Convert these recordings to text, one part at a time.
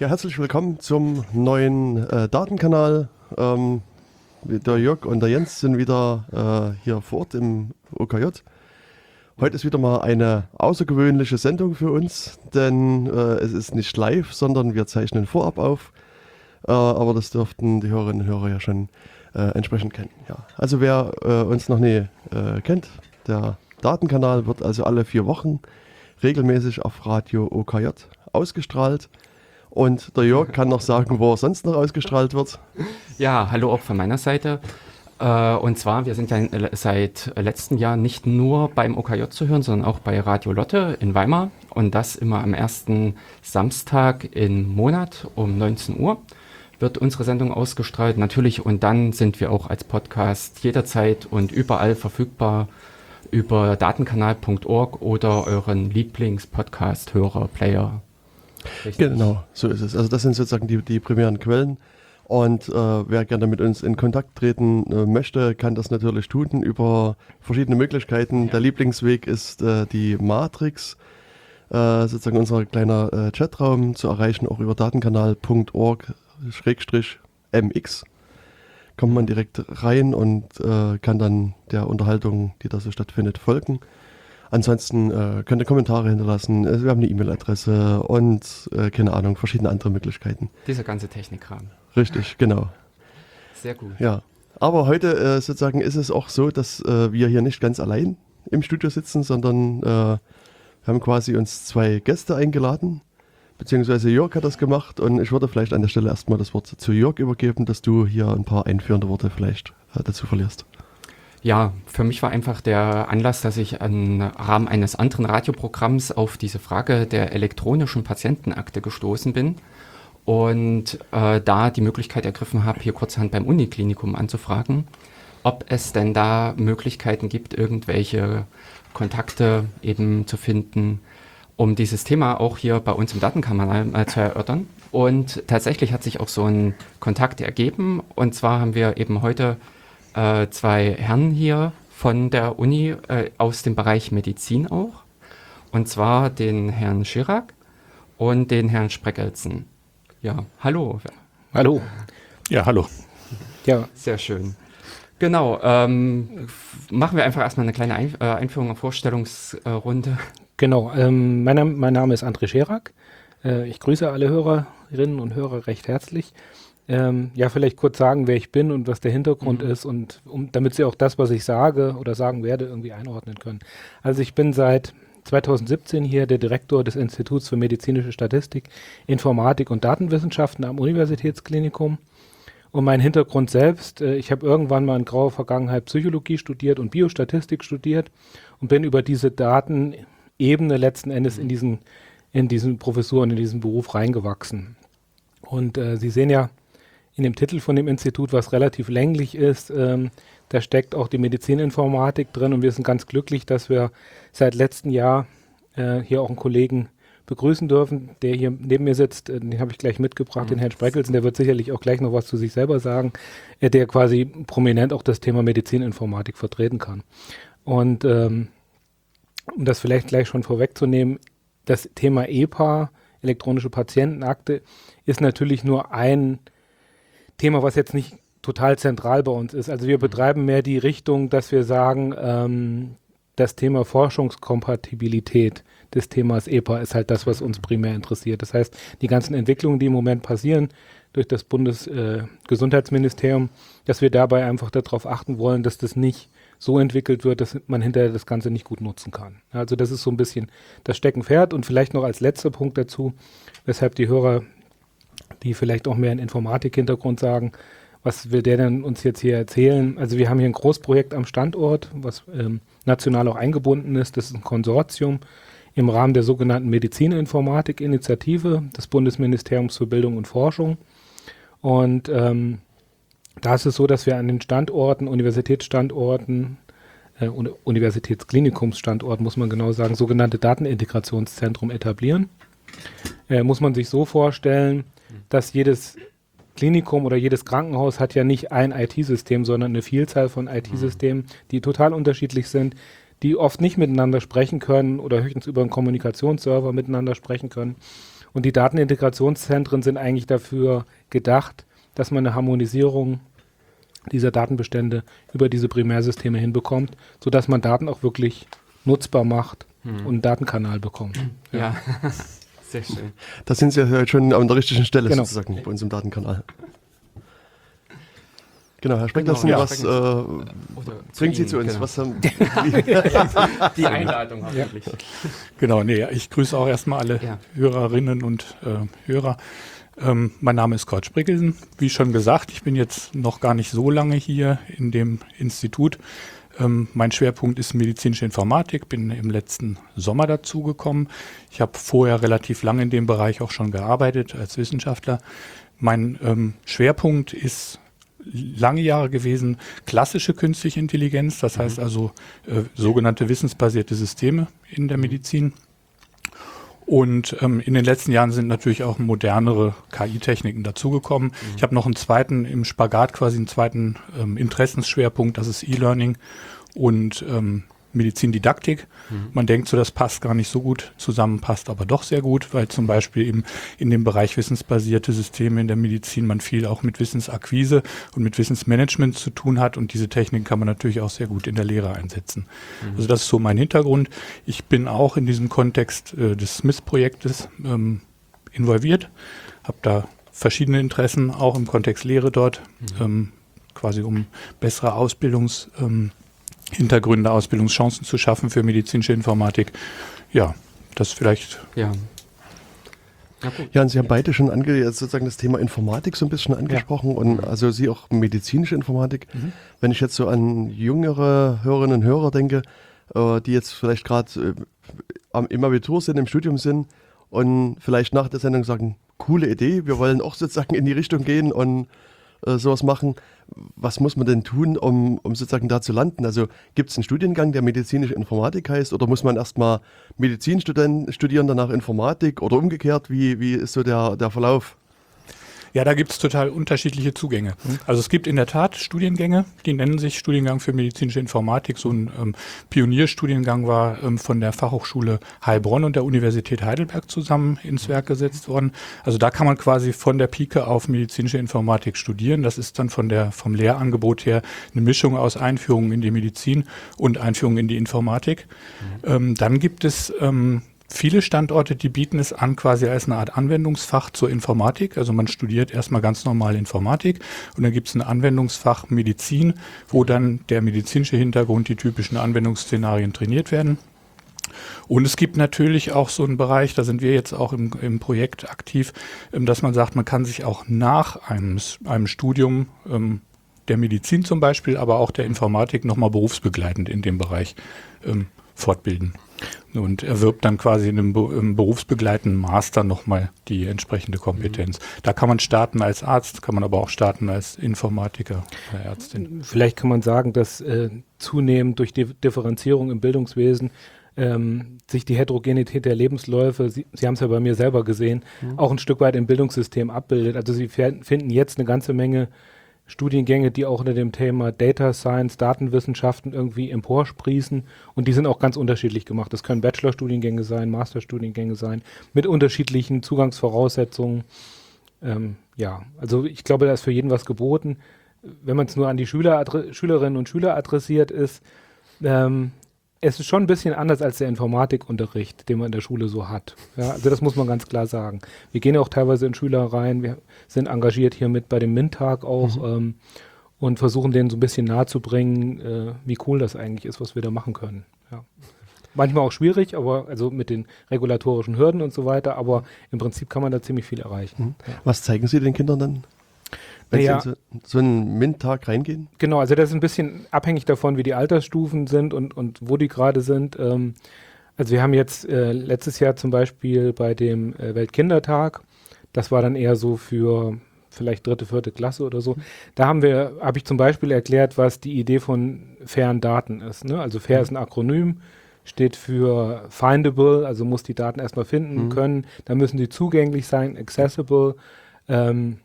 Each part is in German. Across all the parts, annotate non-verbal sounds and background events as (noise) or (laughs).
Ja, herzlich willkommen zum neuen äh, Datenkanal. Ähm, der Jörg und der Jens sind wieder äh, hier vor Ort im OKJ. Heute ist wieder mal eine außergewöhnliche Sendung für uns, denn äh, es ist nicht live, sondern wir zeichnen vorab auf. Äh, aber das dürften die Hörerinnen und Hörer ja schon äh, entsprechend kennen. Ja. Also wer äh, uns noch nie kennt, der Datenkanal wird also alle vier Wochen regelmäßig auf Radio OKJ ausgestrahlt. Und der Jörg kann noch sagen, wo er sonst noch ausgestrahlt wird. Ja, hallo auch von meiner Seite. Äh, und zwar, wir sind ja seit letztem Jahr nicht nur beim OKJ zu hören, sondern auch bei Radio Lotte in Weimar. Und das immer am ersten Samstag im Monat um 19 Uhr wird unsere Sendung ausgestrahlt. Natürlich, und dann sind wir auch als Podcast jederzeit und überall verfügbar über datenkanal.org oder euren Lieblings-Podcast-Hörer, Player. Richtig. Genau, so ist es. Also das sind sozusagen die, die primären Quellen. Und äh, wer gerne mit uns in Kontakt treten äh, möchte, kann das natürlich tun über verschiedene Möglichkeiten. Der Lieblingsweg ist äh, die Matrix, äh, sozusagen unser kleiner äh, Chatraum zu erreichen, auch über datenkanal.org-mx. Kommt man direkt rein und äh, kann dann der Unterhaltung, die da so stattfindet, folgen. Ansonsten äh, könnt ihr Kommentare hinterlassen. Wir haben eine E-Mail-Adresse und äh, keine Ahnung, verschiedene andere Möglichkeiten. Dieser ganze Technikkram. Richtig, genau. Sehr gut. Ja. Aber heute äh, sozusagen ist es auch so, dass äh, wir hier nicht ganz allein im Studio sitzen, sondern äh, wir haben quasi uns zwei Gäste eingeladen. Beziehungsweise Jörg hat das gemacht und ich würde vielleicht an der Stelle erstmal das Wort zu Jörg übergeben, dass du hier ein paar einführende Worte vielleicht äh, dazu verlierst. Ja, für mich war einfach der Anlass, dass ich im Rahmen eines anderen Radioprogramms auf diese Frage der elektronischen Patientenakte gestoßen bin und äh, da die Möglichkeit ergriffen habe, hier kurzerhand beim Uniklinikum anzufragen, ob es denn da Möglichkeiten gibt, irgendwelche Kontakte eben zu finden, um dieses Thema auch hier bei uns im Datenkanal äh, zu erörtern. Und tatsächlich hat sich auch so ein Kontakt ergeben. Und zwar haben wir eben heute äh, zwei Herren hier von der Uni äh, aus dem Bereich Medizin auch. Und zwar den Herrn Chirac und den Herrn Spreckelsen. Ja, hallo. Hallo. Ja, hallo. Ja. Sehr schön. Genau, ähm, machen wir einfach erstmal eine kleine Ein äh, Einführung und Vorstellungsrunde. Genau, ähm, mein, mein, Name ist André Scherak. Äh, ich grüße alle Hörerinnen und Hörer recht herzlich. Ähm, ja, vielleicht kurz sagen, wer ich bin und was der Hintergrund mhm. ist und um, damit Sie auch das, was ich sage oder sagen werde, irgendwie einordnen können. Also ich bin seit 2017 hier der Direktor des Instituts für medizinische Statistik, Informatik und Datenwissenschaften am Universitätsklinikum. Und mein Hintergrund selbst, äh, ich habe irgendwann mal in grauer Vergangenheit Psychologie studiert und Biostatistik studiert und bin über diese Datenebene letzten Endes in diesen, in diesen Professuren, in diesen Beruf reingewachsen. Und äh, Sie sehen ja, in dem Titel von dem Institut, was relativ länglich ist. Ähm, da steckt auch die Medizininformatik drin und wir sind ganz glücklich, dass wir seit letztem Jahr äh, hier auch einen Kollegen begrüßen dürfen, der hier neben mir sitzt. Äh, den habe ich gleich mitgebracht, mhm. den Herrn Spreckelsen. Der wird sicherlich auch gleich noch was zu sich selber sagen, äh, der quasi prominent auch das Thema Medizininformatik vertreten kann. Und ähm, um das vielleicht gleich schon vorwegzunehmen, das Thema EPA, elektronische Patientenakte, ist natürlich nur ein Thema, was jetzt nicht total zentral bei uns ist. Also wir mhm. betreiben mehr die Richtung, dass wir sagen, ähm, das Thema Forschungskompatibilität des Themas EPA ist halt das, was uns primär interessiert. Das heißt, die ganzen Entwicklungen, die im Moment passieren durch das Bundesgesundheitsministerium, äh, dass wir dabei einfach darauf achten wollen, dass das nicht so entwickelt wird, dass man hinterher das Ganze nicht gut nutzen kann. Also das ist so ein bisschen das Steckenpferd und vielleicht noch als letzter Punkt dazu, weshalb die Hörer die vielleicht auch mehr einen Informatik-Hintergrund sagen. Was will der denn uns jetzt hier erzählen? Also wir haben hier ein Großprojekt am Standort, was ähm, national auch eingebunden ist. Das ist ein Konsortium im Rahmen der sogenannten Medizininformatik-Initiative des Bundesministeriums für Bildung und Forschung. Und ähm, da ist es so, dass wir an den Standorten, Universitätsstandorten, äh, Universitätsklinikumsstandorten, muss man genau sagen, sogenannte Datenintegrationszentrum etablieren. Äh, muss man sich so vorstellen, dass jedes Klinikum oder jedes Krankenhaus hat ja nicht ein IT-System, sondern eine Vielzahl von IT-Systemen, die total unterschiedlich sind, die oft nicht miteinander sprechen können oder höchstens über einen Kommunikationsserver miteinander sprechen können. Und die Datenintegrationszentren sind eigentlich dafür gedacht, dass man eine Harmonisierung dieser Datenbestände über diese Primärsysteme hinbekommt, sodass man Daten auch wirklich nutzbar macht hm. und einen Datenkanal bekommt. Ja. ja. (laughs) Sehr schön. Da sind Sie ja schon an der richtigen Stelle genau. sozusagen bei uns im Datenkanal. Genau, Herr Speck, genau, ja, was äh, bringt Sie zu uns? Genau. Was haben, (laughs) die Einladung hoffentlich. Ja. Genau, nee, ich grüße auch erstmal alle ja. Hörerinnen und äh, Hörer. Ähm, mein Name ist Kurt Sprickelsen. Wie schon gesagt, ich bin jetzt noch gar nicht so lange hier in dem Institut. Ähm, mein Schwerpunkt ist medizinische Informatik, bin im letzten Sommer dazugekommen. Ich habe vorher relativ lange in dem Bereich auch schon gearbeitet als Wissenschaftler. Mein ähm, Schwerpunkt ist lange Jahre gewesen klassische künstliche Intelligenz, das heißt mhm. also äh, sogenannte wissensbasierte Systeme in der Medizin. Und ähm, in den letzten Jahren sind natürlich auch modernere KI-Techniken dazugekommen. Mhm. Ich habe noch einen zweiten im Spagat, quasi einen zweiten ähm, Interessensschwerpunkt, das ist E-Learning und ähm, Medizindidaktik. Mhm. Man denkt so, das passt gar nicht so gut zusammen, passt aber doch sehr gut, weil zum Beispiel eben in dem Bereich wissensbasierte Systeme in der Medizin man viel auch mit Wissensakquise und mit Wissensmanagement zu tun hat und diese Techniken kann man natürlich auch sehr gut in der Lehre einsetzen. Mhm. Also das ist so mein Hintergrund. Ich bin auch in diesem Kontext äh, des Smith-Projektes ähm, involviert, habe da verschiedene Interessen, auch im Kontext Lehre dort, mhm. ähm, quasi um bessere Ausbildungs- ähm, Hintergründe, Ausbildungschancen zu schaffen für medizinische Informatik. Ja, das vielleicht. Ja. Ja, und Sie haben beide schon ange sozusagen das Thema Informatik so ein bisschen angesprochen ja. und also Sie auch medizinische Informatik. Mhm. Wenn ich jetzt so an jüngere Hörerinnen und Hörer denke, äh, die jetzt vielleicht gerade äh, im Abitur sind, im Studium sind und vielleicht nach der Sendung sagen, coole Idee, wir wollen auch sozusagen in die Richtung gehen und äh, sowas machen. Was muss man denn tun, um, um sozusagen da zu landen? Also gibt es einen Studiengang, der medizinische Informatik heißt, oder muss man erstmal Medizin studieren, danach Informatik oder umgekehrt? Wie, wie ist so der, der Verlauf? Ja, da gibt es total unterschiedliche Zugänge. Mhm. Also es gibt in der Tat Studiengänge, die nennen sich Studiengang für medizinische Informatik. So ein ähm, Pionierstudiengang war ähm, von der Fachhochschule Heilbronn und der Universität Heidelberg zusammen ins Werk gesetzt worden. Also da kann man quasi von der Pike auf medizinische Informatik studieren. Das ist dann von der, vom Lehrangebot her eine Mischung aus Einführung in die Medizin und Einführung in die Informatik. Mhm. Ähm, dann gibt es ähm, viele Standorte, die bieten es an quasi als eine Art Anwendungsfach zur Informatik. Also man studiert erstmal ganz normal Informatik und dann gibt es ein Anwendungsfach Medizin, wo dann der medizinische Hintergrund, die typischen Anwendungsszenarien trainiert werden. Und es gibt natürlich auch so einen Bereich, da sind wir jetzt auch im, im Projekt aktiv, ähm, dass man sagt, man kann sich auch nach einem, einem Studium ähm, der Medizin zum Beispiel, aber auch der Informatik nochmal berufsbegleitend in dem Bereich ähm, fortbilden und erwirbt dann quasi in einem, im berufsbegleitenden Master nochmal die entsprechende Kompetenz. Mhm. Da kann man starten als Arzt, kann man aber auch starten als Informatiker oder Ärztin. Vielleicht kann man sagen, dass äh, zunehmend durch die Differenzierung im Bildungswesen ähm, sich die Heterogenität der Lebensläufe, Sie, Sie haben es ja bei mir selber gesehen, mhm. auch ein Stück weit im Bildungssystem abbildet. Also Sie finden jetzt eine ganze Menge Studiengänge, die auch unter dem Thema Data Science, Datenwissenschaften irgendwie emporsprießen. Und die sind auch ganz unterschiedlich gemacht. Das können Bachelorstudiengänge sein, Masterstudiengänge sein, mit unterschiedlichen Zugangsvoraussetzungen. Ähm, ja, also ich glaube, da ist für jeden was geboten. Wenn man es nur an die Schüler, Schülerinnen und Schüler adressiert ist, ähm, es ist schon ein bisschen anders als der Informatikunterricht, den man in der Schule so hat. Ja, also das muss man ganz klar sagen. Wir gehen ja auch teilweise in Schüler rein, wir sind engagiert hier mit bei dem MINT-Tag auch mhm. ähm, und versuchen denen so ein bisschen nahezubringen, äh, wie cool das eigentlich ist, was wir da machen können. Ja. Manchmal auch schwierig, aber also mit den regulatorischen Hürden und so weiter, aber im Prinzip kann man da ziemlich viel erreichen. Mhm. Ja. Was zeigen Sie den Kindern dann? Wenn naja, Sie in so, so einen MINT-Tag reingehen? Genau, also das ist ein bisschen abhängig davon, wie die Altersstufen sind und, und wo die gerade sind. Ähm, also wir haben jetzt äh, letztes Jahr zum Beispiel bei dem äh, Weltkindertag, das war dann eher so für vielleicht dritte, vierte Klasse oder so. Da haben wir, habe ich zum Beispiel erklärt, was die Idee von fairen Daten ist. Ne? Also fair mhm. ist ein Akronym, steht für findable, also muss die Daten erstmal finden mhm. können. Dann müssen sie zugänglich sein, accessible. Ähm,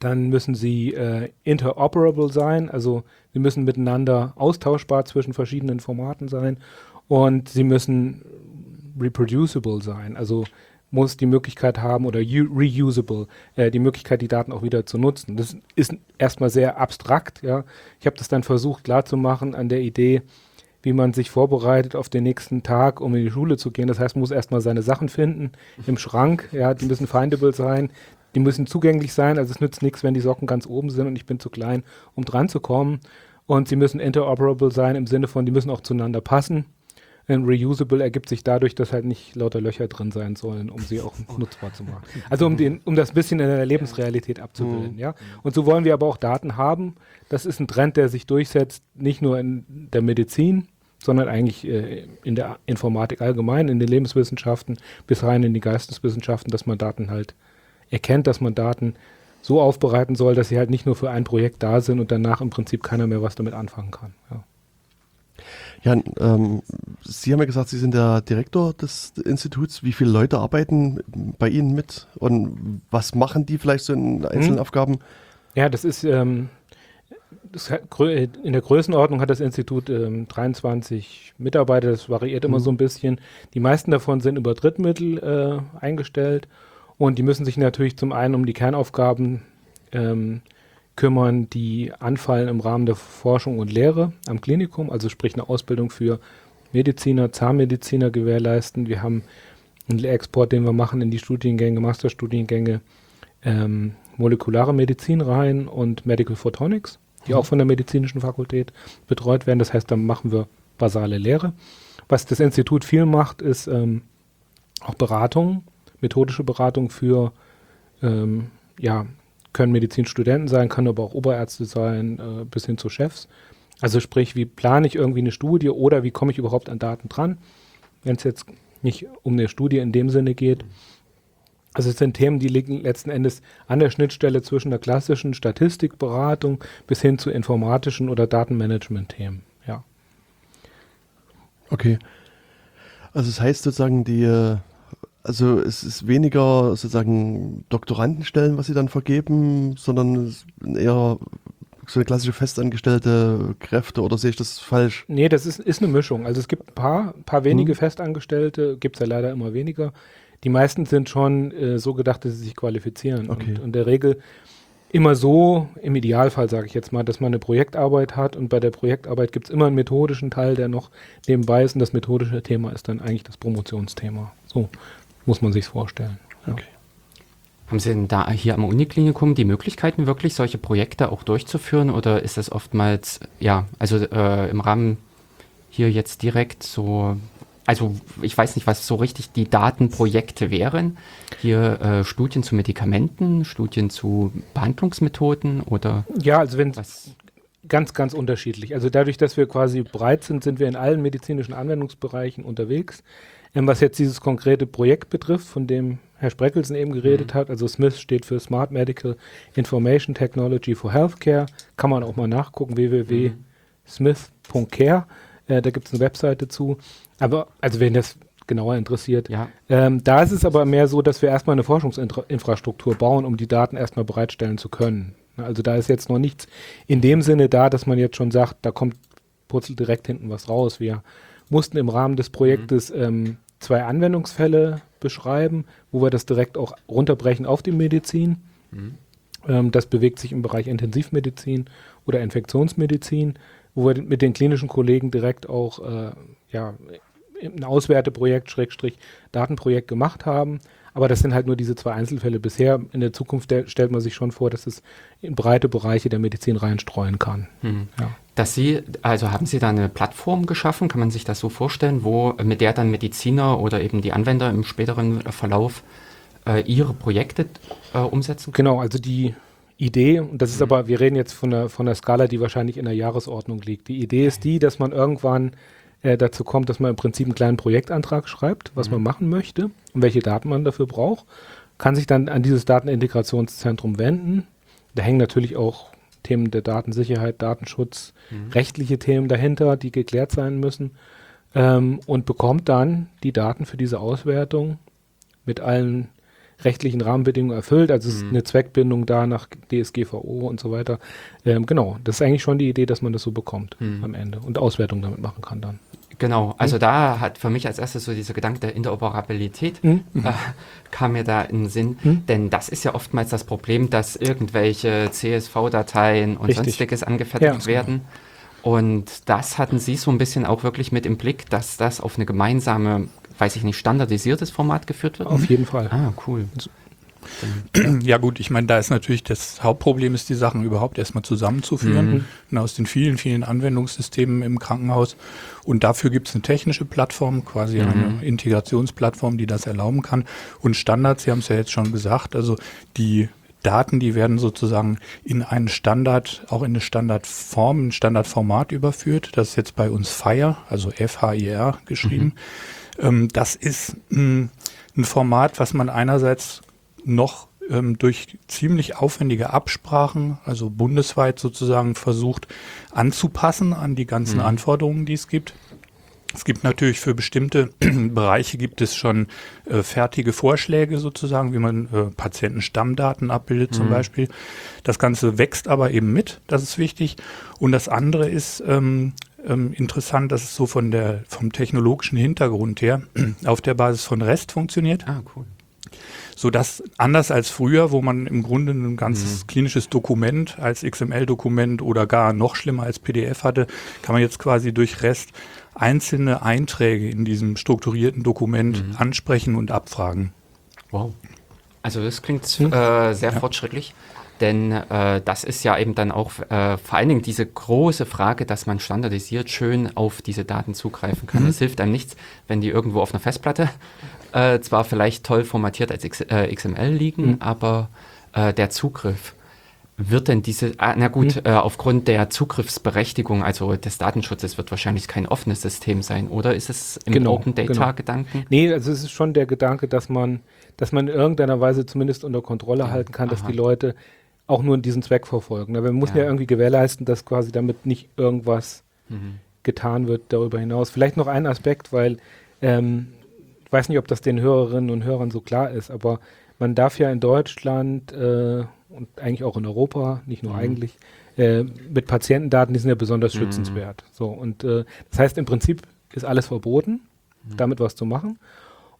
dann müssen sie äh, interoperable sein, also sie müssen miteinander austauschbar zwischen verschiedenen Formaten sein und sie müssen reproducible sein, also muss die Möglichkeit haben oder reusable, äh, die Möglichkeit, die Daten auch wieder zu nutzen. Das ist erstmal sehr abstrakt. Ja. Ich habe das dann versucht klarzumachen an der Idee, wie man sich vorbereitet auf den nächsten Tag, um in die Schule zu gehen. Das heißt, man muss erstmal seine Sachen finden im Schrank. Ja, die müssen findable sein, die müssen zugänglich sein. Also es nützt nichts, wenn die Socken ganz oben sind und ich bin zu klein, um dran zu kommen. Und sie müssen interoperable sein im Sinne von, die müssen auch zueinander passen. Ein Reusable ergibt sich dadurch, dass halt nicht lauter Löcher drin sein sollen, um sie auch (laughs) nutzbar zu machen. Also um, den, um das bisschen in der Lebensrealität abzubilden. Mhm. Ja? Und so wollen wir aber auch Daten haben. Das ist ein Trend, der sich durchsetzt, nicht nur in der Medizin, sondern eigentlich äh, in der Informatik allgemein, in den Lebenswissenschaften bis rein in die Geisteswissenschaften, dass man Daten halt erkennt, dass man Daten so aufbereiten soll, dass sie halt nicht nur für ein Projekt da sind und danach im Prinzip keiner mehr was damit anfangen kann. Ja. Ja, ähm, Sie haben ja gesagt, Sie sind der Direktor des Instituts. Wie viele Leute arbeiten bei Ihnen mit und was machen die vielleicht so in einzelnen hm. Aufgaben? Ja, das ist ähm, das hat, in der Größenordnung hat das Institut ähm, 23 Mitarbeiter. Das variiert immer hm. so ein bisschen. Die meisten davon sind über Drittmittel äh, eingestellt und die müssen sich natürlich zum einen um die Kernaufgaben ähm, kümmern, die anfallen im Rahmen der Forschung und Lehre am Klinikum, also sprich eine Ausbildung für Mediziner, Zahnmediziner gewährleisten. Wir haben einen Lehrexport, den wir machen in die Studiengänge, Masterstudiengänge, ähm, molekulare Medizin rein und Medical Photonics, die mhm. auch von der medizinischen Fakultät betreut werden. Das heißt, dann machen wir basale Lehre. Was das Institut viel macht, ist ähm, auch Beratung, methodische Beratung für ähm, ja, können Medizinstudenten sein, können aber auch Oberärzte sein, äh, bis hin zu Chefs. Also sprich, wie plane ich irgendwie eine Studie oder wie komme ich überhaupt an Daten dran, wenn es jetzt nicht um eine Studie in dem Sinne geht. Also es sind Themen, die liegen letzten Endes an der Schnittstelle zwischen der klassischen Statistikberatung bis hin zu informatischen oder Datenmanagement-Themen. Ja. Okay. Also es das heißt sozusagen, die äh, also es ist weniger sozusagen Doktorandenstellen, was sie dann vergeben, sondern eher so eine klassische festangestellte Kräfte oder sehe ich das falsch? Nee, das ist, ist eine Mischung. Also es gibt ein paar, paar wenige hm. Festangestellte, gibt es ja leider immer weniger. Die meisten sind schon äh, so gedacht, dass sie sich qualifizieren. Okay. Und in der Regel immer so, im Idealfall sage ich jetzt mal, dass man eine Projektarbeit hat und bei der Projektarbeit gibt es immer einen methodischen Teil, der noch nebenbei ist und das methodische Thema ist dann eigentlich das Promotionsthema. So, muss man sich vorstellen. Ja. Okay. Haben Sie denn da hier am Uniklinikum die Möglichkeiten, wirklich solche Projekte auch durchzuführen oder ist das oftmals, ja, also äh, im Rahmen hier jetzt direkt so, also ich weiß nicht, was so richtig die Datenprojekte wären. Hier äh, Studien zu Medikamenten, Studien zu Behandlungsmethoden oder? Ja, also wenn ganz, ganz unterschiedlich. Also dadurch, dass wir quasi breit sind, sind wir in allen medizinischen Anwendungsbereichen unterwegs. Ähm, was jetzt dieses konkrete Projekt betrifft, von dem Herr Spreckelsen eben geredet mhm. hat, also SMITH steht für Smart Medical Information Technology for Healthcare, kann man auch mal nachgucken, www.smith.care, äh, da gibt es eine Webseite zu. Aber, also wenn das genauer interessiert. Ja. Ähm, da ist es aber mehr so, dass wir erstmal eine Forschungsinfrastruktur bauen, um die Daten erstmal bereitstellen zu können. Also da ist jetzt noch nichts in dem Sinne da, dass man jetzt schon sagt, da kommt purzelt direkt hinten was raus. Wir mussten im Rahmen des Projektes mhm. ähm, zwei Anwendungsfälle beschreiben, wo wir das direkt auch runterbrechen auf die Medizin. Mhm. Ähm, das bewegt sich im Bereich Intensivmedizin oder Infektionsmedizin, wo wir mit den klinischen Kollegen direkt auch äh, ja, ein Auswerteprojekt, Schrägstrich, Datenprojekt gemacht haben. Aber das sind halt nur diese zwei Einzelfälle bisher. In der Zukunft der, stellt man sich schon vor, dass es in breite Bereiche der Medizin reinstreuen kann. Mhm. Ja. Dass Sie, also haben Sie da eine Plattform geschaffen, kann man sich das so vorstellen, wo mit der dann Mediziner oder eben die Anwender im späteren Verlauf äh, ihre Projekte äh, umsetzen können? Genau, also die Idee, und das ist mhm. aber, wir reden jetzt von der, von der Skala, die wahrscheinlich in der Jahresordnung liegt. Die Idee ist die, dass man irgendwann äh, dazu kommt, dass man im Prinzip einen kleinen Projektantrag schreibt, was mhm. man machen möchte und welche Daten man dafür braucht, kann sich dann an dieses Datenintegrationszentrum wenden. Da hängen natürlich auch Themen der Datensicherheit, Datenschutz, mhm. rechtliche Themen dahinter, die geklärt sein müssen ähm, und bekommt dann die Daten für diese Auswertung mit allen rechtlichen Rahmenbedingungen erfüllt. Also es ist mhm. eine Zweckbindung da nach DSGVO und so weiter. Ähm, genau, das ist eigentlich schon die Idee, dass man das so bekommt mhm. am Ende und Auswertung damit machen kann dann. Genau, also mhm. da hat für mich als erstes so dieser Gedanke der Interoperabilität mhm. äh, kam mir da in den Sinn, mhm. denn das ist ja oftmals das Problem, dass irgendwelche CSV-Dateien und Richtig. sonstiges angefertigt ja, werden. Und das hatten Sie so ein bisschen auch wirklich mit im Blick, dass das auf eine gemeinsame, weiß ich nicht, standardisiertes Format geführt wird? Auf jeden Fall. Ah, cool. Ja gut, ich meine, da ist natürlich das Hauptproblem ist, die Sachen überhaupt erstmal zusammenzuführen mhm. aus den vielen, vielen Anwendungssystemen im Krankenhaus. Und dafür gibt es eine technische Plattform, quasi mhm. eine Integrationsplattform, die das erlauben kann. Und Standards, Sie haben es ja jetzt schon gesagt, also die Daten, die werden sozusagen in einen Standard, auch in eine Standardform, ein Standardformat überführt. Das ist jetzt bei uns FIRE, also F-H-I-R geschrieben. Mhm. Ähm, das ist ein, ein Format, was man einerseits noch ähm, durch ziemlich aufwendige Absprachen, also bundesweit sozusagen versucht anzupassen an die ganzen mhm. Anforderungen, die es gibt. Es gibt natürlich für bestimmte (clears throat) Bereiche gibt es schon äh, fertige Vorschläge sozusagen, wie man äh, Patientenstammdaten abbildet mhm. zum Beispiel. Das Ganze wächst aber eben mit, das ist wichtig. Und das andere ist ähm, ähm, interessant, dass es so von der, vom technologischen Hintergrund her (clears throat) auf der Basis von REST funktioniert. Ah, cool so dass anders als früher, wo man im Grunde ein ganzes mhm. klinisches Dokument als XML-Dokument oder gar noch schlimmer als PDF hatte, kann man jetzt quasi durch REST einzelne Einträge in diesem strukturierten Dokument mhm. ansprechen und abfragen. Wow. Also das klingt hm? äh, sehr ja. fortschrittlich. Denn äh, das ist ja eben dann auch äh, vor allen Dingen diese große Frage, dass man standardisiert schön auf diese Daten zugreifen kann. Es mhm. hilft einem nichts, wenn die irgendwo auf einer Festplatte äh, zwar vielleicht toll formatiert als X, äh, XML liegen, mhm. aber äh, der Zugriff wird denn diese, ah, na gut, mhm. äh, aufgrund der Zugriffsberechtigung, also des Datenschutzes, wird wahrscheinlich kein offenes System sein, oder ist es im genau, Open Data genau. Gedanken? Nee, also es ist schon der Gedanke, dass man, dass man in irgendeiner Weise zumindest unter Kontrolle ja. halten kann, dass Aha. die Leute auch nur diesen Zweck verfolgen. wir müssen ja. ja irgendwie gewährleisten, dass quasi damit nicht irgendwas mhm. getan wird darüber hinaus. Vielleicht noch ein Aspekt, weil ähm, weiß nicht, ob das den Hörerinnen und Hörern so klar ist, aber man darf ja in Deutschland äh, und eigentlich auch in Europa, nicht nur mhm. eigentlich, äh, mit Patientendaten, die sind ja besonders mhm. schützenswert. So, und äh, das heißt, im Prinzip ist alles verboten, mhm. damit was zu machen.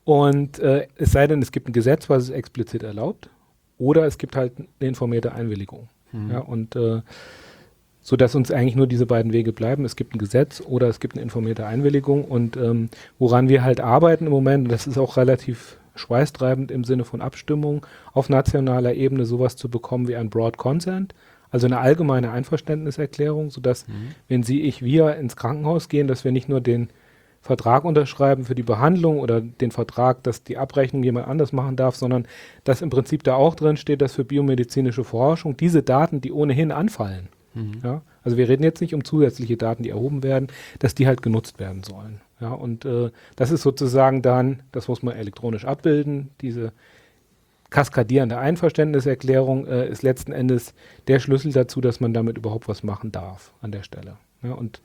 Und äh, es sei denn, es gibt ein Gesetz, was es explizit erlaubt, oder es gibt halt eine informierte Einwilligung. Mhm. Ja, und äh, so dass uns eigentlich nur diese beiden Wege bleiben. Es gibt ein Gesetz oder es gibt eine informierte Einwilligung und ähm, woran wir halt arbeiten im Moment, das ist auch relativ schweißtreibend im Sinne von Abstimmung, auf nationaler Ebene sowas zu bekommen wie ein Broad Consent, also eine allgemeine Einverständniserklärung, sodass, mhm. wenn Sie, ich, wir ins Krankenhaus gehen, dass wir nicht nur den Vertrag unterschreiben für die Behandlung oder den Vertrag, dass die Abrechnung jemand anders machen darf, sondern dass im Prinzip da auch drin steht, dass für biomedizinische Forschung diese Daten, die ohnehin anfallen, Mhm. Ja? Also wir reden jetzt nicht um zusätzliche Daten, die erhoben werden, dass die halt genutzt werden sollen. Ja? Und äh, das ist sozusagen dann, das muss man elektronisch abbilden, diese kaskadierende Einverständniserklärung äh, ist letzten Endes der Schlüssel dazu, dass man damit überhaupt was machen darf an der Stelle. Ja? Und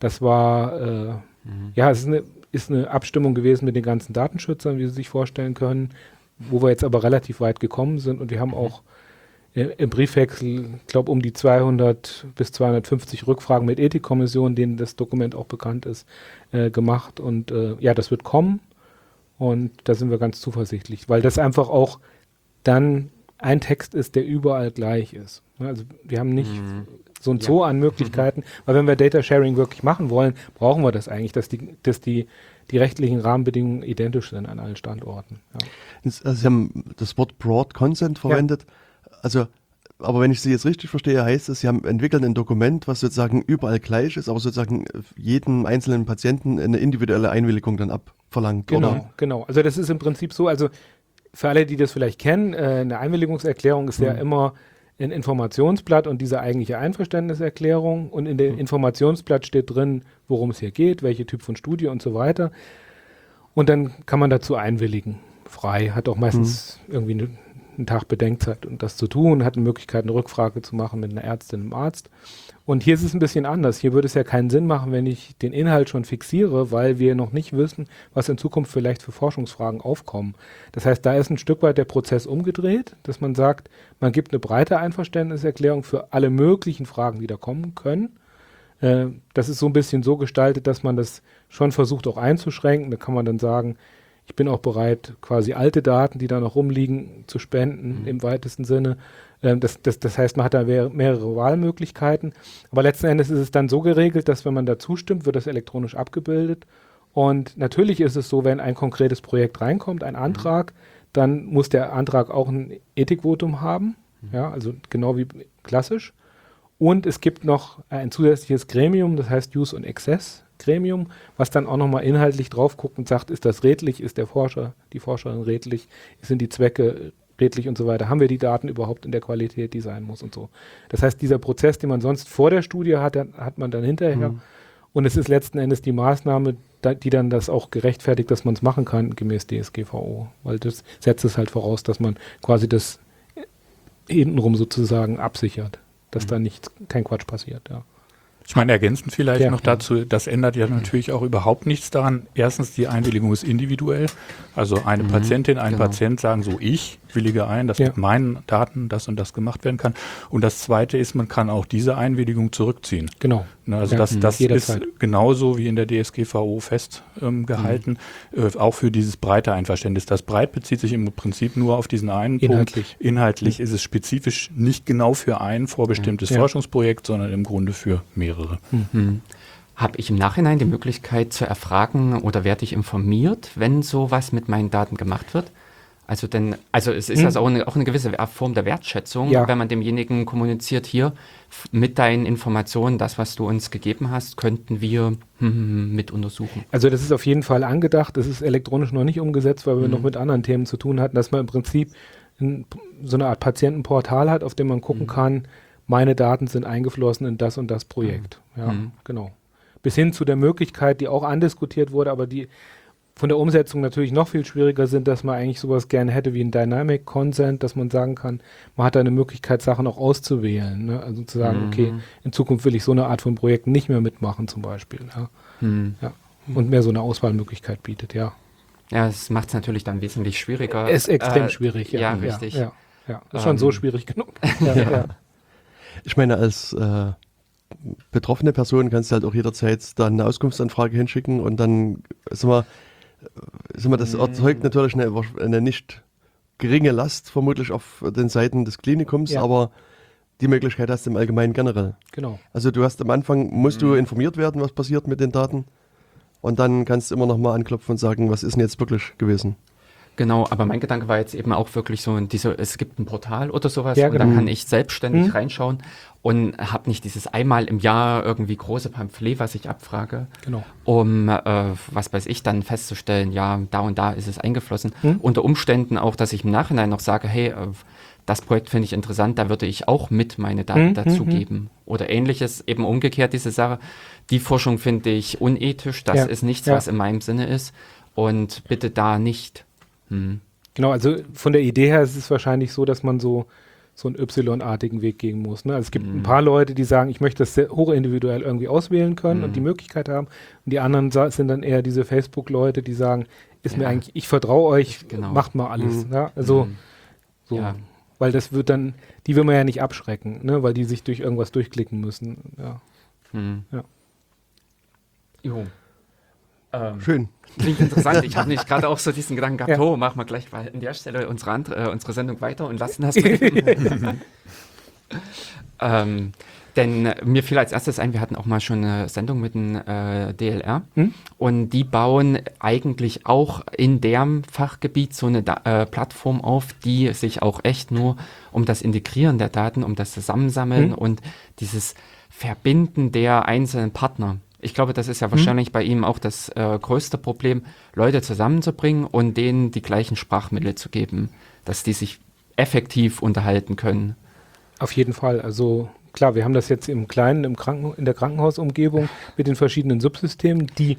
das war, äh, mhm. ja, es ist eine, ist eine Abstimmung gewesen mit den ganzen Datenschützern, wie Sie sich vorstellen können, wo wir jetzt aber relativ weit gekommen sind und wir haben mhm. auch im Briefwechsel, ich glaube, um die 200 bis 250 Rückfragen mit Ethikkommissionen, denen das Dokument auch bekannt ist, äh, gemacht. Und äh, ja, das wird kommen. Und da sind wir ganz zuversichtlich, weil das einfach auch dann ein Text ist, der überall gleich ist. Also wir haben nicht mhm. so ein Zoo ja. an Möglichkeiten, mhm. (laughs) weil wenn wir Data Sharing wirklich machen wollen, brauchen wir das eigentlich, dass die, dass die, die rechtlichen Rahmenbedingungen identisch sind an allen Standorten. Ja. Also Sie haben das Wort Broad Consent verwendet. Ja also, aber wenn ich Sie jetzt richtig verstehe, heißt es, Sie haben entwickelt ein Dokument, was sozusagen überall gleich ist, aber sozusagen jedem einzelnen Patienten eine individuelle Einwilligung dann abverlangt. Genau, oder? genau. Also das ist im Prinzip so, also für alle, die das vielleicht kennen, äh, eine Einwilligungserklärung ist mhm. ja immer ein Informationsblatt und diese eigentliche Einverständniserklärung. Und in dem mhm. Informationsblatt steht drin, worum es hier geht, welche Typ von Studie und so weiter. Und dann kann man dazu einwilligen. Frei, hat auch meistens mhm. irgendwie eine einen Tag Bedenkzeit, um das zu tun, hat eine Möglichkeit, eine Rückfrage zu machen mit einer Ärztin, einem Arzt. Und hier ist es ein bisschen anders. Hier würde es ja keinen Sinn machen, wenn ich den Inhalt schon fixiere, weil wir noch nicht wissen, was in Zukunft vielleicht für Forschungsfragen aufkommen. Das heißt, da ist ein Stück weit der Prozess umgedreht, dass man sagt, man gibt eine breite Einverständniserklärung für alle möglichen Fragen, die da kommen können. Äh, das ist so ein bisschen so gestaltet, dass man das schon versucht auch einzuschränken. Da kann man dann sagen, ich bin auch bereit, quasi alte Daten, die da noch rumliegen, zu spenden mhm. im weitesten Sinne. Ähm, das, das, das heißt, man hat da mehrere Wahlmöglichkeiten. Aber letzten Endes ist es dann so geregelt, dass wenn man da zustimmt, wird das elektronisch abgebildet. Und natürlich ist es so, wenn ein konkretes Projekt reinkommt, ein Antrag, dann muss der Antrag auch ein Ethikvotum haben. Mhm. Ja, also genau wie klassisch. Und es gibt noch ein zusätzliches Gremium, das heißt Use und Access Gremium, was dann auch nochmal inhaltlich drauf guckt und sagt, ist das redlich, ist der Forscher, die Forscherin redlich, sind die Zwecke redlich und so weiter, haben wir die Daten überhaupt in der Qualität, die sein muss und so. Das heißt, dieser Prozess, den man sonst vor der Studie hat, hat man dann hinterher. Mhm. Und es ist letzten Endes die Maßnahme, die dann das auch gerechtfertigt, dass man es machen kann, gemäß DSGVO. Weil das setzt es halt voraus, dass man quasi das hintenrum sozusagen absichert, dass mhm. da nicht, kein Quatsch passiert, ja. Ich meine, ergänzend vielleicht ja, noch dazu, das ändert ja natürlich auch überhaupt nichts daran. Erstens, die Einwilligung ist individuell. Also eine mhm, Patientin, ein genau. Patient sagen so, ich willige ein, dass ja. mit meinen Daten das und das gemacht werden kann. Und das Zweite ist, man kann auch diese Einwilligung zurückziehen. Genau. Ne, also ja, das, das ist genauso wie in der DSGVO festgehalten, ähm, mhm. äh, auch für dieses breite Einverständnis. Das breit bezieht sich im Prinzip nur auf diesen einen Inhaltlich. Punkt. Inhaltlich mhm. ist es spezifisch nicht genau für ein vorbestimmtes ja. Forschungsprojekt, sondern im Grunde für mehrere. Mhm. Habe ich im Nachhinein die Möglichkeit zu erfragen oder werde ich informiert, wenn sowas mit meinen Daten gemacht wird? Also denn, also es ist hm. also auch eine, auch eine, gewisse Form der Wertschätzung, ja. wenn man demjenigen kommuniziert, hier mit deinen Informationen, das, was du uns gegeben hast, könnten wir hm, hm, hm, mit untersuchen. Also das ist auf jeden Fall angedacht, das ist elektronisch noch nicht umgesetzt, weil wir noch mit anderen Themen zu tun hatten, dass man im Prinzip so eine Art Patientenportal hat, auf dem man gucken kann, meine Daten sind eingeflossen in das und das Projekt. Ja, genau. Bis hin zu der Möglichkeit, die auch andiskutiert wurde, aber die von der Umsetzung natürlich noch viel schwieriger sind, dass man eigentlich sowas gerne hätte wie ein Dynamic Consent, dass man sagen kann, man hat eine Möglichkeit, Sachen auch auszuwählen. Ne? Also zu sagen, mhm. okay, in Zukunft will ich so eine Art von Projekten nicht mehr mitmachen zum Beispiel. Ja? Mhm. ja. Und mehr so eine Auswahlmöglichkeit bietet, ja. Ja, das macht es natürlich dann wesentlich schwieriger. Ist extrem äh, schwierig, ja. Ja, richtig. Ja, ja. ist schon so ähm. schwierig (laughs) genug. ja, Ich meine, als äh, betroffene Person kannst du halt auch jederzeit dann eine Auskunftsanfrage hinschicken und dann, sag mal, sag mal, das erzeugt natürlich eine, eine nicht geringe Last vermutlich auf den Seiten des Klinikums, ja. aber die Möglichkeit hast du im Allgemeinen generell. Genau. Also du hast am Anfang, musst mhm. du informiert werden, was passiert mit den Daten und dann kannst du immer noch mal anklopfen und sagen, was ist denn jetzt wirklich gewesen. Genau, aber mein Gedanke war jetzt eben auch wirklich so, diese, es gibt ein Portal oder sowas ja, genau. und da kann ich selbstständig mhm. reinschauen und habe nicht dieses einmal im Jahr irgendwie große Pamphlet, was ich abfrage, genau. um, äh, was weiß ich, dann festzustellen, ja, da und da ist es eingeflossen. Mhm. Unter Umständen auch, dass ich im Nachhinein noch sage, hey, äh, das Projekt finde ich interessant, da würde ich auch mit meine Daten mhm. dazugeben. Mhm. Oder ähnliches, eben umgekehrt diese Sache. Die Forschung finde ich unethisch, das ja. ist nichts, ja. was in meinem Sinne ist und bitte da nicht Mhm. Genau, also von der Idee her ist es wahrscheinlich so, dass man so, so einen Y-artigen Weg gehen muss. Ne? Also es gibt mhm. ein paar Leute, die sagen, ich möchte das sehr hochindividuell irgendwie auswählen können mhm. und die Möglichkeit haben. Und die anderen sind dann eher diese Facebook-Leute, die sagen, ist ja. mir eigentlich, ich vertraue euch, genau. macht mal alles. Ja? Also mhm. so. Ja. Weil das wird dann, die will man ja nicht abschrecken, ne? weil die sich durch irgendwas durchklicken müssen. Ja. Mhm. ja. Jo. Ähm, Schön. Klingt interessant. Ich habe (laughs) nicht gerade auch so diesen Gedanken gehabt, ja. oh, machen wir gleich mal an der Stelle unsere, äh, unsere Sendung weiter und lassen das. (laughs) ähm, denn mir fiel als erstes ein, wir hatten auch mal schon eine Sendung mit dem äh, DLR hm? und die bauen eigentlich auch in deren Fachgebiet so eine da äh, Plattform auf, die sich auch echt nur um das Integrieren der Daten, um das Zusammensammeln hm? und dieses Verbinden der einzelnen Partner ich glaube, das ist ja hm. wahrscheinlich hm. bei ihm auch das äh, größte Problem, Leute zusammenzubringen und denen die gleichen Sprachmittel zu geben, dass die sich effektiv unterhalten können. Auf jeden Fall. Also klar, wir haben das jetzt im Kleinen, im Kranken in der Krankenhausumgebung mit den verschiedenen Subsystemen, die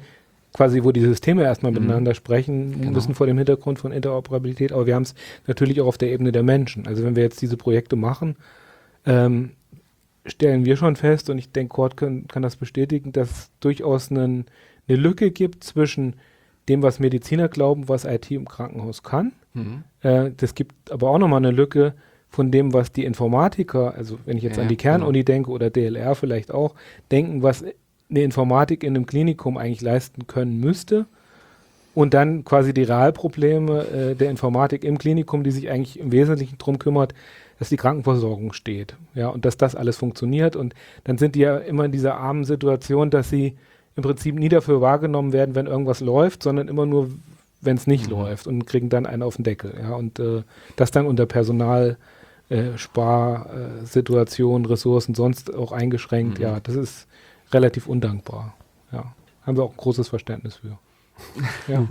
quasi, wo die Systeme erstmal mhm. miteinander sprechen genau. müssen vor dem Hintergrund von Interoperabilität, aber wir haben es natürlich auch auf der Ebene der Menschen. Also wenn wir jetzt diese Projekte machen, ähm, stellen wir schon fest, und ich denke, Kurt kann, kann das bestätigen, dass es durchaus einen, eine Lücke gibt zwischen dem, was Mediziner glauben, was IT im Krankenhaus kann. Mhm. Äh, das gibt aber auch nochmal eine Lücke von dem, was die Informatiker, also wenn ich jetzt Ja, an die genau. Kernuni denke oder DLR vielleicht auch, denken, was eine Informatik in einem Klinikum eigentlich leisten können müsste. Und dann quasi die Realprobleme äh, der Informatik im Klinikum, die sich eigentlich im Wesentlichen darum kümmert, dass die Krankenversorgung steht. Ja, und dass das alles funktioniert. Und dann sind die ja immer in dieser armen Situation, dass sie im Prinzip nie dafür wahrgenommen werden, wenn irgendwas läuft, sondern immer nur, wenn es nicht läuft und kriegen dann einen auf den Deckel. Ja, und äh, das dann unter Personal. Äh, Sparsituation, Ressourcen sonst auch eingeschränkt. Mhm. Ja, das ist relativ undankbar. Ja, haben wir auch ein großes Verständnis für. (laughs) Ja,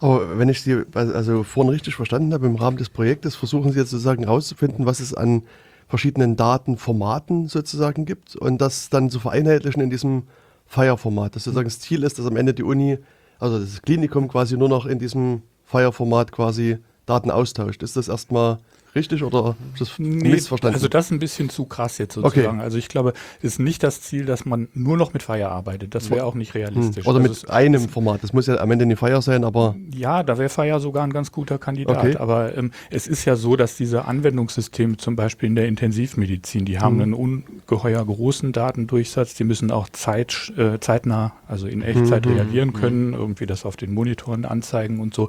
Aber wenn ich Sie also vorhin richtig verstanden habe, im Rahmen des Projektes versuchen Sie jetzt sozusagen herauszufinden, was es an verschiedenen Datenformaten sozusagen gibt und das dann zu vereinheitlichen in diesem Fire-Format. Dass sozusagen das Ziel ist, dass am Ende die Uni, also das Klinikum quasi nur noch in diesem Fire-Format quasi Daten austauscht. Ist das erstmal richtig oder ist das missverstanden? Also das ist ein bisschen zu krass jetzt sozusagen. Also ich glaube, es ist nicht das Ziel, dass man nur noch mit Fire arbeitet. Das wäre auch nicht Hm. realistisch. Oder Also mit einem Format. Das muss ja am Ende nicht Fire sein, aber Ja, da wäre Fire sogar ein ganz guter Kandidat. Okay. Aber ähm, es ist ja so, dass diese Anwendungssysteme zum Beispiel in der Intensivmedizin, die haben einen ungeheuer großen Datendurchsatz, die müssen auch zeit, äh, zeitnah, also in. Echtzeit reagieren können, irgendwie das auf den Monitoren anzeigen und so.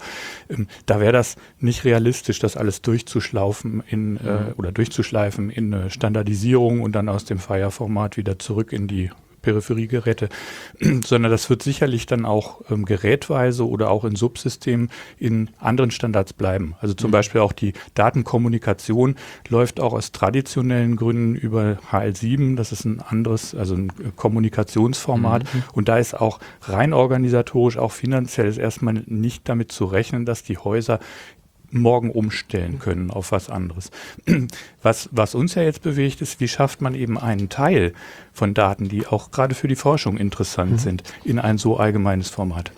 Ähm, da wäre das nicht realistisch, das alles durchzuschlaufen in, äh, oder durchzuschleifen in eine Standardisierung und dann aus dem Fire-Format wieder zurück in die Peripheriegeräte, (clears throat) sondern das wird sicherlich dann auch ähm, gerätweise oder auch in Subsystemen in anderen Standards bleiben. Also zum Beispiel auch die Datenkommunikation läuft auch aus traditionellen Gründen über HL7. Das ist ein anderes, also ein äh, Kommunikationsformat. Und da ist auch rein organisatorisch, auch finanziell ist erstmal nicht damit zu rechnen, dass die Häuser morgen umstellen können auf was anderes. (clears throat) Was, was uns ja jetzt bewegt, ist, wie schafft man eben einen Teil von Daten, die auch gerade für die Forschung interessant sind, in ein so allgemeines Format.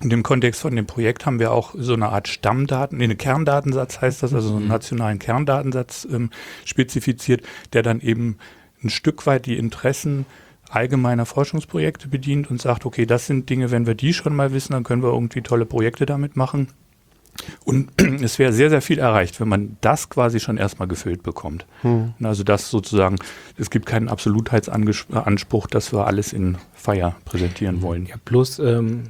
In dem Kontext von dem Projekt haben wir auch so eine Art Stammdaten, nee, eine Kerndatensatz heißt das, also so einen nationalen Kerndatensatz ähm, spezifiziert, der dann eben ein Stück weit die Interessen allgemeiner Forschungsprojekte bedient und sagt, okay, das sind Dinge, wenn wir die schon mal wissen, dann können wir irgendwie tolle Projekte damit machen. Und (clears throat) es wäre sehr, sehr viel erreicht, wenn man das quasi schon erstmal gefüllt bekommt. Also das sozusagen, es gibt keinen Absolutheitsanspruch, dass wir alles in Fire präsentieren wollen. Ja, plus, ähm,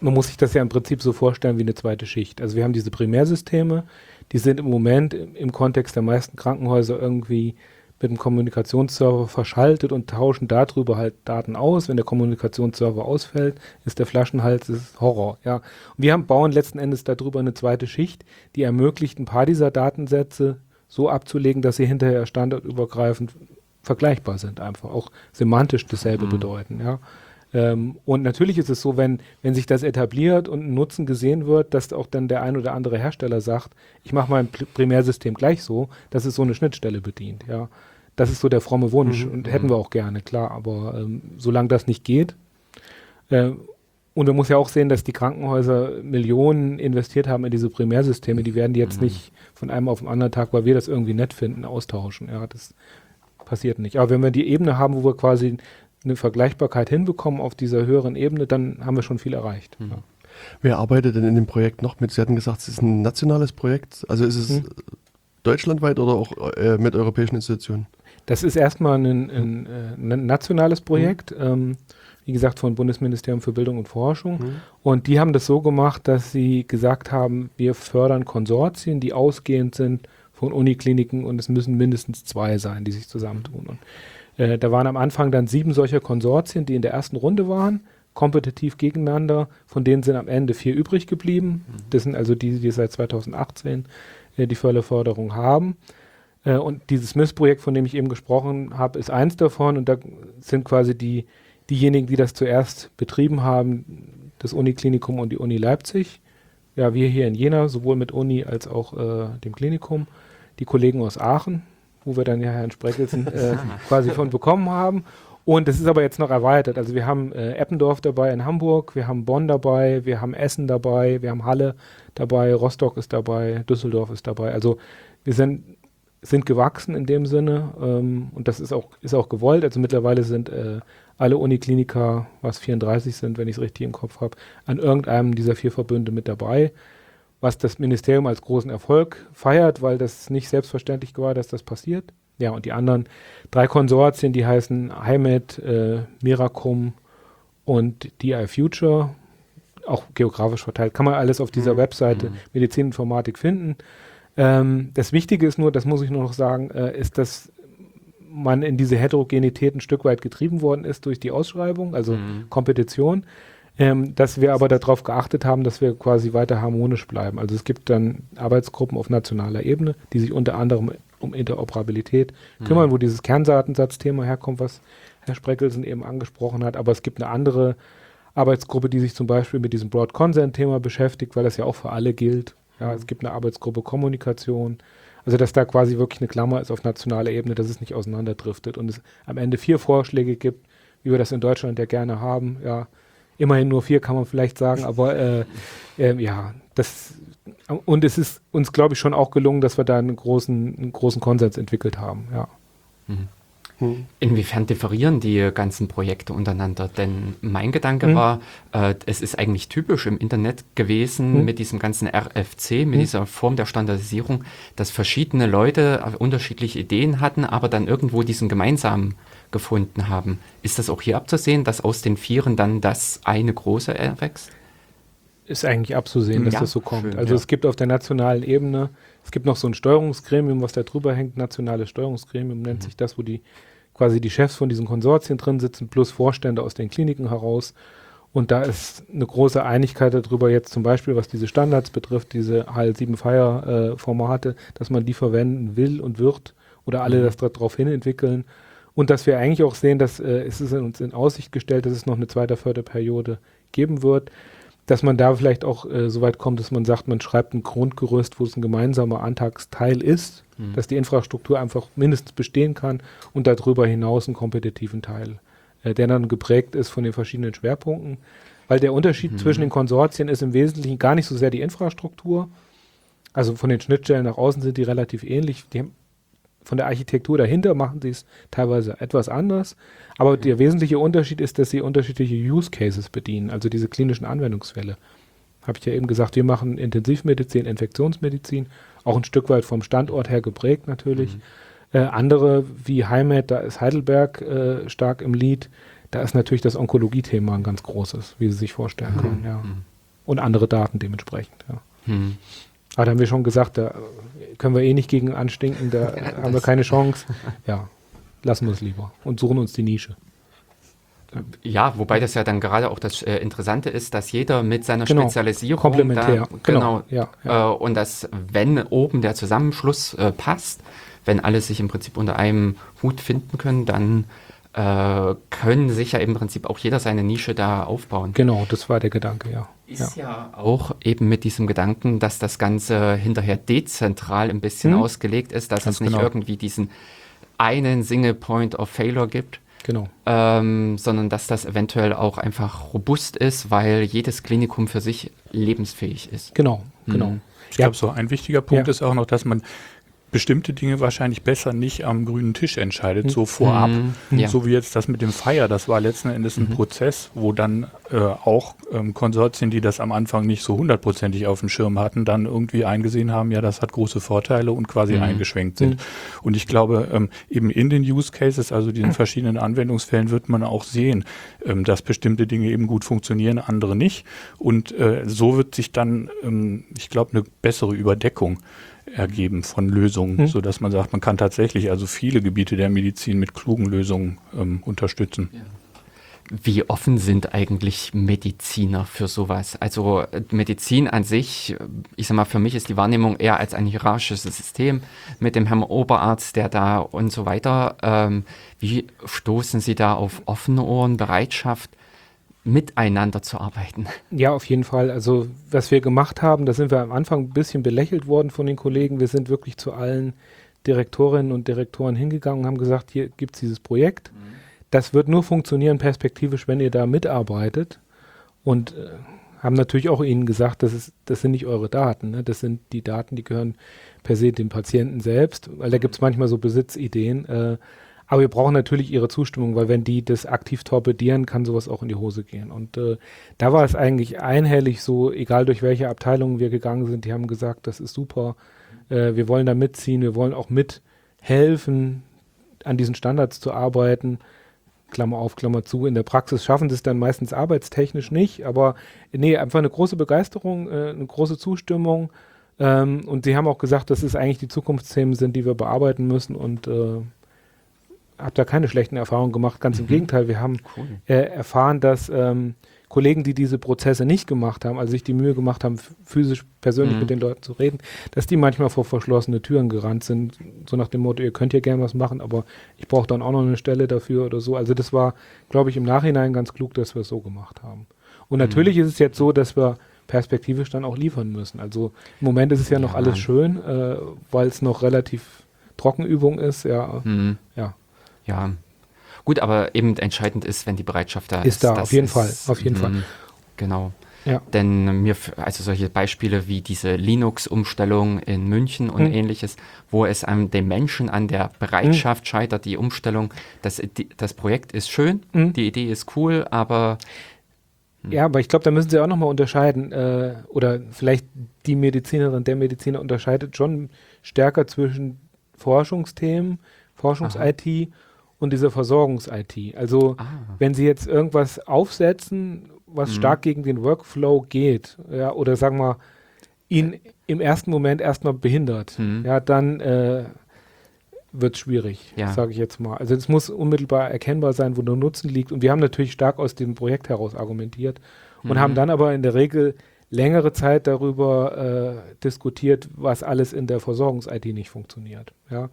man muss sich das ja im Prinzip so vorstellen wie eine zweite Schicht. Also wir haben diese Primärsysteme, die sind im Moment im Kontext der meisten Krankenhäuser irgendwie mit dem Kommunikationsserver verschaltet und tauschen darüber halt Daten aus. Wenn der Kommunikationsserver ausfällt, ist der Flaschenhals ist Horror. Ja. Und wir haben, bauen letzten Endes darüber eine zweite Schicht, die ermöglicht, ein paar dieser Datensätze so abzulegen, dass sie hinterher standardübergreifend vergleichbar sind, einfach auch semantisch dasselbe bedeuten. Ja. Ähm, und natürlich ist es so, wenn, wenn sich das etabliert und ein Nutzen gesehen wird, dass auch dann der ein oder andere Hersteller sagt, ich mache mein Pr- Primärsystem gleich so, dass es so eine Schnittstelle bedient. Ja. Das ist so der fromme Wunsch und hätten wir auch gerne, klar. Aber ähm, solange das nicht geht, äh, und man muss ja auch sehen, dass die Krankenhäuser Millionen investiert haben in diese Primärsysteme. Die werden die jetzt nicht von einem auf den anderen Tag, weil wir das irgendwie nett finden, austauschen. Ja, das passiert nicht. Aber wenn wir die Ebene haben, wo wir quasi eine Vergleichbarkeit hinbekommen auf dieser höheren Ebene, dann haben wir schon viel erreicht. Ja. wer arbeitet denn in dem Projekt noch mit? Sie hatten gesagt, es ist ein nationales Projekt. Also ist es Hm. deutschlandweit oder auch äh, mit europäischen Institutionen? Das ist erstmal ein, ein, äh, ein nationales Projekt, ähm, wie gesagt, vom Bundesministerium für Bildung und Forschung. Und die haben das so gemacht, dass sie gesagt haben, wir fördern Konsortien, die ausgehend sind von Unikliniken und es müssen mindestens zwei sein, die sich zusammentun. Und, äh, da waren am Anfang dann sieben solcher Konsortien, die in der ersten Runde waren, kompetitiv gegeneinander. Von denen sind am Ende vier übrig geblieben. Das sind also die, die seit 2018 äh, die Förderförderung haben. Äh, und dieses MIS-Projekt, von dem ich eben gesprochen habe, ist eins davon. Und da sind quasi die, diejenigen, die das zuerst betrieben haben, das Uniklinikum und die Uni Leipzig. Ja, wir hier in Jena, sowohl mit Uni als auch äh, dem Klinikum. Die Kollegen aus Aachen, wo wir dann ja Herrn Spreckelsen äh, (laughs) quasi von bekommen haben. Und das ist aber jetzt noch erweitert. Also wir haben äh, Eppendorf dabei in Hamburg, wir haben Bonn dabei, wir haben Essen dabei, wir haben Halle dabei, Rostock ist dabei, Düsseldorf ist dabei. Also wir sind, sind gewachsen in dem Sinne ähm, und das ist auch, ist auch gewollt. Also mittlerweile sind äh, alle Unikliniker, was 34 sind, wenn ich es richtig im Kopf habe, an irgendeinem dieser vier Verbünde mit dabei. was das Ministerium als großen Erfolg feiert, weil das nicht selbstverständlich war, dass das passiert. Ja, und die anderen drei Konsortien, die heißen HIMED, äh, Miracum und DI Future, auch geografisch verteilt, kann man alles auf dieser mhm. Webseite mhm. Medizininformatik finden. Ähm, das Wichtige ist nur, das muss ich nur noch sagen, äh, ist, dass man in diese Heterogenität ein Stück weit getrieben worden ist durch die Ausschreibung, also mhm. Kompetition. Ähm, dass wir aber darauf geachtet haben, dass wir quasi weiter harmonisch bleiben. Also es gibt dann Arbeitsgruppen auf nationaler Ebene, die sich unter anderem um Interoperabilität mhm. kümmern, wo dieses Kerndatensatzthema herkommt, was Herr Spreckelsen eben angesprochen hat. Aber es gibt eine andere Arbeitsgruppe, die sich zum Beispiel mit diesem Broad Consent-Thema beschäftigt, weil das ja auch für alle gilt. Ja, es gibt eine Arbeitsgruppe Kommunikation. Also, dass da quasi wirklich eine Klammer ist auf nationaler Ebene, dass es nicht auseinanderdriftet und es am Ende vier Vorschläge gibt, wie wir das in Deutschland ja gerne haben. Ja, immerhin nur vier kann man vielleicht sagen, aber äh, äh, ja, das und es ist uns, glaube ich, schon auch gelungen, dass wir da einen großen, einen großen Konsens entwickelt haben. Ja. Mhm. Hm. Inwiefern differieren die ganzen Projekte untereinander? Denn mein Gedanke hm. war, äh, es ist eigentlich typisch im Internet gewesen hm. mit diesem ganzen RFC, mit hm. dieser Form der Standardisierung, dass verschiedene Leute unterschiedliche Ideen hatten, aber dann irgendwo diesen gemeinsamen gefunden haben. Ist das auch hier abzusehen, dass aus den Vieren dann das eine große erwächst? Ist eigentlich abzusehen, dass ja, das so kommt. Schön, also ja. es gibt auf der nationalen Ebene, es gibt noch so ein Steuerungsgremium, was da drüber hängt, nationales Steuerungsgremium nennt mhm. sich das, wo die quasi die Chefs von diesen Konsortien drin sitzen, plus Vorstände aus den Kliniken heraus. Und da ist eine große Einigkeit darüber, jetzt zum Beispiel, was diese Standards betrifft, diese HL7-Fire-Formate, äh, dass man die verwenden will und wird oder alle mhm. das darauf hin entwickeln. Und dass wir eigentlich auch sehen, dass äh, es ist uns in Aussicht gestellt, dass es noch eine zweite Förderperiode geben wird dass man da vielleicht auch äh, so weit kommt, dass man sagt, man schreibt ein Grundgerüst, wo es ein gemeinsamer Antragsteil ist, mhm. dass die Infrastruktur einfach mindestens bestehen kann und darüber hinaus einen kompetitiven Teil, äh, der dann geprägt ist von den verschiedenen Schwerpunkten. Weil der Unterschied mhm. zwischen den Konsortien ist im Wesentlichen gar nicht so sehr die Infrastruktur. Also von den Schnittstellen nach außen sind die relativ ähnlich. Die haben von der Architektur dahinter machen sie es teilweise etwas anders. Aber mhm. der wesentliche Unterschied ist, dass sie unterschiedliche Use Cases bedienen, also diese klinischen Anwendungsfälle. Habe ich ja eben gesagt, wir machen Intensivmedizin, Infektionsmedizin, auch ein Stück weit vom Standort her geprägt natürlich. Mhm. Äh, andere wie Heimat, da ist Heidelberg äh, stark im Lied. Da ist natürlich das Onkologie-Thema ein ganz großes, wie Sie sich vorstellen mhm. können. Ja. Mhm. Und andere Daten dementsprechend. Ja. Aber da haben wir schon gesagt, da können wir eh nicht gegen anstinken, da (laughs) ja, haben wir keine Chance. Ja, lassen wir es lieber und suchen uns die Nische. Ja, wobei das ja dann gerade auch das äh, Interessante ist, dass jeder mit seiner genau, Spezialisierung komplementär, da, genau, genau ja, ja. Äh, und dass wenn oben der Zusammenschluss äh, passt, wenn alle sich im Prinzip unter einem Hut finden können, dann äh, können sich ja im Prinzip auch jeder seine Nische da aufbauen. Genau, das war der Gedanke, ja. Ist ja, ja auch eben mit diesem Gedanken, dass das Ganze hinterher dezentral ein bisschen hm. ausgelegt ist, dass Ganz es nicht genau. irgendwie diesen einen Single Point of Failure gibt. Genau. Ähm, sondern dass das eventuell auch einfach robust ist, weil jedes Klinikum für sich lebensfähig ist. Genau, genau. Mhm. Ich glaube, so ein wichtiger Punkt ja. ist auch noch, dass man bestimmte Dinge wahrscheinlich besser nicht am grünen Tisch entscheidet, mhm. so vorab. Mhm. Ja. So wie jetzt das mit dem Fire, das war letzten Endes ein mhm. Prozess, wo dann äh, auch ähm, Konsortien, die das am Anfang nicht so hundertprozentig auf dem Schirm hatten, dann irgendwie eingesehen haben, ja, das hat große Vorteile und quasi mhm. eingeschwenkt sind. Mhm. Und ich glaube, ähm, eben in den Use Cases, also diesen verschiedenen Anwendungsfällen, wird man auch sehen, ähm, dass bestimmte Dinge eben gut funktionieren, andere nicht. Und äh, so wird sich dann, ähm, ich glaube, eine bessere Überdeckung ergeben von Lösungen, hm. sodass man sagt, man kann tatsächlich also viele Gebiete der Medizin mit klugen Lösungen ähm, unterstützen. Ja. Wie offen sind eigentlich Mediziner für sowas? Also Medizin an sich, ich sag mal, für mich ist die Wahrnehmung eher als ein hierarchisches System mit dem Herrn Oberarzt, der da und so weiter. Ähm, wie stoßen Sie da auf offene Ohren, Bereitschaft? miteinander zu arbeiten. Ja, auf jeden Fall. Also was wir gemacht haben, da sind wir am Anfang ein bisschen belächelt worden von den Kollegen. Wir sind wirklich zu allen Direktorinnen und Direktoren hingegangen und haben gesagt, hier gibt es dieses Projekt. Mhm. Das wird nur funktionieren perspektivisch, wenn ihr da mitarbeitet. Und äh, haben natürlich auch ihnen gesagt, das, ist, das sind nicht eure Daten. Ne? Das sind die Daten, die gehören per se dem Patienten selbst, weil da gibt es manchmal so Besitzideen. Äh, Aber wir brauchen natürlich ihre Zustimmung, weil wenn die das aktiv torpedieren, kann sowas auch in die Hose gehen. Und äh, da war es eigentlich einhellig so, egal durch welche Abteilungen wir gegangen sind, die haben gesagt, das ist super, äh, wir wollen da mitziehen, wir wollen auch mithelfen, an diesen Standards zu arbeiten. Klammer auf, Klammer zu. In der Praxis schaffen sie es dann meistens arbeitstechnisch nicht, aber nee, einfach eine große Begeisterung, äh, eine große Zustimmung. Ähm, und sie haben auch gesagt, dass es eigentlich die Zukunftsthemen sind, die wir bearbeiten müssen und äh, habe da keine schlechten Erfahrungen gemacht. Ganz mhm. im Gegenteil, wir haben cool. äh, erfahren, dass ähm, Kollegen, die diese Prozesse nicht gemacht haben, also sich die Mühe gemacht haben, physisch persönlich mhm. mit den Leuten zu reden, dass die manchmal vor verschlossene Türen gerannt sind, so nach dem Motto, ihr könnt ja gerne was machen, aber ich brauche dann auch noch eine Stelle dafür oder so. Also das war, glaube ich, im Nachhinein ganz klug, dass wir es so gemacht haben. Und natürlich mhm. ist es jetzt so, dass wir perspektivisch dann auch liefern müssen. Also im Moment ist es ja noch ja. alles schön, äh, weil es noch relativ Trockenübung ist, ja. Mhm. Ja. Ja. Gut, aber eben entscheidend ist, wenn die Bereitschaft da ist. Ist da, auf jeden ist, Fall, auf jeden Fall. Mhm. Genau. Ja. Denn mir, also solche Beispiele wie diese Linux-Umstellung in München und mhm. ähnliches, wo es an dem Menschen an der Bereitschaft mhm. scheitert, die Umstellung, das, die, das Projekt ist schön, mhm. die Idee ist cool, aber hm. ja, aber ich glaube, da müssen Sie auch nochmal unterscheiden, äh, oder vielleicht die Medizinerin, der Mediziner unterscheidet schon stärker zwischen Forschungsthemen, Forschungs-IT und dieser Versorgungs-IT. Also ah. wenn Sie jetzt irgendwas aufsetzen, was mhm. stark gegen den Workflow geht, ja, oder sagen wir, ihn im ersten Moment erstmal behindert, mhm. ja, dann äh, wird es schwierig, ja. sage ich jetzt mal. Also es muss unmittelbar erkennbar sein, wo der Nutzen liegt. Und wir haben natürlich stark aus dem Projekt heraus argumentiert und mhm. haben dann aber in der Regel längere Zeit darüber äh, diskutiert, was alles in der Versorgungs-IT nicht funktioniert. Ja.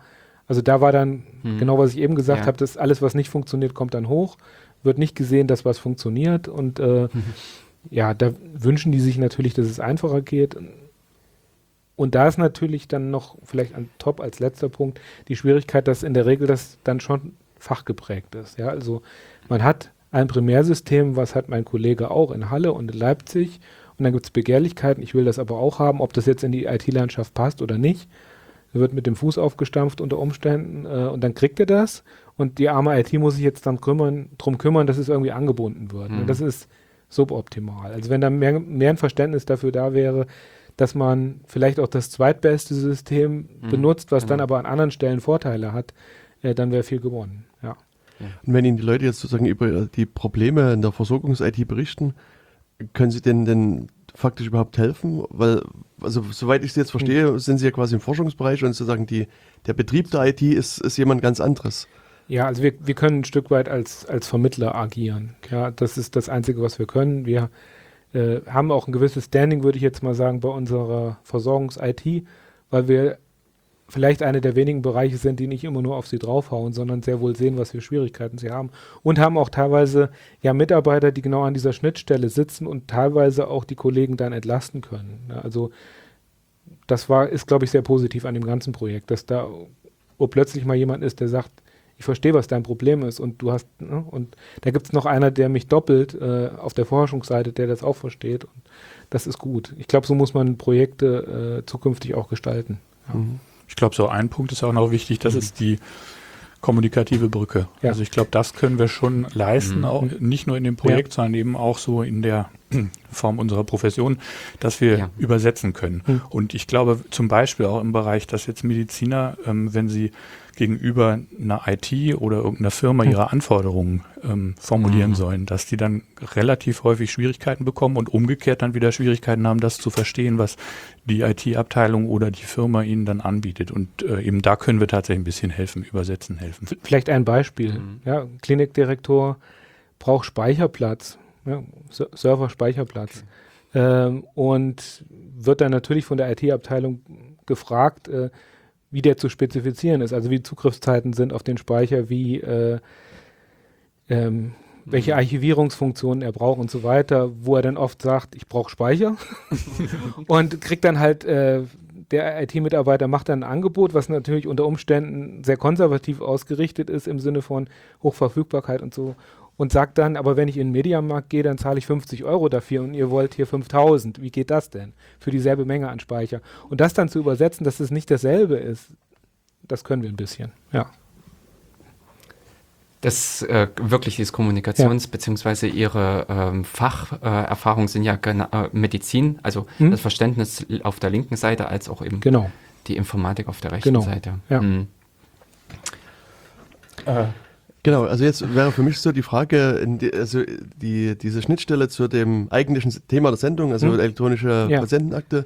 Also da war dann mhm. genau, was ich eben gesagt ja. habe, dass alles, was nicht funktioniert, kommt dann hoch, wird nicht gesehen, dass was funktioniert und äh, mhm. ja, da wünschen die sich natürlich, dass es einfacher geht. Und da ist natürlich dann noch vielleicht an top als letzter Punkt die Schwierigkeit, dass in der Regel das dann schon fachgeprägt ist. Ja, also man hat ein Primärsystem, was hat mein Kollege auch in Halle und in Leipzig. Und dann gibt es Begehrlichkeiten, ich will das aber auch haben, ob das jetzt in die IT-Landschaft passt oder nicht wird mit dem Fuß aufgestampft unter Umständen äh, und dann kriegt er das und die arme IT muss sich jetzt dann kümmern, drum kümmern, dass es irgendwie angebunden wird. Ne? Mhm. Das ist suboptimal. Also wenn da mehr, mehr ein Verständnis dafür da wäre, dass man vielleicht auch das zweitbeste System mhm. benutzt, was genau. dann aber an anderen Stellen Vorteile hat, äh, dann wäre viel gewonnen. Ja. Und wenn Ihnen die Leute jetzt sozusagen über die Probleme in der Versorgungs-IT berichten, können Sie denn, denn faktisch überhaupt helfen? Weil, also soweit ich es jetzt verstehe, mhm. sind Sie ja quasi im Forschungsbereich und sozusagen die, der Betrieb der IT ist, ist jemand ganz anderes. Ja, also wir, wir können ein Stück weit als, als Vermittler agieren. Ja, das ist das Einzige, was wir können. Wir äh, haben auch ein gewisses Standing, würde ich jetzt mal sagen, bei unserer Versorgungs-IT, weil wir vielleicht eine der wenigen Bereiche sind, die nicht immer nur auf sie draufhauen, sondern sehr wohl sehen, was für Schwierigkeiten sie haben. Und haben auch teilweise ja Mitarbeiter, die genau an dieser Schnittstelle sitzen und teilweise auch die Kollegen dann entlasten können. Ne? Also das war, ist, glaube ich, sehr positiv an dem ganzen Projekt, dass da wo plötzlich mal jemand ist, der sagt, ich verstehe, was dein Problem ist und du hast, ne? und da gibt es noch einer, der mich doppelt äh, auf der Forschungsseite, der das auch versteht und das ist gut. Ich glaube, so muss man Projekte äh, zukünftig auch gestalten. Ja. Mhm. Ich glaube, so ein Punkt ist auch noch wichtig, das mhm. ist die kommunikative Brücke. Ja. Also ich glaube, das können wir schon leisten, mhm. auch nicht nur in dem Projekt, ja. sondern eben auch so in der (clears throat) Form unserer Profession, dass wir ja. übersetzen können. Mhm. Und ich glaube zum Beispiel auch im Bereich, dass jetzt Mediziner, ähm, wenn sie gegenüber einer IT oder irgendeiner Firma hm. ihre Anforderungen ähm, formulieren mhm. sollen, dass die dann relativ häufig Schwierigkeiten bekommen und umgekehrt dann wieder Schwierigkeiten haben, das zu verstehen, was die IT-Abteilung oder die Firma ihnen dann anbietet. Und äh, eben da können wir tatsächlich ein bisschen helfen, übersetzen helfen. Vielleicht ein Beispiel. Mhm. Ja, Klinikdirektor braucht Speicherplatz, ja, Server-Speicherplatz. Okay. Ähm, und wird dann natürlich von der IT-Abteilung gefragt, äh, wie der zu spezifizieren ist, also wie Zugriffszeiten sind auf den Speicher, wie äh, ähm, welche mhm. Archivierungsfunktionen er braucht und so weiter, wo er dann oft sagt, ich brauche Speicher (laughs) und kriegt dann halt äh, der IT-Mitarbeiter macht dann ein Angebot, was natürlich unter Umständen sehr konservativ ausgerichtet ist im Sinne von Hochverfügbarkeit und so und sagt dann, aber wenn ich in den Mediamarkt gehe, dann zahle ich 50 Euro dafür und ihr wollt hier 5000. Wie geht das denn? Für dieselbe Menge an Speicher. Und das dann zu übersetzen, dass es nicht dasselbe ist, das können wir ein bisschen, ja. Das äh, wirklich dieses Kommunikations- ja. beziehungsweise ihre ähm, Facherfahrungen äh, sind ja äh, Medizin, also hm? das Verständnis auf der linken Seite als auch eben genau. die Informatik auf der rechten genau. Seite. Ja. Hm. Genau, also jetzt wäre für mich so die Frage, die, also die, diese Schnittstelle zu dem eigentlichen Thema der Sendung, also hm? elektronische ja. Patientenakte,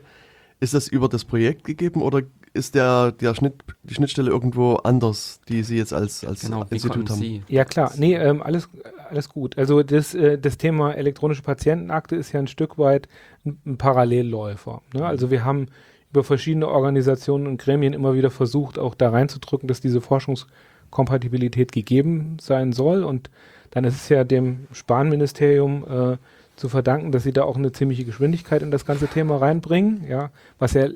ist das über das Projekt gegeben oder ist der, der Schnitt, die Schnittstelle irgendwo anders, die Sie jetzt als, als genau, Institut haben? Sie? Ja klar, nee, ähm, alles, alles gut. Also das, äh, das Thema elektronische Patientenakte ist ja ein Stück weit ein, ein Parallelläufer. Ne? Also wir haben über verschiedene Organisationen und Gremien immer wieder versucht, auch da reinzudrücken, dass diese Forschungskompatibilität gegeben sein soll. Und dann ist es ja dem Spahn-Ministerium äh, zu verdanken, dass sie da auch eine ziemliche Geschwindigkeit in das ganze Thema reinbringen, ja, was ja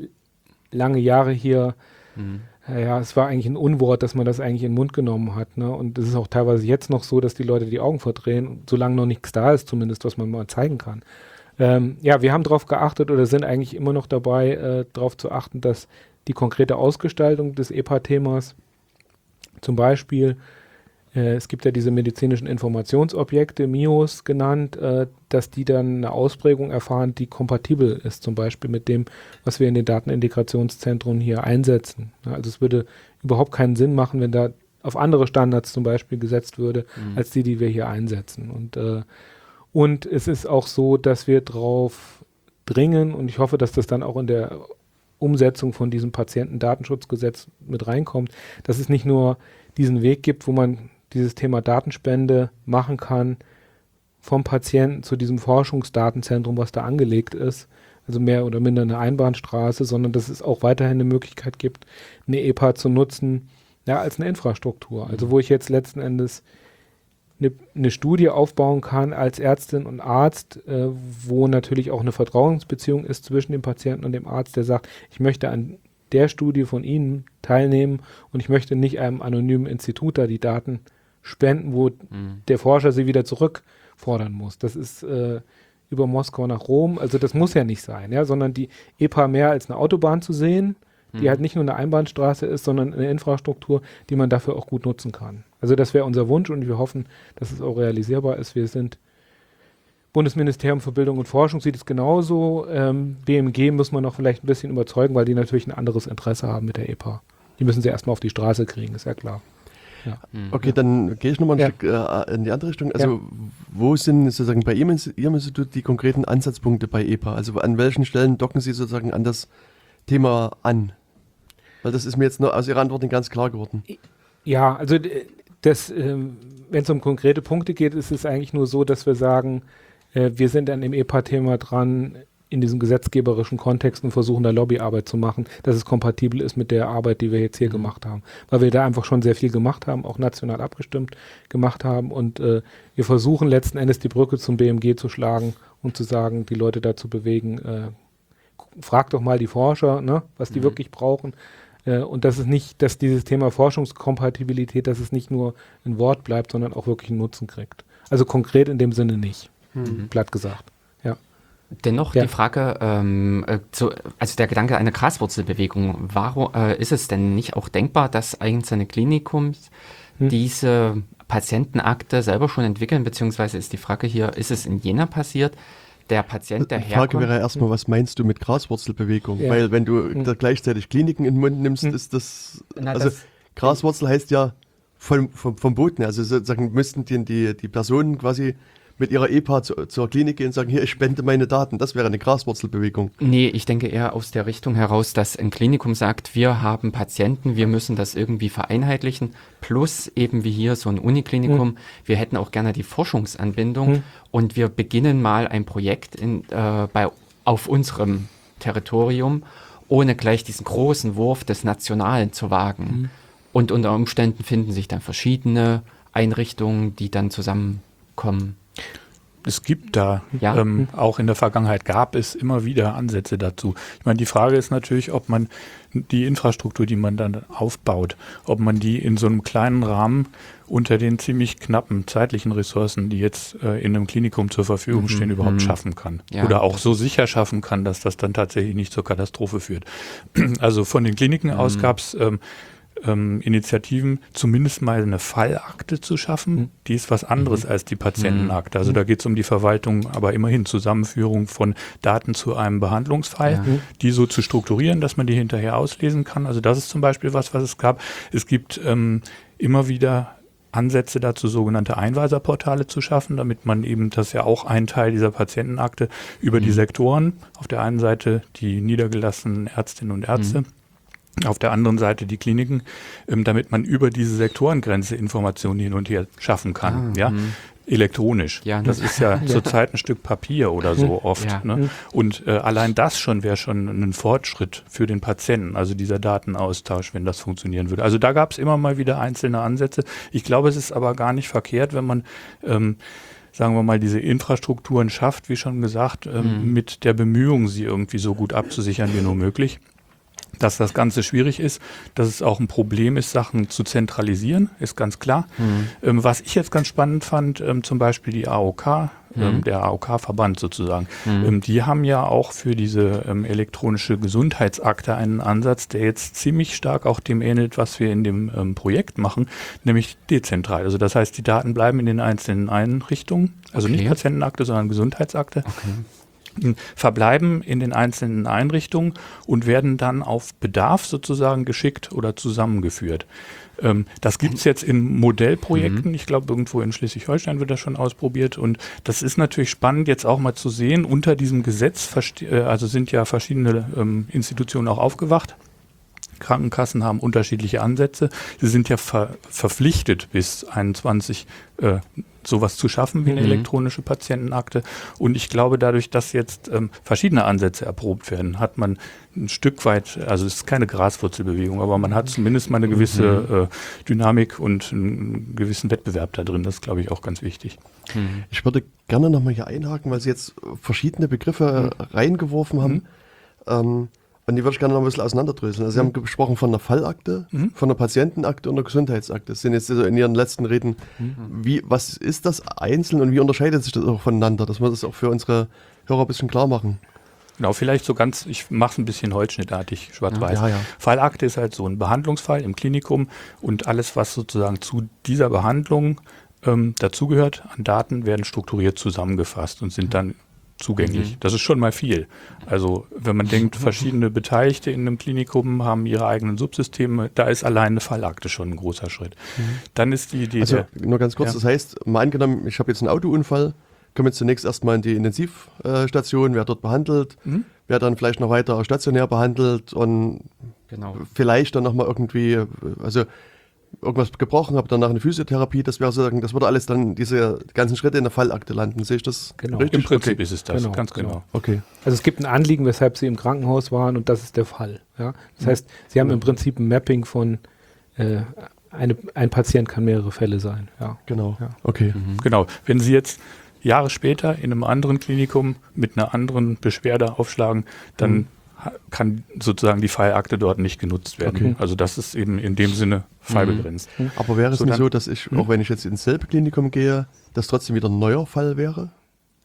lange Jahre hier, mhm. ja, es war eigentlich ein Unwort, dass man das eigentlich in den Mund genommen hat. Ne? Und es ist auch teilweise jetzt noch so, dass die Leute die Augen verdrehen, solange noch nichts da ist, zumindest, was man mal zeigen kann. Ähm, ja, wir haben darauf geachtet oder sind eigentlich immer noch dabei, äh, darauf zu achten, dass die konkrete Ausgestaltung des EPA-Themas zum Beispiel äh, es gibt ja diese medizinischen Informationsobjekte, MIOS genannt, äh, dass die dann eine Ausprägung erfahren, die kompatibel ist, zum Beispiel mit dem, was wir in den Datenintegrationszentren hier einsetzen. Ja, also es würde überhaupt keinen Sinn machen, wenn da auf andere Standards zum Beispiel gesetzt würde, mhm. als die, die wir hier einsetzen. Und, äh, und es ist auch so, dass wir darauf dringen, und ich hoffe, dass das dann auch in der Umsetzung von diesem Patientendatenschutzgesetz mit reinkommt, dass es nicht nur diesen Weg gibt, wo man dieses Thema Datenspende machen kann vom Patienten zu diesem Forschungsdatenzentrum, was da angelegt ist. Also mehr oder minder eine Einbahnstraße, sondern dass es auch weiterhin eine Möglichkeit gibt, eine EPA zu nutzen, ja, als eine Infrastruktur. Also wo ich jetzt letzten Endes eine, eine Studie aufbauen kann als Ärztin und Arzt, äh, wo natürlich auch eine Vertrauensbeziehung ist zwischen dem Patienten und dem Arzt, der sagt, ich möchte an der Studie von Ihnen teilnehmen und ich möchte nicht einem anonymen Institut da die Daten spenden, wo mhm. der Forscher sie wieder zurückfordern muss. Das ist äh, über Moskau nach Rom, also das muss ja nicht sein, ja, sondern die EPA mehr als eine Autobahn zu sehen, die mhm. halt nicht nur eine Einbahnstraße ist, sondern eine Infrastruktur, die man dafür auch gut nutzen kann. Also das wäre unser Wunsch und wir hoffen, dass es auch realisierbar ist. Wir sind Bundesministerium für Bildung und Forschung sieht es genauso. Ähm, BMG muss man noch vielleicht ein bisschen überzeugen, weil die natürlich ein anderes Interesse haben mit der EPA. Die müssen sie erstmal auf die Straße kriegen, ist ja klar. Ja. Mhm. Okay, dann gehe ich nochmal ein ja. Stück äh, in die andere Richtung. Also, ja. wo sind sozusagen bei Ihrem, Ihrem Institut die konkreten Ansatzpunkte bei EPA? Also, an welchen Stellen docken Sie sozusagen an das Thema an? Weil das ist mir jetzt nur aus Ihrer Antwort nicht ganz klar geworden. Ja, also, das, äh, wenn es um konkrete Punkte geht, ist es eigentlich nur so, dass wir sagen, äh, wir sind an dem EPA-Thema dran, in diesem gesetzgeberischen Kontext und versuchen da Lobbyarbeit zu machen, dass es kompatibel ist mit der Arbeit, die wir jetzt hier mhm. gemacht haben. Weil wir da einfach schon sehr viel gemacht haben, auch national abgestimmt gemacht haben und äh, wir versuchen letzten Endes die Brücke zum BMG zu schlagen und zu sagen, die Leute dazu bewegen, äh, frag doch mal die Forscher, ne, was die mhm. wirklich brauchen. Äh, und das ist nicht, dass dieses Thema Forschungskompatibilität, dass es nicht nur ein Wort bleibt, sondern auch wirklich einen Nutzen kriegt. Also konkret in dem Sinne nicht, mhm. platt gesagt. Dennoch ja. die Frage, ähm, äh, zu, also der Gedanke einer Graswurzelbewegung, warum äh, ist es denn nicht auch denkbar, dass einzelne Klinikums hm. diese Patientenakte selber schon entwickeln, beziehungsweise ist die Frage hier, ist es in Jena passiert? Der Patient, der Die Frage wäre erstmal, was meinst du mit Graswurzelbewegung? Ja. Weil wenn du hm. gleichzeitig Kliniken in den Mund nimmst, hm. ist das, Na, also das Graswurzel heißt ja vom, vom, vom Boden, also sozusagen müssten die, die, die Personen quasi mit ihrer EPA zu, zur Klinik gehen und sagen, hier, ich spende meine Daten. Das wäre eine Graswurzelbewegung. Nee, ich denke eher aus der Richtung heraus, dass ein Klinikum sagt, wir haben Patienten, wir müssen das irgendwie vereinheitlichen, plus eben wie hier so ein Uniklinikum, mhm. wir hätten auch gerne die Forschungsanbindung mhm. und wir beginnen mal ein Projekt in, äh, bei, auf unserem Territorium, ohne gleich diesen großen Wurf des Nationalen zu wagen. Mhm. Und unter Umständen finden sich dann verschiedene Einrichtungen, die dann zusammenkommen. Es gibt da, ja. ähm, auch in der Vergangenheit gab es immer wieder Ansätze dazu. Ich meine, die Frage ist natürlich, ob man die Infrastruktur, die man dann aufbaut, ob man die in so einem kleinen Rahmen unter den ziemlich knappen zeitlichen Ressourcen, die jetzt äh, in einem Klinikum zur Verfügung mhm. stehen, überhaupt mhm. schaffen kann. Ja. Oder auch so sicher schaffen kann, dass das dann tatsächlich nicht zur Katastrophe führt. (clears throat) Also von den Kliniken mhm. aus gab es ähm, ähm, Initiativen, zumindest mal eine Fallakte zu schaffen. Mhm. Die ist was anderes mhm. als die Patientenakte. Also mhm. da geht es um die Verwaltung, aber immerhin Zusammenführung von Daten zu einem Behandlungsfall, ja. die so zu strukturieren, dass man die hinterher auslesen kann. Also das ist zum Beispiel was, was es gab. Es gibt ähm, immer wieder Ansätze dazu, sogenannte Einweiserportale zu schaffen, damit man eben, das ist ja auch ein Teil dieser Patientenakte, über mhm. die Sektoren, auf der einen Seite die niedergelassenen Ärztinnen und Ärzte, mhm auf der anderen Seite die Kliniken, ähm, damit man über diese Sektorengrenze Informationen hin und her schaffen kann. Ah, ja, mh. elektronisch. Ja, das ist ja, (laughs) ja, zurzeit ein Stück Papier oder so (laughs) oft. Ja. Ne? Und äh, allein das schon wäre schon ein Fortschritt für den Patienten, also dieser Datenaustausch, wenn das funktionieren würde. Also da gab es immer mal wieder einzelne Ansätze. Ich glaube, es ist aber gar nicht verkehrt, wenn man ähm, sagen wir mal, diese Infrastrukturen schafft, wie schon gesagt, ähm, mhm. mit der Bemühung, sie irgendwie so gut abzusichern wie nur möglich dass das Ganze schwierig ist, dass es auch ein Problem ist, Sachen zu zentralisieren, ist ganz klar. Mhm. Ähm, was ich jetzt ganz spannend fand, ähm, zum Beispiel die AOK, ähm, mhm. der AOK-Verband sozusagen, mhm. Ähm, die haben ja auch für diese ähm, elektronische Gesundheitsakte einen Ansatz, der jetzt ziemlich stark auch dem ähnelt, was wir in dem Projekt machen, nämlich dezentral. Also das heißt, die Daten bleiben in den einzelnen Einrichtungen, also okay. nicht Patientenakte, sondern Gesundheitsakte. Okay verbleiben in den einzelnen Einrichtungen und werden dann auf Bedarf sozusagen geschickt oder zusammengeführt. Ähm, das gibt es jetzt in Modellprojekten. Mhm. Ich glaube, irgendwo in Schleswig-Holstein wird das schon ausprobiert. Und das ist natürlich spannend, jetzt auch mal zu sehen, unter diesem Gesetz, äh, also sind ja verschiedene ähm, Institutionen auch aufgewacht. Krankenkassen haben unterschiedliche Ansätze. Sie sind ja ver verpflichtet, bis 21 äh, sowas zu schaffen wie eine mhm. elektronische Patientenakte. Und ich glaube, dadurch, dass jetzt ähm, verschiedene Ansätze erprobt werden, hat man ein Stück weit, also es ist keine Graswurzelbewegung, aber man hat zumindest mal eine gewisse mhm. äh, Dynamik und einen gewissen Wettbewerb da drin. Das ist, glaube ich, auch ganz wichtig. Mhm. Ich würde gerne nochmal hier einhaken, weil Sie jetzt verschiedene Begriffe mhm. reingeworfen haben. Mhm. Ähm, und die würde ich gerne noch ein bisschen auseinanderdröseln. Also Sie mhm. haben gesprochen von einer Fallakte, mhm. von einer Patientenakte und einer Gesundheitsakte. Das sind jetzt also in Ihren letzten Reden. Mhm. Wie, was ist das einzeln und wie unterscheidet sich das auch voneinander? Dass wir das auch für unsere Hörer ein bisschen klar machen. Genau, vielleicht so ganz, ich mache es ein bisschen holzschnittartig, schwarz-weiß. Ja, ja. Fallakte ist halt so ein Behandlungsfall im Klinikum und alles, was sozusagen zu dieser Behandlung ähm, dazugehört an Daten, werden strukturiert zusammengefasst und sind dann zugänglich. Mhm. Das ist schon mal viel. Also wenn man denkt, verschiedene Beteiligte in einem Klinikum haben ihre eigenen Subsysteme, da ist allein eine Fallakte schon ein großer Schritt. Mhm. Dann ist die Idee. Also nur ganz kurz, ja. das heißt, mal angenommen, ich habe jetzt einen Autounfall, komme jetzt zunächst erstmal in die Intensivstation, werde dort behandelt, mhm. werde dann vielleicht noch weiter stationär behandelt und genau. vielleicht dann nochmal irgendwie, also irgendwas gebrochen, habe danach eine Physiotherapie, das wäre sozusagen, das würde alles dann diese ganzen Schritte in der Fallakte landen. Sehe ich das genau. richtig? Im Prinzip okay. ist es das, genau, ganz genau. genau. Okay. Also es gibt ein Anliegen, weshalb Sie im Krankenhaus waren und das ist der Fall. Ja? Das mhm. heißt, Sie haben im Prinzip ein Mapping von äh, eine, ein Patient kann mehrere Fälle sein. Ja. Genau. Ja. Okay. Mhm. Genau. Wenn Sie jetzt Jahre später in einem anderen Klinikum mit einer anderen Beschwerde aufschlagen, dann mhm kann sozusagen die Fallakte dort nicht genutzt werden. Okay. Also das ist eben in dem Sinne fallbegrenzt. Mhm. Aber wäre es so nicht so, dass ich, hm? auch wenn ich jetzt ins selbe Klinikum gehe, das trotzdem wieder ein neuer Fall wäre?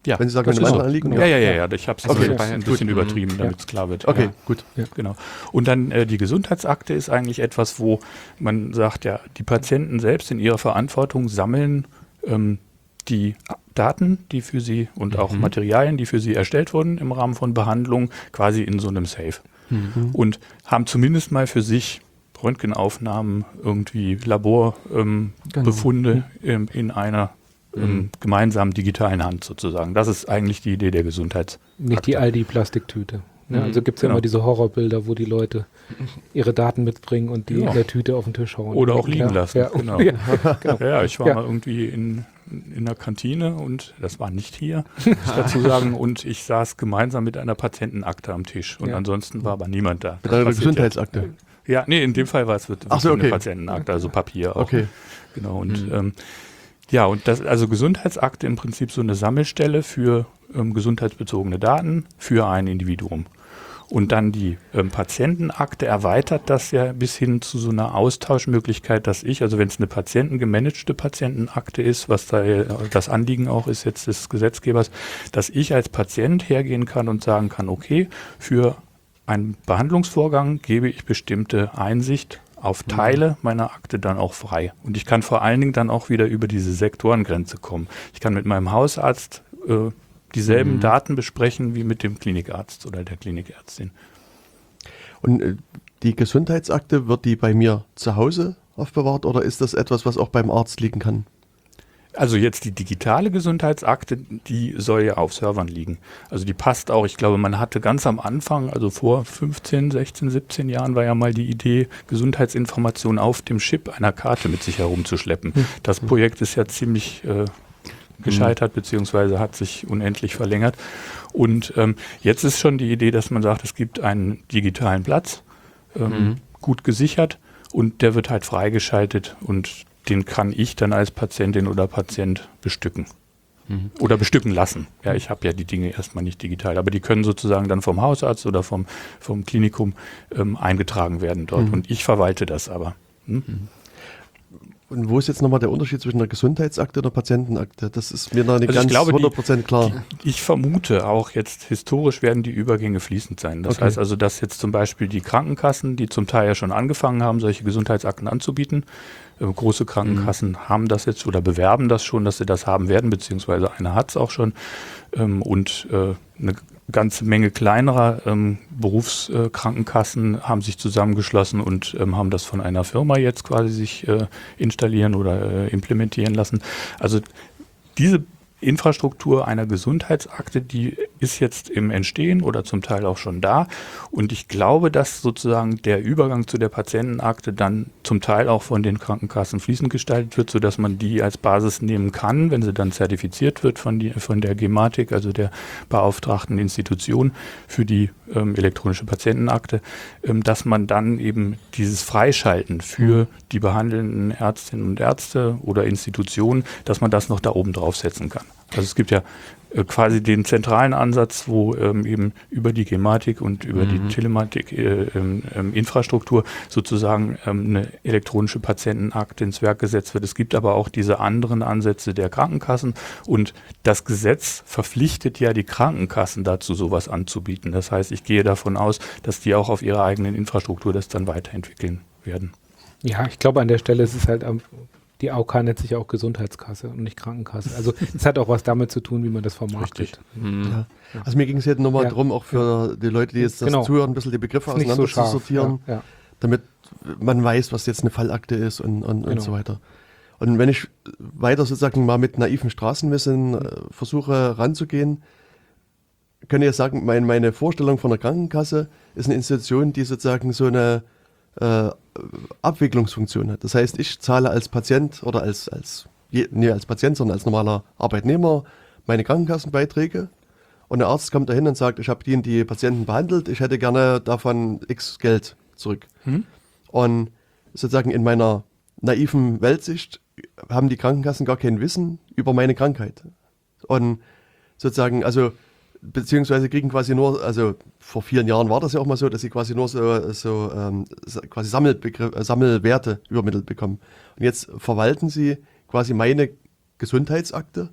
Ja, wenn Sie sagen, meine Anliegen? Ja, ja, ja, ja, ich habe es okay, ein bisschen gut. übertrieben, mhm. damit es klar wird. Okay, ja. gut. Ja. Genau. Und dann äh, die Gesundheitsakte ist eigentlich etwas, wo man sagt, ja, die Patienten selbst in ihrer Verantwortung sammeln ähm, die Daten, die für sie und mhm. auch Materialien, die für sie erstellt wurden im Rahmen von Behandlung, quasi in so einem Safe. Mhm. Und haben zumindest mal für sich Röntgenaufnahmen, irgendwie Laborbefunde ähm, genau. mhm. in einer ähm, mhm. gemeinsamen digitalen Hand sozusagen. Das ist eigentlich die Idee der Gesundheits. Nicht die Aldi-Plastiktüte. Ne? Also gibt es ja genau. immer diese Horrorbilder, wo die Leute ihre Daten mitbringen und die ja. in der Tüte auf den Tisch hauen. Oder auch liegen ja. lassen. Ja, genau. (laughs) ja, genau. ja ich war mal irgendwie in in der Kantine und das war nicht hier, dazu sagen, (laughs) und ich saß gemeinsam mit einer Patientenakte am Tisch und ja. ansonsten war aber niemand da. Mit einer Gesundheitsakte? Ja, nee, in dem Fall war es wirklich so, okay. eine Patientenakte, also Papier auch. Okay. Genau, und mhm. ähm, ja, und das, also Gesundheitsakte im Prinzip so eine Sammelstelle für ähm, gesundheitsbezogene Daten für ein Individuum. Und dann die ähm, Patientenakte erweitert das ja bis hin zu so einer Austauschmöglichkeit, dass ich, also wenn es eine patientengemanagte Patientenakte ist, was da äh, das Anliegen auch ist jetzt des Gesetzgebers, dass ich als Patient hergehen kann und sagen kann, okay, für einen Behandlungsvorgang gebe ich bestimmte Einsicht auf mhm. Teile meiner Akte dann auch frei. Und ich kann vor allen Dingen dann auch wieder über diese Sektorengrenze kommen. Ich kann mit meinem Hausarzt äh, dieselben mhm. Daten besprechen wie mit dem Klinikarzt oder der Klinikärztin. Und äh, die Gesundheitsakte, wird die bei mir zu Hause aufbewahrt oder ist das etwas, was auch beim Arzt liegen kann? Also jetzt die digitale Gesundheitsakte, die soll ja auf Servern liegen. Also die passt auch. Ich glaube, man hatte ganz am Anfang, also vor 15, 16, 17 Jahren, war ja mal die Idee, Gesundheitsinformationen auf dem Chip einer Karte mit sich herumzuschleppen. Hm. Das Projekt ist ja ziemlich äh, gescheitert, beziehungsweise hat sich unendlich verlängert. Und ähm, jetzt ist schon die Idee, dass man sagt, es gibt einen digitalen Platz, ähm, mhm. gut gesichert und der wird halt freigeschaltet und den kann ich dann als Patientin oder Patient bestücken. Mhm. Oder bestücken lassen. Ja, ich habe ja die Dinge erstmal nicht digital, aber die können sozusagen dann vom Hausarzt oder vom, vom Klinikum ähm, eingetragen werden dort. Mhm. Und ich verwalte das aber. Hm? Und wo ist jetzt nochmal der Unterschied zwischen der Gesundheitsakte und der Patientenakte? Das ist mir noch nicht also ganz glaube, 100% die, klar. Die, ich vermute auch jetzt historisch werden die Übergänge fließend sein. Das okay. heißt also, dass jetzt zum Beispiel die Krankenkassen, die zum Teil ja schon angefangen haben, solche Gesundheitsakten anzubieten, äh, große Krankenkassen mhm. haben das jetzt oder bewerben das schon, dass sie das haben werden, beziehungsweise eine hat es auch schon. Ähm, und äh, eine ganze Menge kleinerer ähm, Berufskrankenkassen haben sich zusammengeschlossen und ähm, haben das von einer Firma jetzt quasi sich äh, installieren oder äh, implementieren lassen. Also diese Infrastruktur einer Gesundheitsakte, die ist jetzt im Entstehen oder zum Teil auch schon da. Und ich glaube, dass sozusagen der Übergang zu der Patientenakte dann zum Teil auch von den Krankenkassen fließend gestaltet wird, sodass man die als Basis nehmen kann, wenn sie dann zertifiziert wird von, die, von der Gematik, also der beauftragten Institution für die ähm, elektronische Patientenakte, ähm, dass man dann eben dieses Freischalten für mhm. die behandelnden Ärztinnen und Ärzte oder Institutionen, dass man das noch da oben draufsetzen kann. Also es gibt ja äh, quasi den zentralen Ansatz, wo ähm, eben über die Gematik und über mhm. die Telematik äh, ähm, ähm, Infrastruktur sozusagen ähm, eine elektronische Patientenakte ins Werk gesetzt wird. Es gibt aber auch diese anderen Ansätze der Krankenkassen und das Gesetz verpflichtet ja die Krankenkassen dazu, sowas anzubieten. Das heißt, ich gehe davon aus, dass die auch auf ihrer eigenen Infrastruktur das dann weiterentwickeln werden. Ja, ich glaube, an der Stelle ist es halt die AOK nennt sich ja auch Gesundheitskasse und nicht Krankenkasse. Also (laughs) es hat auch was damit zu tun, wie man das vermarktet. Mhm. Ja. Also mir ging es jetzt nochmal ja. darum, auch für die Leute, die jetzt das genau. zuhören, ein bisschen die Begriffe auseinander so zu sortieren, ja. damit man weiß, was jetzt eine Fallakte ist und, und, genau. und so weiter. Und wenn ich weiter sozusagen mal mit naiven Straßenwissen äh, versuche ranzugehen, kann ich ja sagen, mein, meine Vorstellung von der Krankenkasse ist eine Institution, die sozusagen so eine äh, Abwicklungsfunktion hat. Das heißt, ich zahle als Patient oder als, als, nee, als Patient, sondern als normaler Arbeitnehmer meine Krankenkassenbeiträge und der Arzt kommt dahin und sagt, ich habe die und die Patienten behandelt, ich hätte gerne davon x Geld zurück. Hm? Und sozusagen in meiner naiven Weltsicht haben die Krankenkassen gar kein Wissen über meine Krankheit. Und sozusagen, also beziehungsweise kriegen quasi nur, also vor vielen Jahren war das ja auch mal so, dass sie quasi nur so, so ähm, quasi Sammelbegriff, äh, Sammelwerte übermittelt bekommen. Und jetzt verwalten sie quasi meine Gesundheitsakte,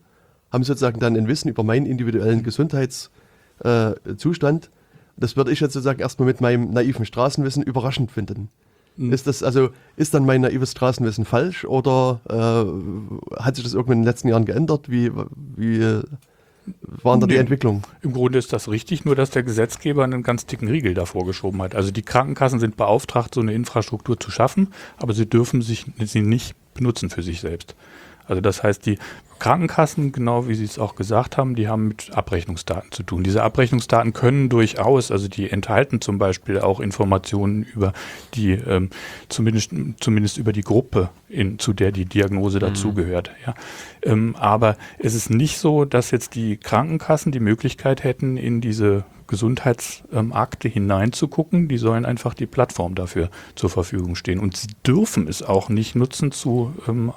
haben sozusagen dann ein Wissen über meinen individuellen Gesundheitszustand. Äh, das würde ich jetzt sozusagen erstmal mit meinem naiven Straßenwissen überraschend finden. Mhm. Ist das also, ist dann mein naives Straßenwissen falsch oder äh, hat sich das irgendwann in den letzten Jahren geändert? Wie, wie waren da die Entwicklungen? Im Grunde ist das richtig, nur dass der Gesetzgeber einen ganz dicken Riegel davor geschoben hat. Also die Krankenkassen sind beauftragt, so eine Infrastruktur zu schaffen, aber sie dürfen sich, sie nicht benutzen für sich selbst. Also das heißt, die Krankenkassen, genau wie Sie es auch gesagt haben, die haben mit Abrechnungsdaten zu tun. Diese Abrechnungsdaten können durchaus, also die enthalten zum Beispiel auch Informationen über die, ähm, zumindest, zumindest über die Gruppe, in, zu der die Diagnose mhm. dazugehört. Ja. Ähm, aber es ist nicht so, dass jetzt die Krankenkassen die Möglichkeit hätten, in diese Gesundheitsakte ähm, hineinzugucken. Die sollen einfach die Plattform dafür zur Verfügung stehen. Und sie dürfen es auch nicht nutzen zu ähm,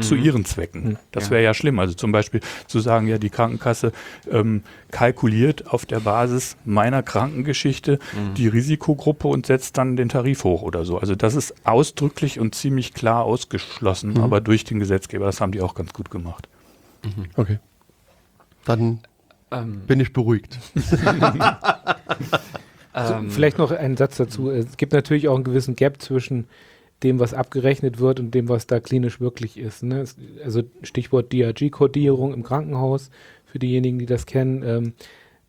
zu mhm. ihren Zwecken. Mhm. Das wäre ja schlimm. Also zum Beispiel zu sagen, ja, die Krankenkasse ähm, kalkuliert auf der Basis meiner Krankengeschichte mhm. die Risikogruppe und setzt dann den Tarif hoch oder so. Also das ist ausdrücklich und ziemlich klar ausgeschlossen, mhm. aber durch den Gesetzgeber, das haben die auch ganz gut gemacht. Mhm. Okay. Dann ähm. bin ich beruhigt. (laughs) (laughs) also, vielleicht noch ein Satz dazu. Es gibt natürlich auch einen gewissen Gap zwischen dem, was abgerechnet wird und dem, was da klinisch wirklich ist. Ne? Also Stichwort DRG-Kodierung im Krankenhaus, für diejenigen, die das kennen. Ähm,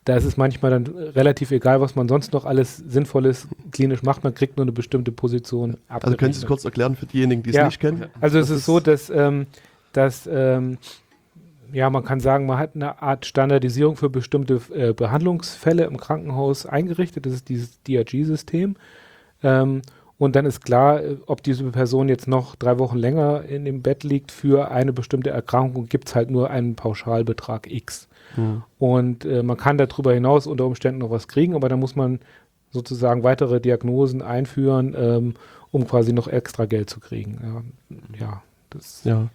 da ist es manchmal dann relativ egal, was man sonst noch alles Sinnvolles klinisch macht. Man kriegt nur eine bestimmte Position ab. Also können Sie es kurz erklären für diejenigen, die es ja. nicht kennen? Also es ist so, dass, ähm, dass ähm, ja, man kann sagen, man hat eine Art Standardisierung für bestimmte äh, Behandlungsfälle im Krankenhaus eingerichtet. Das ist dieses DRG-System. Ähm, und dann ist klar, äh, ob diese Person jetzt noch drei Wochen länger in dem Bett liegt für eine bestimmte Erkrankung, gibt es halt nur einen Pauschalbetrag X. Mhm. Und äh, man kann darüber hinaus unter Umständen noch was kriegen, aber dann muss man sozusagen weitere Diagnosen einführen, ähm, um quasi noch extra Geld zu kriegen. Ja, ja das ja.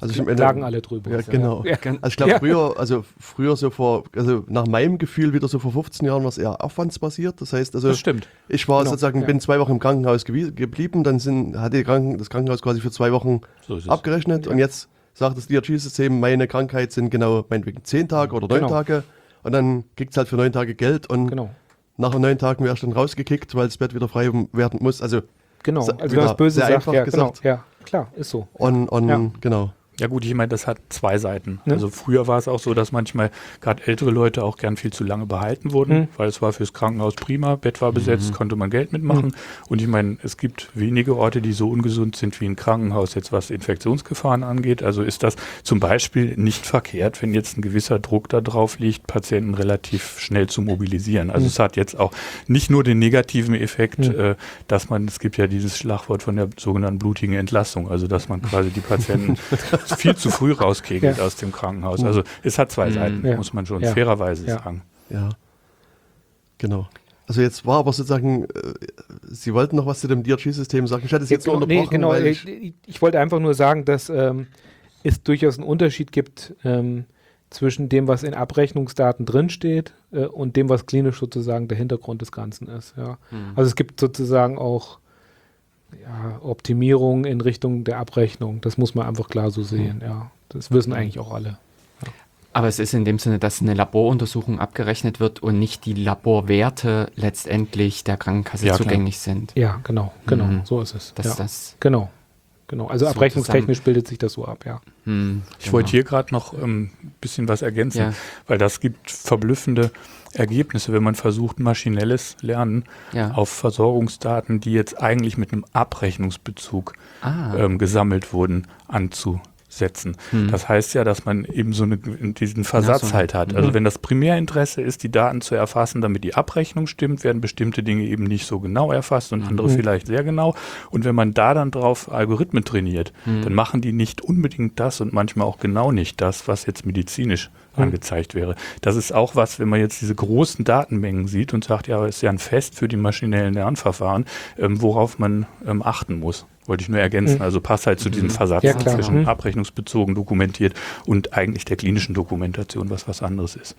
Also ich klagen alle drüber. Ja, genau. Ja. Also ich glaube ja. früher, also früher so vor, also nach meinem Gefühl wieder so vor 15 Jahren war es eher aufwandsbasiert. Das heißt, also das stimmt. ich war genau. sozusagen, ja. bin zwei Wochen im Krankenhaus geblieben, dann sind, hat Kranken das Krankenhaus quasi für zwei Wochen so abgerechnet und jetzt sagt das DRG-System, meine Krankheit sind genau meinetwegen zehn Tage oder neun genau. Tage und dann kriegt es halt für neun Tage Geld und genau. nach neun Tagen wärst du dann rausgekickt, weil das Bett wieder frei werden muss. Also Genau, also wenn man böse sagt, ja, genau, ja, klar, ist so. Und, und genau. Ja gut, ich meine, das hat zwei Seiten. Ne? Also früher war es auch so, dass manchmal gerade ältere Leute auch gern viel zu lange behalten wurden, mhm. weil es war fürs Krankenhaus prima, Bett war besetzt, mhm. konnte man Geld mitmachen. Mhm. Und ich meine, es gibt wenige Orte, die so ungesund sind wie ein Krankenhaus jetzt, was Infektionsgefahren angeht. Also ist das zum Beispiel nicht verkehrt, wenn jetzt ein gewisser Druck da drauf liegt, Patienten relativ schnell zu mobilisieren. Also mhm. es hat jetzt auch nicht nur den negativen Effekt, mhm. äh, dass man, es gibt ja dieses Schlagwort von der sogenannten blutigen Entlassung, also dass man quasi die Patienten (laughs) viel zu früh rauskegelt ja. aus dem Krankenhaus. Also es hat zwei mhm. Seiten, ja. muss man schon fairerweise sagen. Ja, genau. Also jetzt war aber sozusagen, äh, Sie wollten noch was zu dem DRG-System sagen. Ich hatte es jetzt genau, unterbrochen. Nee, genau, ich, ich, ich, wollte einfach nur sagen, dass ähm, es durchaus einen Unterschied gibt ähm, zwischen dem, was in Abrechnungsdaten drinsteht äh, und dem, was klinisch sozusagen der Hintergrund des Ganzen ist. Ja. Mhm. Also es gibt sozusagen auch ja, Optimierung in Richtung der Abrechnung. Das muss man einfach klar so sehen. Ja, das wissen eigentlich auch alle. Ja. Aber es ist in dem Sinne, dass eine Laboruntersuchung abgerechnet wird und nicht die Laborwerte letztendlich der Krankenkasse ja, zugänglich klar. sind. Ja, genau, genau, mhm. so ist es. Dass ja. das genau. Genau, also so abrechnungstechnisch bildet sich das so ab, ja. Hm, ich genau. wollte hier gerade noch ein ähm, bisschen was ergänzen, ja. weil das gibt verblüffende Ergebnisse, wenn man versucht, maschinelles Lernen ja. auf Versorgungsdaten, die jetzt eigentlich mit einem Abrechnungsbezug ah. ähm, gesammelt wurden, anzu setzen. Hm. Das heißt ja, dass man eben so eine, diesen Versatz so halt hat. Also mhm. wenn das Primärinteresse ist, die Daten zu erfassen, damit die Abrechnung stimmt, werden bestimmte Dinge eben nicht so genau erfasst und mhm. andere vielleicht sehr genau. Und wenn man da dann drauf Algorithmen trainiert, mhm. dann machen die nicht unbedingt das und manchmal auch genau nicht das, was jetzt medizinisch mhm. angezeigt wäre. Das ist auch was, wenn man jetzt diese großen Datenmengen sieht und sagt, ja, ist ja ein Fest für die maschinellen Lernverfahren, ähm, worauf man ähm, achten muss. Wollte ich nur ergänzen. Mhm. Also passt halt zu diesem mhm. Versatz ja, zwischen mhm. abrechnungsbezogen dokumentiert und eigentlich der klinischen Dokumentation, was was anderes ist.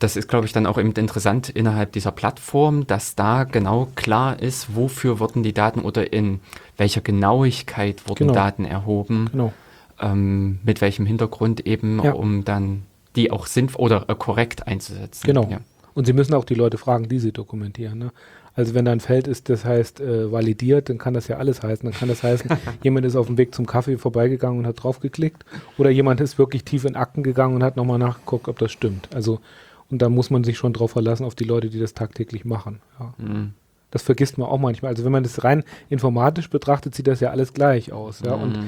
Das ist, glaube ich, dann auch eben interessant innerhalb dieser Plattform, dass da genau klar ist, wofür wurden die Daten oder in welcher Genauigkeit wurden genau. Daten erhoben, genau. ähm, mit welchem Hintergrund eben, ja. um dann die auch sinnvoll oder äh, korrekt einzusetzen. Genau. Ja. Und Sie müssen auch die Leute fragen, die Sie dokumentieren. Ne? Also wenn da ein Feld ist, das heißt äh, validiert, dann kann das ja alles heißen. Dann kann das heißen, (laughs) jemand ist auf dem Weg zum Kaffee vorbeigegangen und hat draufgeklickt. Oder jemand ist wirklich tief in Akten gegangen und hat nochmal nachgeguckt, ob das stimmt. Also, und da muss man sich schon drauf verlassen, auf die Leute, die das tagtäglich machen. Ja. Mhm. Das vergisst man auch manchmal. Also wenn man das rein informatisch betrachtet, sieht das ja alles gleich aus. Ja? Mhm. Und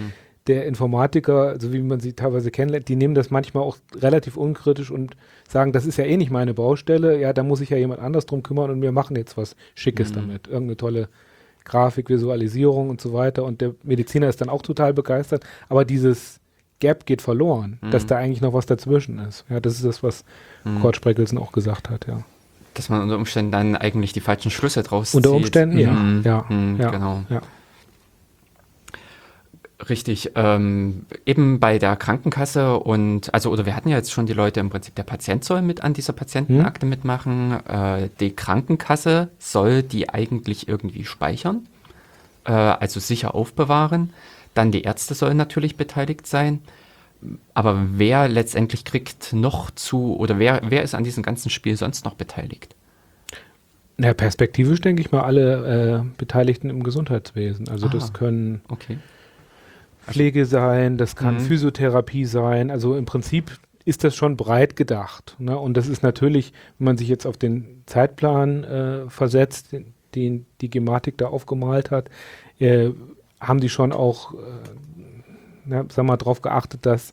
der Informatiker, so wie man sie teilweise kennenlernt, die nehmen das manchmal auch relativ unkritisch und sagen, das ist ja eh nicht meine Baustelle, ja, da muss sich ja jemand anders drum kümmern und wir machen jetzt was Schickes mhm. damit. Irgendeine tolle Grafik, Visualisierung und so weiter. Und der Mediziner ist dann auch total begeistert, aber dieses Gap geht verloren, mhm. dass da eigentlich noch was dazwischen ist. Ja, das ist das, was mhm. Kurt Spreckelsen auch gesagt hat, ja. Dass man unter Umständen dann eigentlich die falschen Schlüsse draus Unter Umständen, ja. Mhm. Ja, mhm, ja, genau. Ja. Richtig, ähm, eben bei der Krankenkasse und also oder wir hatten ja jetzt schon die Leute im Prinzip, der Patient soll mit an dieser Patientenakte hm. mitmachen, äh, die Krankenkasse soll die eigentlich irgendwie speichern, äh, also sicher aufbewahren, dann die Ärzte sollen natürlich beteiligt sein, aber wer letztendlich kriegt noch zu oder wer, wer ist an diesem ganzen Spiel sonst noch beteiligt? Ja, perspektivisch denke ich mal alle äh, Beteiligten im Gesundheitswesen. Also Aha. das können Okay. Pflege sein, das kann Mhm. Physiotherapie sein. Also im Prinzip ist das schon breit gedacht. Ne? Und das ist natürlich, wenn man sich jetzt auf den Zeitplan äh, versetzt, den, den die Gematik da aufgemalt hat, äh, haben die schon auch, äh, na, sag mal, darauf geachtet, dass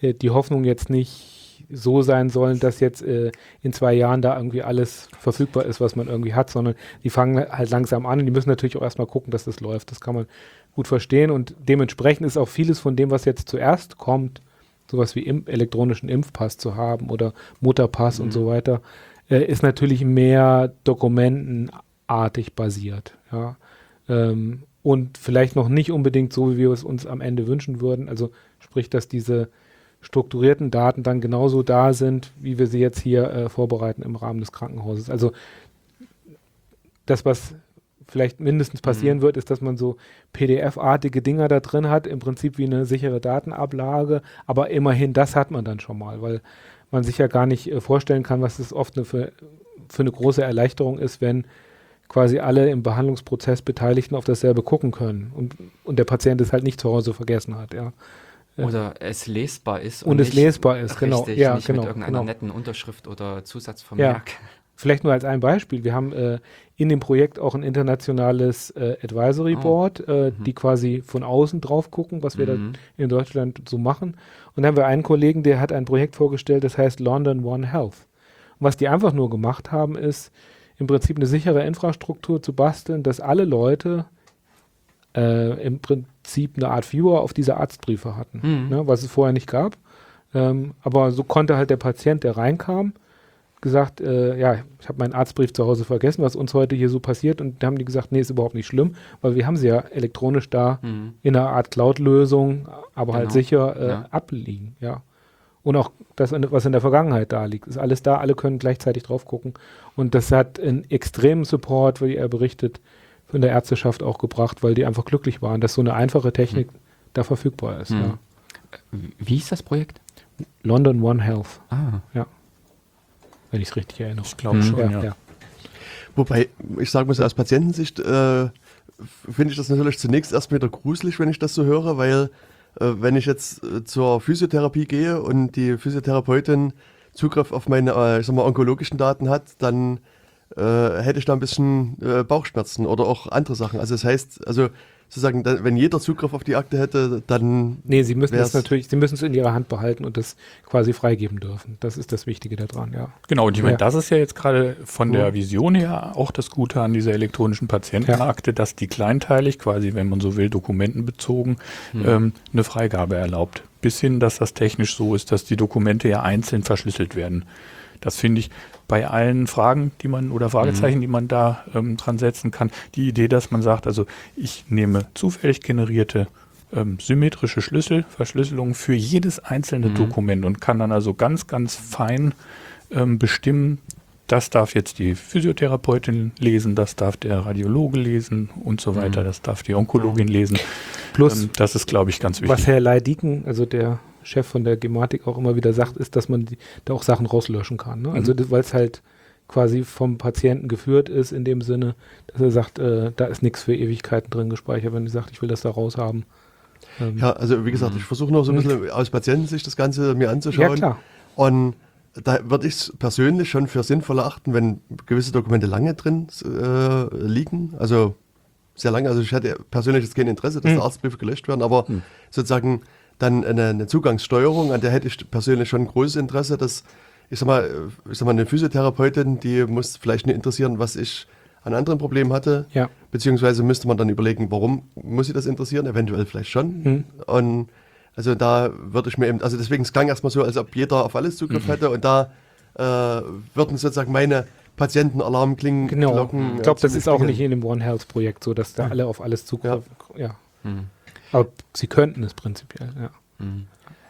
äh, die Hoffnung jetzt nicht so sein sollen, dass jetzt äh, in zwei Jahren da irgendwie alles verfügbar ist, was man irgendwie hat, sondern die fangen halt langsam an und die müssen natürlich auch erstmal gucken, dass das läuft. Das kann man gut verstehen und dementsprechend ist auch vieles von dem, was jetzt zuerst kommt, sowas wie im elektronischen Impfpass zu haben oder Mutterpass und so weiter, äh, ist natürlich mehr dokumentenartig basiert. Ja. Ähm, und vielleicht noch nicht unbedingt so, wie wir es uns am Ende wünschen würden. Also sprich, dass diese strukturierten Daten dann genauso da sind, wie wir sie jetzt hier äh, vorbereiten im Rahmen des Krankenhauses. Also das, was vielleicht mindestens passieren wird, ist, dass man so PDF-artige Dinger da drin hat, im Prinzip wie eine sichere Datenablage, aber immerhin das hat man dann schon mal, weil man sich ja gar nicht äh, vorstellen kann, was es oft eine für, für eine große Erleichterung ist, wenn quasi alle im Behandlungsprozess Beteiligten auf dasselbe gucken können und, und der Patient es halt nicht zu Hause vergessen hat, ja. Ja. Oder es lesbar ist. Und es nicht- lesbar ist, genau. Richtig, Ja, nicht genau, mit irgendeiner genau. netten Unterschrift oder Zusatzvermerk. Vielleicht nur als ein Beispiel. Wir haben äh, in dem Projekt auch ein internationales äh, Advisory Oh. Board, äh, die quasi von außen drauf gucken, was wir Mhm. da in Deutschland so machen. Und dann haben wir einen Kollegen, der hat ein Projekt vorgestellt, das heißt London One Health. Und was die einfach nur gemacht haben, ist im Prinzip eine sichere Infrastruktur zu basteln, dass alle Leute äh, im Prinzip eine Art Viewer auf diese Arztbriefe hatten, Mhm. ne, was es vorher nicht gab. Ähm, aber so konnte halt der Patient, der reinkam, gesagt, äh, ja, ich habe meinen Arztbrief zu Hause vergessen, was uns heute hier so passiert. Und da haben die gesagt, nee, ist überhaupt nicht schlimm, weil wir haben sie ja elektronisch da Mhm. in einer Art Cloud-Lösung, aber halt Genau. sicher äh, Ja. abliegen, ja. Und auch das, was in der Vergangenheit da liegt, ist alles da, alle können gleichzeitig drauf gucken. Und das hat einen extremen Support, wie er berichtet, von der Ärzteschaft auch gebracht, weil die einfach glücklich waren, dass so eine einfache Technik da verfügbar ist. Mhm. Ja. Wie hieß das Projekt? London One Health, Ah, wenn ich es richtig erinnere. Ich glaube Mhm. schon, Ja, ja. ja. Wobei, ich sagen muss, aus Patientensicht äh, finde ich das natürlich zunächst erst wieder gruselig, wenn ich das so höre, weil äh, wenn ich jetzt äh, zur Physiotherapie gehe und die Physiotherapeutin Zugriff auf meine, äh, ich sag mal, onkologischen Daten hat, dann äh, hätte ich da ein bisschen äh, Bauchschmerzen oder auch andere Sachen. Also das heißt, also sozusagen, da, wenn jeder Zugriff auf die Akte hätte, dann Nee, sie müssen das natürlich, sie müssen es in ihrer Hand behalten und das quasi freigeben dürfen. Das ist das Wichtige daran, ja. Genau, und ich meine, Ja. das ist ja jetzt gerade von Ja. der Vision her auch das Gute an dieser elektronischen Patientenakte, dass die kleinteilig, quasi, wenn man so will, dokumentenbezogen, ähm, eine Freigabe erlaubt. Bis hin, dass das technisch so ist, dass die Dokumente ja einzeln verschlüsselt werden. Das finde ich bei allen Fragen, die man oder Fragezeichen, die man da ähm, dran setzen kann, die Idee, dass man sagt, also ich nehme zufällig generierte ähm, symmetrische Schlüssel, Verschlüsselungen für jedes einzelne Dokument und kann dann also ganz, ganz fein ähm, bestimmen, das darf jetzt die Physiotherapeutin lesen, das darf der Radiologe lesen und so weiter, das darf die Onkologin lesen. Plus, Ähm, das ist, glaube ich, ganz wichtig. was Herr Leidiken, also der Chef von der Gematik auch immer wieder sagt, ist, dass man die, da auch Sachen rauslöschen kann. Ne? Also weil es halt quasi vom Patienten geführt ist, in dem Sinne, dass er sagt, äh, da ist nichts für Ewigkeiten drin gespeichert, wenn er sagt, ich will das da raushaben. Ähm, Ja, also wie gesagt, ich versuche noch so ein bisschen aus Patientensicht das Ganze mir anzuschauen. ja, klar. Und da würde ich es persönlich schon für sinnvoll erachten, wenn gewisse Dokumente lange drin äh, liegen. Also sehr lange. Also ich hätte persönlich jetzt kein Interesse, dass Hm. die Arztbriefe gelöscht werden, aber sozusagen dann eine, eine Zugangssteuerung, an der hätte ich persönlich schon ein großes Interesse, dass ich sag mal, äh, ich sag mal, eine Physiotherapeutin, die muss vielleicht nicht interessieren, was ich an anderen Problemen hatte. Ja. Beziehungsweise müsste man dann überlegen, warum muss sie das interessieren? Eventuell vielleicht schon. Hm. Und also da würde ich mir eben, also deswegen, es klang erstmal so, als ob jeder auf alles Zugriff hätte und da äh, würden sozusagen meine Patientenalarmklingen Genau. Glocken, ich glaube, das ist auch nicht in dem One Health Projekt so, dass da alle auf alles Zugriff. Ja. Hm. Aber sie könnten es prinzipiell, ja.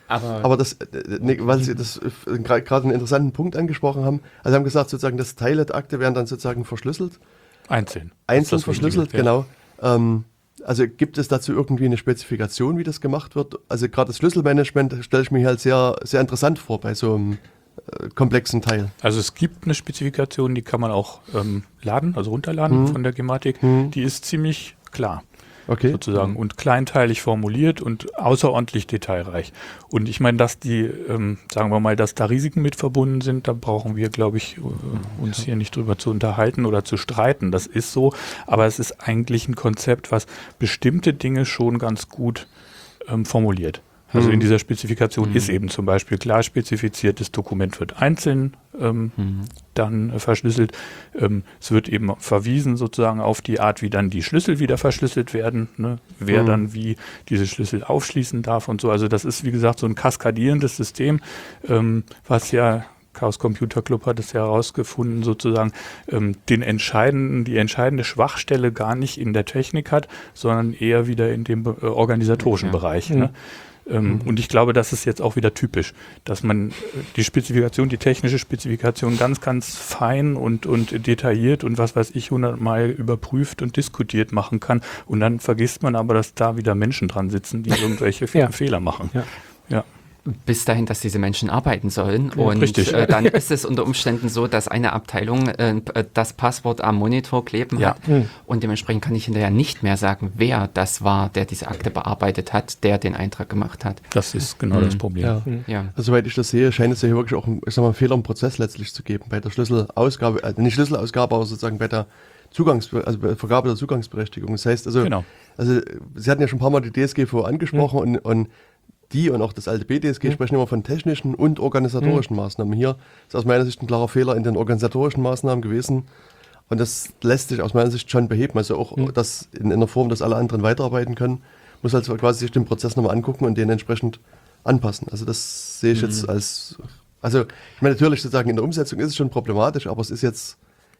Aber, Aber das, äh, nee, weil Sie das äh, gerade einen interessanten Punkt angesprochen haben, also Sie haben gesagt, sozusagen, das Teile der Akte werden dann sozusagen verschlüsselt, Einzeln. einzeln verschlüsselt, ja. genau. Ähm, also gibt es dazu irgendwie eine Spezifikation, wie das gemacht wird? Also gerade das Schlüsselmanagement stelle ich mir halt sehr, sehr interessant vor bei so einem äh, komplexen Teil? Also es gibt eine Spezifikation, die kann man auch ähm, laden, also runterladen Mhm. von der Gematik. Mhm. Die ist ziemlich klar. Okay. sozusagen und kleinteilig formuliert und außerordentlich detailreich. Und ich meine, dass die, ähm, sagen wir mal, dass da Risiken mit verbunden sind, da brauchen wir, glaube ich, äh, uns hier nicht drüber zu unterhalten oder zu streiten. Das ist so, aber es ist eigentlich ein Konzept, was bestimmte Dinge schon ganz gut ähm, formuliert. Also Mhm. in dieser Spezifikation Mhm. ist eben zum Beispiel klar spezifiziert, das Dokument wird einzeln ähm, Mhm. dann äh, verschlüsselt. Ähm, es wird eben verwiesen sozusagen auf die Art, wie dann die Schlüssel wieder verschlüsselt werden, ne? wer Mhm. dann wie diese Schlüssel aufschließen darf und so. Also das ist, wie gesagt, so ein kaskadierendes System, ähm, was ja Chaos Computer Club hat es ja herausgefunden, sozusagen ähm, den entscheidenden, die entscheidende Schwachstelle gar nicht in der Technik hat, sondern eher wieder in dem äh, organisatorischen Ja. Bereich. Mhm. Ne? Ähm, Und ich glaube, das ist jetzt auch wieder typisch, dass man äh, die Spezifikation, die technische Spezifikation ganz, ganz fein und, und detailliert und was weiß ich, hundertmal überprüft und diskutiert machen kann. Und dann vergisst man aber, dass da wieder Menschen dran sitzen, die (laughs) irgendwelche Ja. Fehler machen. Ja. Ja. Bis dahin, dass diese Menschen arbeiten sollen. Ja, und richtig. Äh, dann ist es unter Umständen so, dass eine Abteilung äh, das Passwort am Monitor kleben Ja. hat. Mhm. Und dementsprechend kann ich hinterher nicht mehr sagen, wer das war, der diese Akte bearbeitet hat, der den Eintrag gemacht hat. Das ist genau Mhm. das Problem. Ja. Ja. Also, soweit ich das sehe, scheint es ja hier wirklich auch einen, ich sag mal, einen Fehler im Prozess letztlich zu geben. Bei der Schlüsselausgabe, also nicht Schlüsselausgabe, aber sozusagen bei der Zugangs also Vergabe der Zugangsberechtigung. Das heißt also, Genau. also Sie hatten ja schon ein paar Mal die DSGVO angesprochen und, und die und auch das alte BDSG sprechen immer von technischen und organisatorischen Maßnahmen. Hier ist aus meiner Sicht ein klarer Fehler in den organisatorischen Maßnahmen gewesen. Und das lässt sich aus meiner Sicht schon beheben. Also auch das in, in einer Form, dass alle anderen weiterarbeiten können, muss also quasi sich den Prozess nochmal angucken und den entsprechend anpassen. Also das sehe ich jetzt als, also ich meine natürlich sozusagen in der Umsetzung ist es schon problematisch, aber es ist jetzt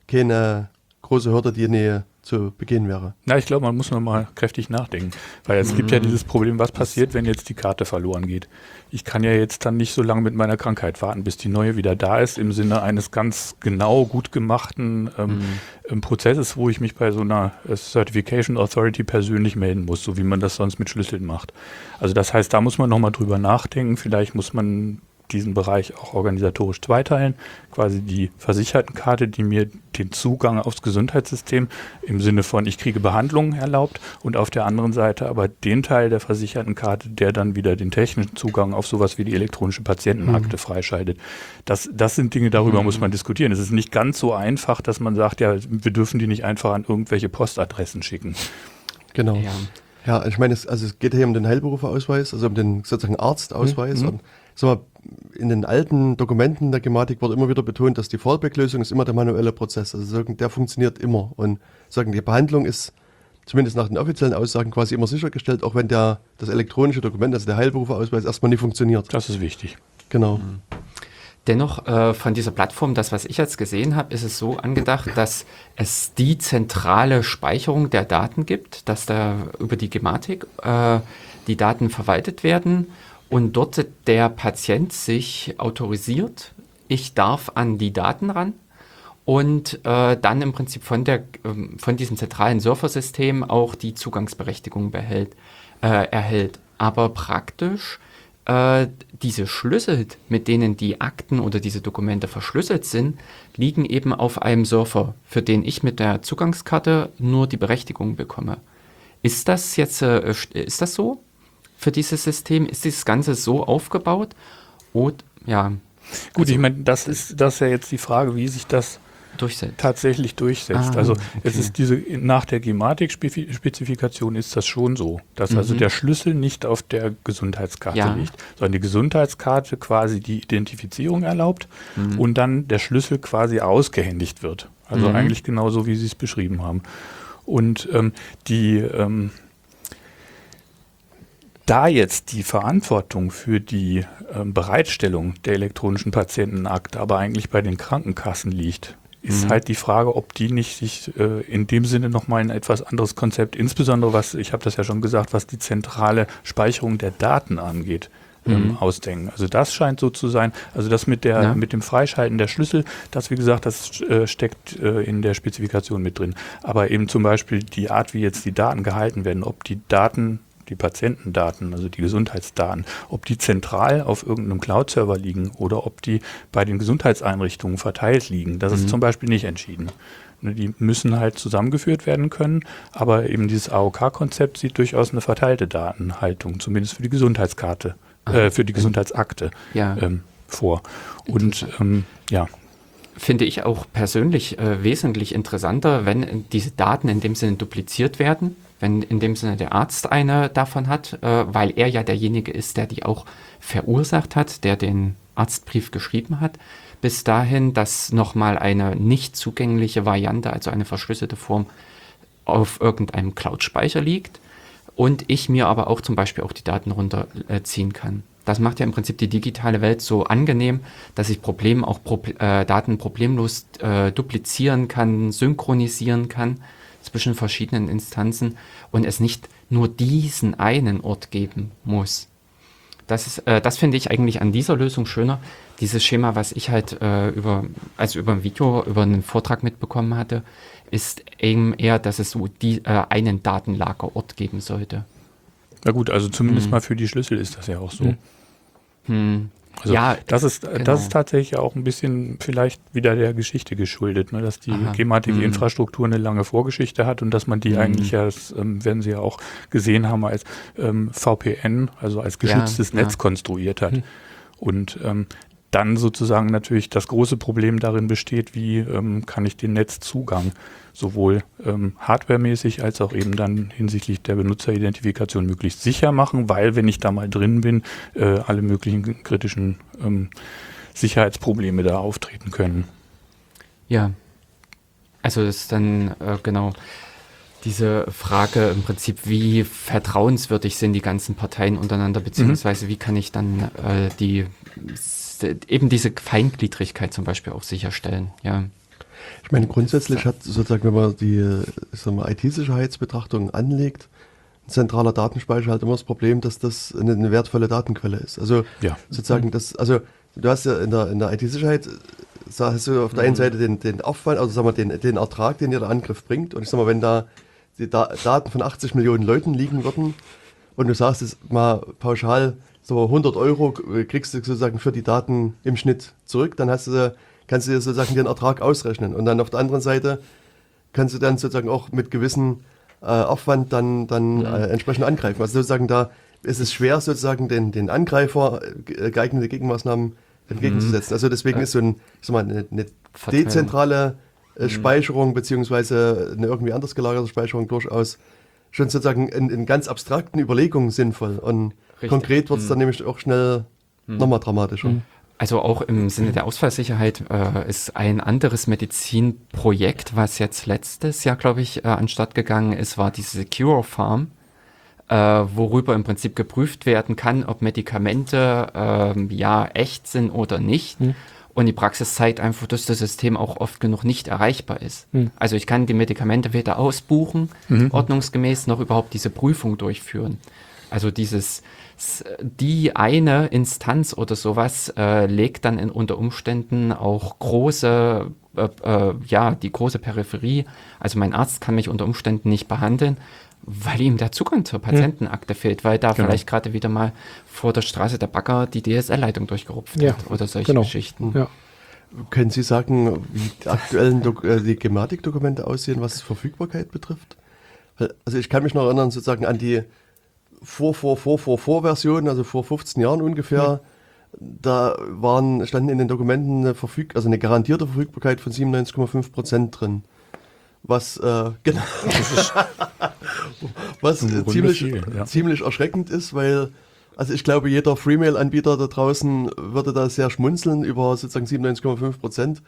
keine große Hürde, die nie zu begehen wäre. Na, ich glaube, man muss noch mal kräftig nachdenken, weil es gibt ja dieses Problem, was passiert, wenn jetzt die Karte verloren geht. Ich kann ja jetzt dann nicht so lange mit meiner Krankheit warten, bis die neue wieder da ist, im Sinne eines ganz genau gut gemachten ähm, ähm, Prozesses, wo ich mich bei so einer äh, Certification Authority persönlich melden muss, so wie man das sonst mit Schlüsseln macht. Also das heißt, da muss man noch mal drüber nachdenken. Vielleicht muss man diesen Bereich auch organisatorisch zweiteilen. Quasi die Versichertenkarte, die mir den Zugang aufs Gesundheitssystem im Sinne von ich kriege Behandlung erlaubt und auf der anderen Seite aber den Teil der Versichertenkarte, der dann wieder den technischen Zugang auf sowas wie die elektronische Patientenakte freischaltet. Das, das sind Dinge, darüber muss man diskutieren. Es ist nicht ganz so einfach, dass man sagt, ja, wir dürfen die nicht einfach an irgendwelche Postadressen schicken. Genau. Ja. Ja, ich meine, es, also es geht hier um den Heilberuferausweis, also um den sozusagen Arztausweis. Und sag mal, in den alten Dokumenten der Gematik wurde immer wieder betont, dass die Fallback-Lösung ist immer der manuelle Prozess. Also sagen, der funktioniert immer. Und sagen, die Behandlung ist zumindest nach den offiziellen Aussagen quasi immer sichergestellt, auch wenn der, das elektronische Dokument, also der Heilberuferausweis, erstmal nie funktioniert. Das ist wichtig. Genau. Dennoch äh, von dieser Plattform, das was ich jetzt gesehen habe, ist es so angedacht, dass es die zentrale Speicherung der Daten gibt, dass da über die Gematik äh, die Daten verwaltet werden und dort der Patient sich autorisiert, ich darf an die Daten ran und äh, dann im Prinzip von, der, ähm, von diesem zentralen Surfersystem auch die Zugangsberechtigung behält, äh, erhält. Aber praktisch äh, diese Schlüssel, mit denen die Akten oder diese Dokumente verschlüsselt sind, liegen eben auf einem Surfer, für den ich mit der Zugangskarte nur die Berechtigung bekomme. Ist das jetzt, äh, ist das so für dieses System? Ist dieses Ganze so aufgebaut? Und ja, Gut, Also- ich meine, das ist, das ist ja jetzt die Frage, wie sich das durchsetzt. tatsächlich durchsetzt. Ah, also es okay. ist diese nach der Gematik-Spezifikation ist das schon so, dass also Mhm. der Schlüssel nicht auf der Gesundheitskarte Ja. liegt, sondern die Gesundheitskarte quasi die Identifizierung erlaubt Mhm. und dann der Schlüssel quasi ausgehändigt wird. Also Mhm. eigentlich genauso, wie Sie es beschrieben haben. Und ähm, die ähm, da jetzt die Verantwortung für die ähm, Bereitstellung der elektronischen Patientenakte aber eigentlich bei den Krankenkassen liegt, ist Mhm. halt die Frage, ob die nicht sich äh, in dem Sinne nochmal ein etwas anderes Konzept, insbesondere was, ich habe das ja schon gesagt, was die zentrale Speicherung der Daten angeht, ähm, Mhm. ausdenken. Also das scheint so zu sein. Also das mit der Ja. mit dem Freischalten der Schlüssel, das wie gesagt, das äh, steckt äh, in der Spezifikation mit drin. Aber eben zum Beispiel die Art, wie jetzt die Daten gehalten werden, ob die Daten die Patientendaten, also die Gesundheitsdaten, ob die zentral auf irgendeinem Cloud-Server liegen oder ob die bei den Gesundheitseinrichtungen verteilt liegen, das mhm. ist zum Beispiel nicht entschieden. Ne, die müssen halt zusammengeführt werden können, aber eben dieses AOK-Konzept sieht durchaus eine verteilte Datenhaltung, zumindest für die Gesundheitskarte, äh, für die Gesundheitsakte ja. ähm, vor. Und ähm, ja, finde ich auch persönlich äh, wesentlich interessanter, wenn diese Daten in dem Sinne dupliziert werden, wenn in dem Sinne der Arzt eine davon hat, äh, weil er ja derjenige ist, der die auch verursacht hat, der den Arztbrief geschrieben hat. Bis dahin, dass nochmal eine nicht zugängliche Variante, also eine verschlüsselte Form, auf irgendeinem Cloud-Speicher liegt und ich mir aber auch zum Beispiel auch die Daten runterziehen kann. Das macht ja im Prinzip die digitale Welt so angenehm, dass ich Problem auch Pro äh, Daten problemlos äh, duplizieren kann, synchronisieren kann zwischen verschiedenen Instanzen und es nicht nur diesen einen Ort geben muss. Das, ist, äh, das finde ich eigentlich an dieser Lösung schöner. Dieses Schema, was ich halt äh, über, also über ein Video, über einen Vortrag mitbekommen hatte, ist eben eher, dass es so die, äh, einen Datenlagerort geben sollte. Na gut, also zumindest hm. mal für die Schlüssel ist das ja auch so. Hm. Hm. Also ja, das ist, genau. das ist tatsächlich auch ein bisschen vielleicht wieder der Geschichte geschuldet, ne, dass die Gematik-Infrastruktur mhm. eine lange Vorgeschichte hat und dass man die mhm. eigentlich das ähm, werden Sie ja auch gesehen haben, als ähm, VPN, also als geschütztes ja, Netz ja. konstruiert hat. Mhm. Und ähm, dann sozusagen natürlich das große Problem darin besteht, wie ähm, kann ich den Netzzugang sowohl ähm, hardwaremäßig als auch eben dann hinsichtlich der Benutzeridentifikation möglichst sicher machen, weil wenn ich da mal drin bin, äh, alle möglichen kritischen ähm, Sicherheitsprobleme da auftreten können. Ja, also das ist dann äh, genau diese Frage im Prinzip, wie vertrauenswürdig sind die ganzen Parteien untereinander, beziehungsweise mhm. wie kann ich dann äh, die eben diese Feingliedrigkeit zum Beispiel auch sicherstellen, ja. Ich meine, grundsätzlich hat sozusagen, wenn man die IT-Sicherheitsbetrachtung anlegt, ein zentraler Datenspeicher halt immer das Problem, dass das eine, eine wertvolle Datenquelle ist. Also ja. sozusagen das, also du hast ja in der, in der IT-Sicherheit hast du auf der einen mhm. Seite den, den Aufwand, also sagen wir den, den Ertrag, den dir der Angriff bringt. Und ich sag mal, wenn da die da Daten von 80 Millionen Leuten liegen würden und du sagst es mal pauschal, so 100 Euro kriegst du sozusagen für die Daten im Schnitt zurück, dann hast du kannst du dir sozusagen den Ertrag ausrechnen. Und dann auf der anderen Seite kannst du dann sozusagen auch mit gewissem äh, Aufwand dann, dann mhm. äh, entsprechend angreifen. Also sozusagen da ist es schwer, sozusagen den, den Angreifer äh, geeignete Gegenmaßnahmen entgegenzusetzen. Mhm. Also deswegen ja. ist so ein, ich sag mal, eine, eine dezentrale mhm. Speicherung beziehungsweise eine irgendwie anders gelagerte Speicherung durchaus schon sozusagen in, in ganz abstrakten Überlegungen sinnvoll. Und Richtig. konkret wird es dann mhm. nämlich auch schnell mhm. nochmal dramatischer. Mhm. Also auch im Sinne der Ausfallsicherheit äh, ist ein anderes Medizinprojekt, was jetzt letztes Jahr, glaube ich, äh, anstatt gegangen ist, war diese Cure Farm, äh, worüber im Prinzip geprüft werden kann, ob Medikamente äh, ja echt sind oder nicht. Hm. Und die Praxis zeigt einfach, dass das System auch oft genug nicht erreichbar ist. Hm. Also ich kann die Medikamente weder ausbuchen, mhm. ordnungsgemäß, noch überhaupt diese Prüfung durchführen. Also dieses die eine Instanz oder sowas äh, legt dann in, unter Umständen auch große, äh, äh, ja, die große Peripherie. Also mein Arzt kann mich unter Umständen nicht behandeln, weil ihm der Zugang zur Patientenakte hm. fehlt, weil da genau. vielleicht gerade wieder mal vor der Straße der Bagger die DSL-Leitung durchgerupft ja. hat oder solche genau. Geschichten. Ja. Können Sie sagen, wie die aktuellen Dok äh, die Gematik-Dokumente aussehen, was Verfügbarkeit betrifft? Also ich kann mich noch erinnern sozusagen an die vor, vor, vor, vor, vor Version, also vor 15 Jahren ungefähr, mhm. da waren, standen in den Dokumenten eine, verfüg also eine garantierte Verfügbarkeit von 97,5 Prozent drin was äh, genau, (laughs) was ziemlich, ja. ziemlich erschreckend ist, weil also ich glaube, jeder Freemail-Anbieter da draußen würde da sehr schmunzeln über sozusagen 97,5 Prozent.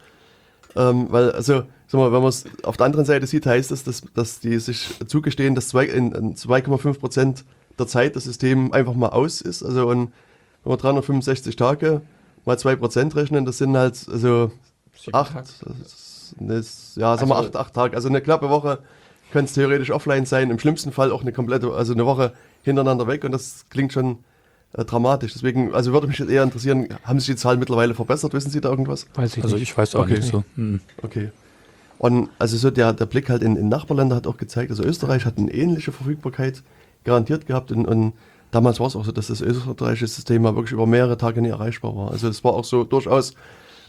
Ähm, weil, also, sag mal, wenn man es auf der anderen Seite sieht, heißt es, dass, dass die sich zugestehen, dass in 2,5 Prozent der Zeit das System einfach mal aus ist. Also, und wenn wir 365 Tage mal 2 Prozent rechnen, das sind halt, also, 8, eine, ja, sagen wir also, acht, acht Tage, also eine knappe Woche könnte es theoretisch offline sein, im schlimmsten Fall auch eine komplette, also eine Woche hintereinander weg und das klingt schon äh, dramatisch. Deswegen, also würde mich jetzt eher interessieren, haben sich die Zahlen mittlerweile verbessert? Wissen Sie da irgendwas? Weiß ich also nicht. ich weiß auch okay. nicht so. Hm. Okay. Und also so der, der Blick halt in, in Nachbarländer hat auch gezeigt, also Österreich hat eine ähnliche Verfügbarkeit garantiert gehabt und, und damals war es auch so, dass das österreichische System mal wirklich über mehrere Tage nicht erreichbar war. Also es war auch so durchaus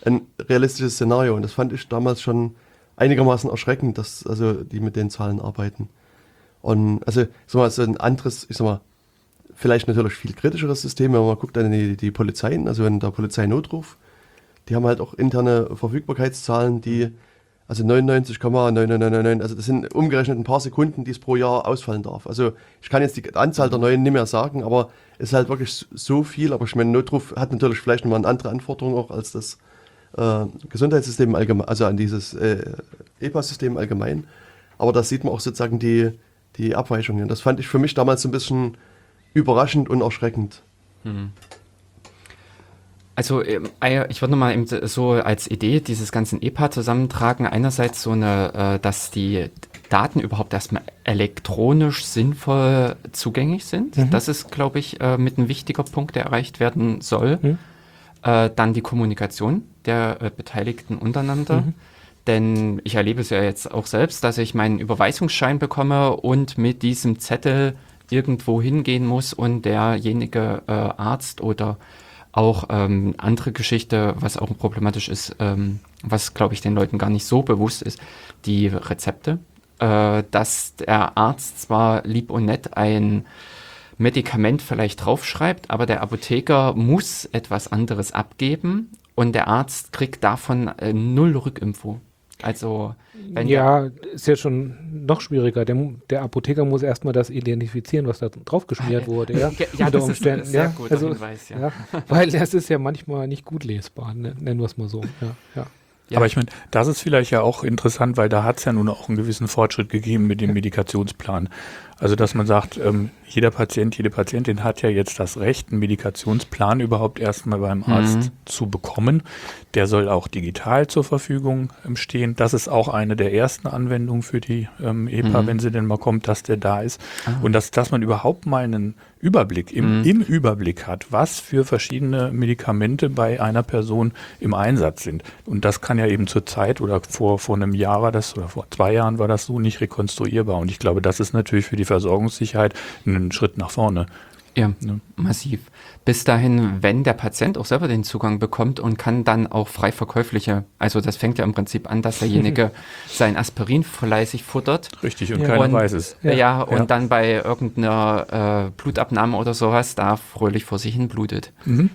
ein realistisches Szenario und das fand ich damals schon einigermaßen erschreckend, dass also die mit den Zahlen arbeiten. Und also ich sag mal, so ein anderes, ich sag mal, vielleicht natürlich viel kritischeres System, wenn man mal guckt an die, die Polizeien, also wenn der Polizeinotruf, die haben halt auch interne Verfügbarkeitszahlen, die also 99,9999, also das sind umgerechnet ein paar Sekunden, die es pro Jahr ausfallen darf. Also ich kann jetzt die Anzahl der neuen nicht mehr sagen, aber es ist halt wirklich so viel. Aber ich meine, Notruf hat natürlich vielleicht nochmal eine andere Anforderung auch als das äh, Gesundheitssystem allgemein, also an dieses äh, EPA-System allgemein. Aber da sieht man auch sozusagen die, die Abweichungen. Das fand ich für mich damals so ein bisschen überraschend und erschreckend. Mhm. Also ähm, ich würde nochmal so als Idee dieses ganzen EPA zusammentragen. Einerseits so eine, äh, dass die Daten überhaupt erstmal elektronisch sinnvoll zugänglich sind. Mhm. Das ist, glaube ich, äh, mit ein wichtiger Punkt, der erreicht werden soll. Mhm. Äh, dann die Kommunikation der Beteiligten untereinander. Mhm. Denn ich erlebe es ja jetzt auch selbst, dass ich meinen Überweisungsschein bekomme und mit diesem Zettel irgendwo hingehen muss und derjenige äh, Arzt oder auch ähm, andere Geschichte, was auch problematisch ist, ähm, was glaube ich den Leuten gar nicht so bewusst ist, die Rezepte, äh, dass der Arzt zwar lieb und nett ein Medikament vielleicht draufschreibt, aber der Apotheker muss etwas anderes abgeben und der Arzt kriegt davon äh, null Rückinfo. Also ja, ist ja schon noch schwieriger. Der, der Apotheker muss erstmal das identifizieren, was da drauf geschmiert wurde. Ja, (laughs) ja das Umständen. ist ein sehr ja, guter also, Hinweis. Ja. ja. weil das ist ja manchmal nicht gut lesbar, ne? nennen wir es mal so. Ja, ja. Ja. Aber ich meine, das ist vielleicht ja auch interessant, weil da hat es ja nun auch einen gewissen Fortschritt gegeben mit dem Medikationsplan. Also dass man sagt, ähm, jeder Patient, jede Patientin hat ja jetzt das Recht, einen Medikationsplan überhaupt erstmal beim Arzt mhm. zu bekommen. Der soll auch digital zur Verfügung ähm, stehen. Das ist auch eine der ersten Anwendungen für die ähm, EPA, mhm. wenn sie denn mal kommt, dass der da ist. Ah. Und dass, dass man überhaupt mal einen Überblick, im, mhm. im Überblick hat, was für verschiedene Medikamente bei einer Person im Einsatz sind. Und das kann ja eben zur Zeit oder vor, vor einem Jahr war das oder vor zwei Jahren war das so nicht rekonstruierbar. Und ich glaube, das ist natürlich für die Versorgungssicherheit einen Schritt nach vorne. Ja, ne? massiv. Bis dahin, wenn der Patient auch selber den Zugang bekommt und kann dann auch frei verkäufliche, also das fängt ja im Prinzip an, dass derjenige (laughs) sein Aspirin fleißig futtert. Richtig, und ja. keiner und, weiß es. Ja, ja und ja. dann bei irgendeiner äh, Blutabnahme oder sowas da fröhlich vor sich hin blutet. Mhm.